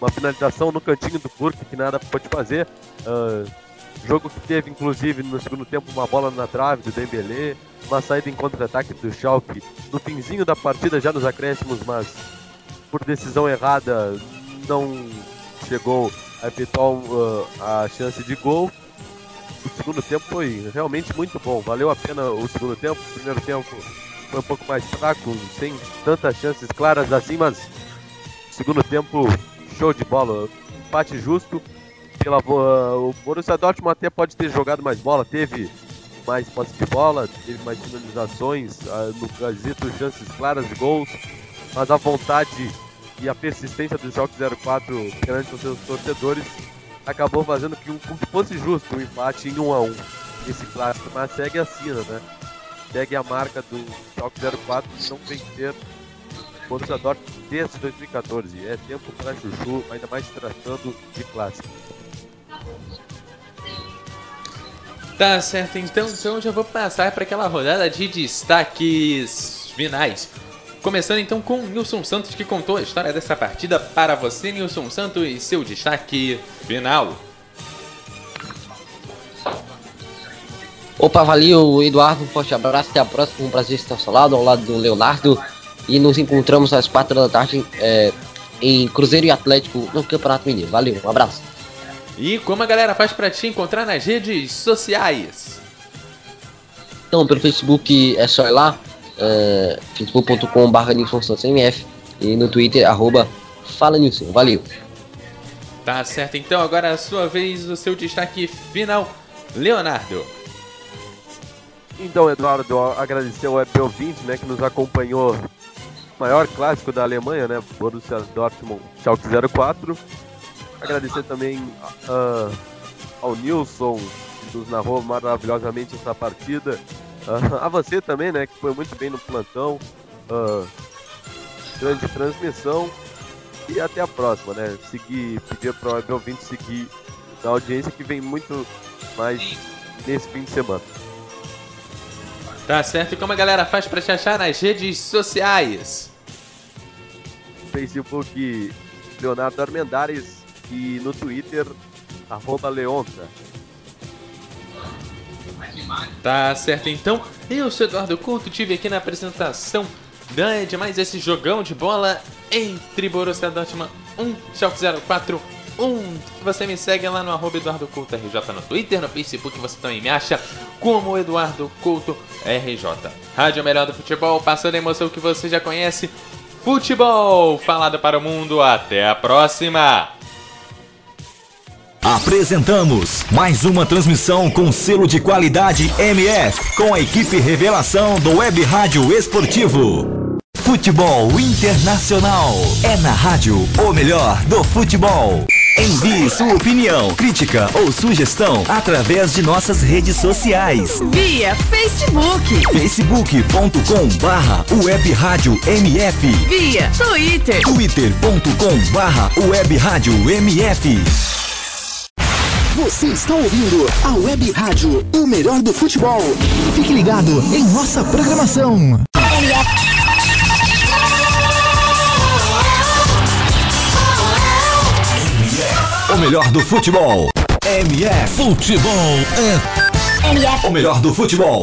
Speaker 6: Uma finalização no cantinho do Burke que nada pode fazer. Uh, jogo que teve, inclusive, no segundo tempo, uma bola na trave do Dembélé, uma saída em contra-ataque do Schalke no finzinho da partida, já nos acréscimos, mas por decisão errada não chegou a efetuar uh, a chance de gol. O segundo tempo foi realmente muito bom, valeu a pena o segundo tempo. O primeiro tempo foi um pouco mais fraco, sem tantas chances claras assim, mas segundo tempo, show de bola. Empate justo. Pela, o Borussia Dortmund até pode ter jogado mais bola, teve mais posse de bola, teve mais finalizações, uh, no quesito chances claras de gols, mas a vontade e a persistência do Schalke 04 perante os seus torcedores acabou fazendo que, um, que fosse justo o um empate em 1 a 1 esse clássico, mas segue assim, né? segue a marca do Schalke 04 de não vencer Borussia Dortmund desde 2014. É tempo para Chuchu, ainda mais tratando de clássico.
Speaker 5: Tá certo, então, então já vou passar para aquela rodada de destaques finais. Começando então com Nilson Santos que contou a história dessa partida para você, Nilson Santos, e seu destaque final.
Speaker 7: Opa, valeu, Eduardo. Um forte abraço. Até a próxima. Um prazer estar ao lado, ao lado do Leonardo. E nos encontramos às quatro da tarde é, em Cruzeiro e Atlético no Campeonato Mineiro. Valeu, um abraço.
Speaker 5: E como a galera faz para te encontrar nas redes sociais?
Speaker 7: Então, pelo Facebook é só ir lá, é, facebook.com.br NilsonSantosMF e no Twitter, arroba Fala Nilson. Valeu.
Speaker 5: Tá certo, então agora é a sua vez, o seu destaque final, Leonardo.
Speaker 6: Então, Eduardo, agradecer ao web ouvinte, né, que nos acompanhou maior clássico da Alemanha, né, Borussia Dortmund Schalke 04. Agradecer também uh, ao Nilson, que nos narrou maravilhosamente essa partida. Uh, a você também, né, que foi muito bem no plantão. Uh, grande transmissão. E até a próxima, né? Seguir, pedir para o ouvinte seguir na audiência que vem muito mais nesse fim de semana.
Speaker 5: Tá certo. E como a galera faz pra te achar nas redes sociais?
Speaker 6: Facebook Leonardo Armendares e no Twitter arroba Leonta.
Speaker 5: Tá certo então. Eu sou Eduardo Couto, tive aqui na apresentação de mais esse jogão de bola entre Borussia Dortmund 1, Schalke 04 1. Você me segue lá no arroba Eduardo Couto RJ no Twitter, no Facebook você também me acha como Eduardo Couto RJ. Rádio Melhor do Futebol, passando a emoção que você já conhece. futebol falado para o mundo. Até a próxima!
Speaker 1: Apresentamos mais uma transmissão com selo de qualidade MF, com a equipe revelação do Web Rádio Esportivo. Futebol Internacional. É na rádio o melhor do futebol. Envie sua opinião, crítica ou sugestão através de nossas redes sociais.
Speaker 3: Via Facebook.
Speaker 1: facebook.com barra web rádio MF.
Speaker 3: Via Twitter.
Speaker 1: twitter.com barra web rádio MF.
Speaker 4: Você está ouvindo a Web Rádio, o melhor do futebol. Fique ligado em nossa programação.
Speaker 1: O melhor do futebol. MF. Futebol é
Speaker 9: MF.
Speaker 1: o melhor do futebol.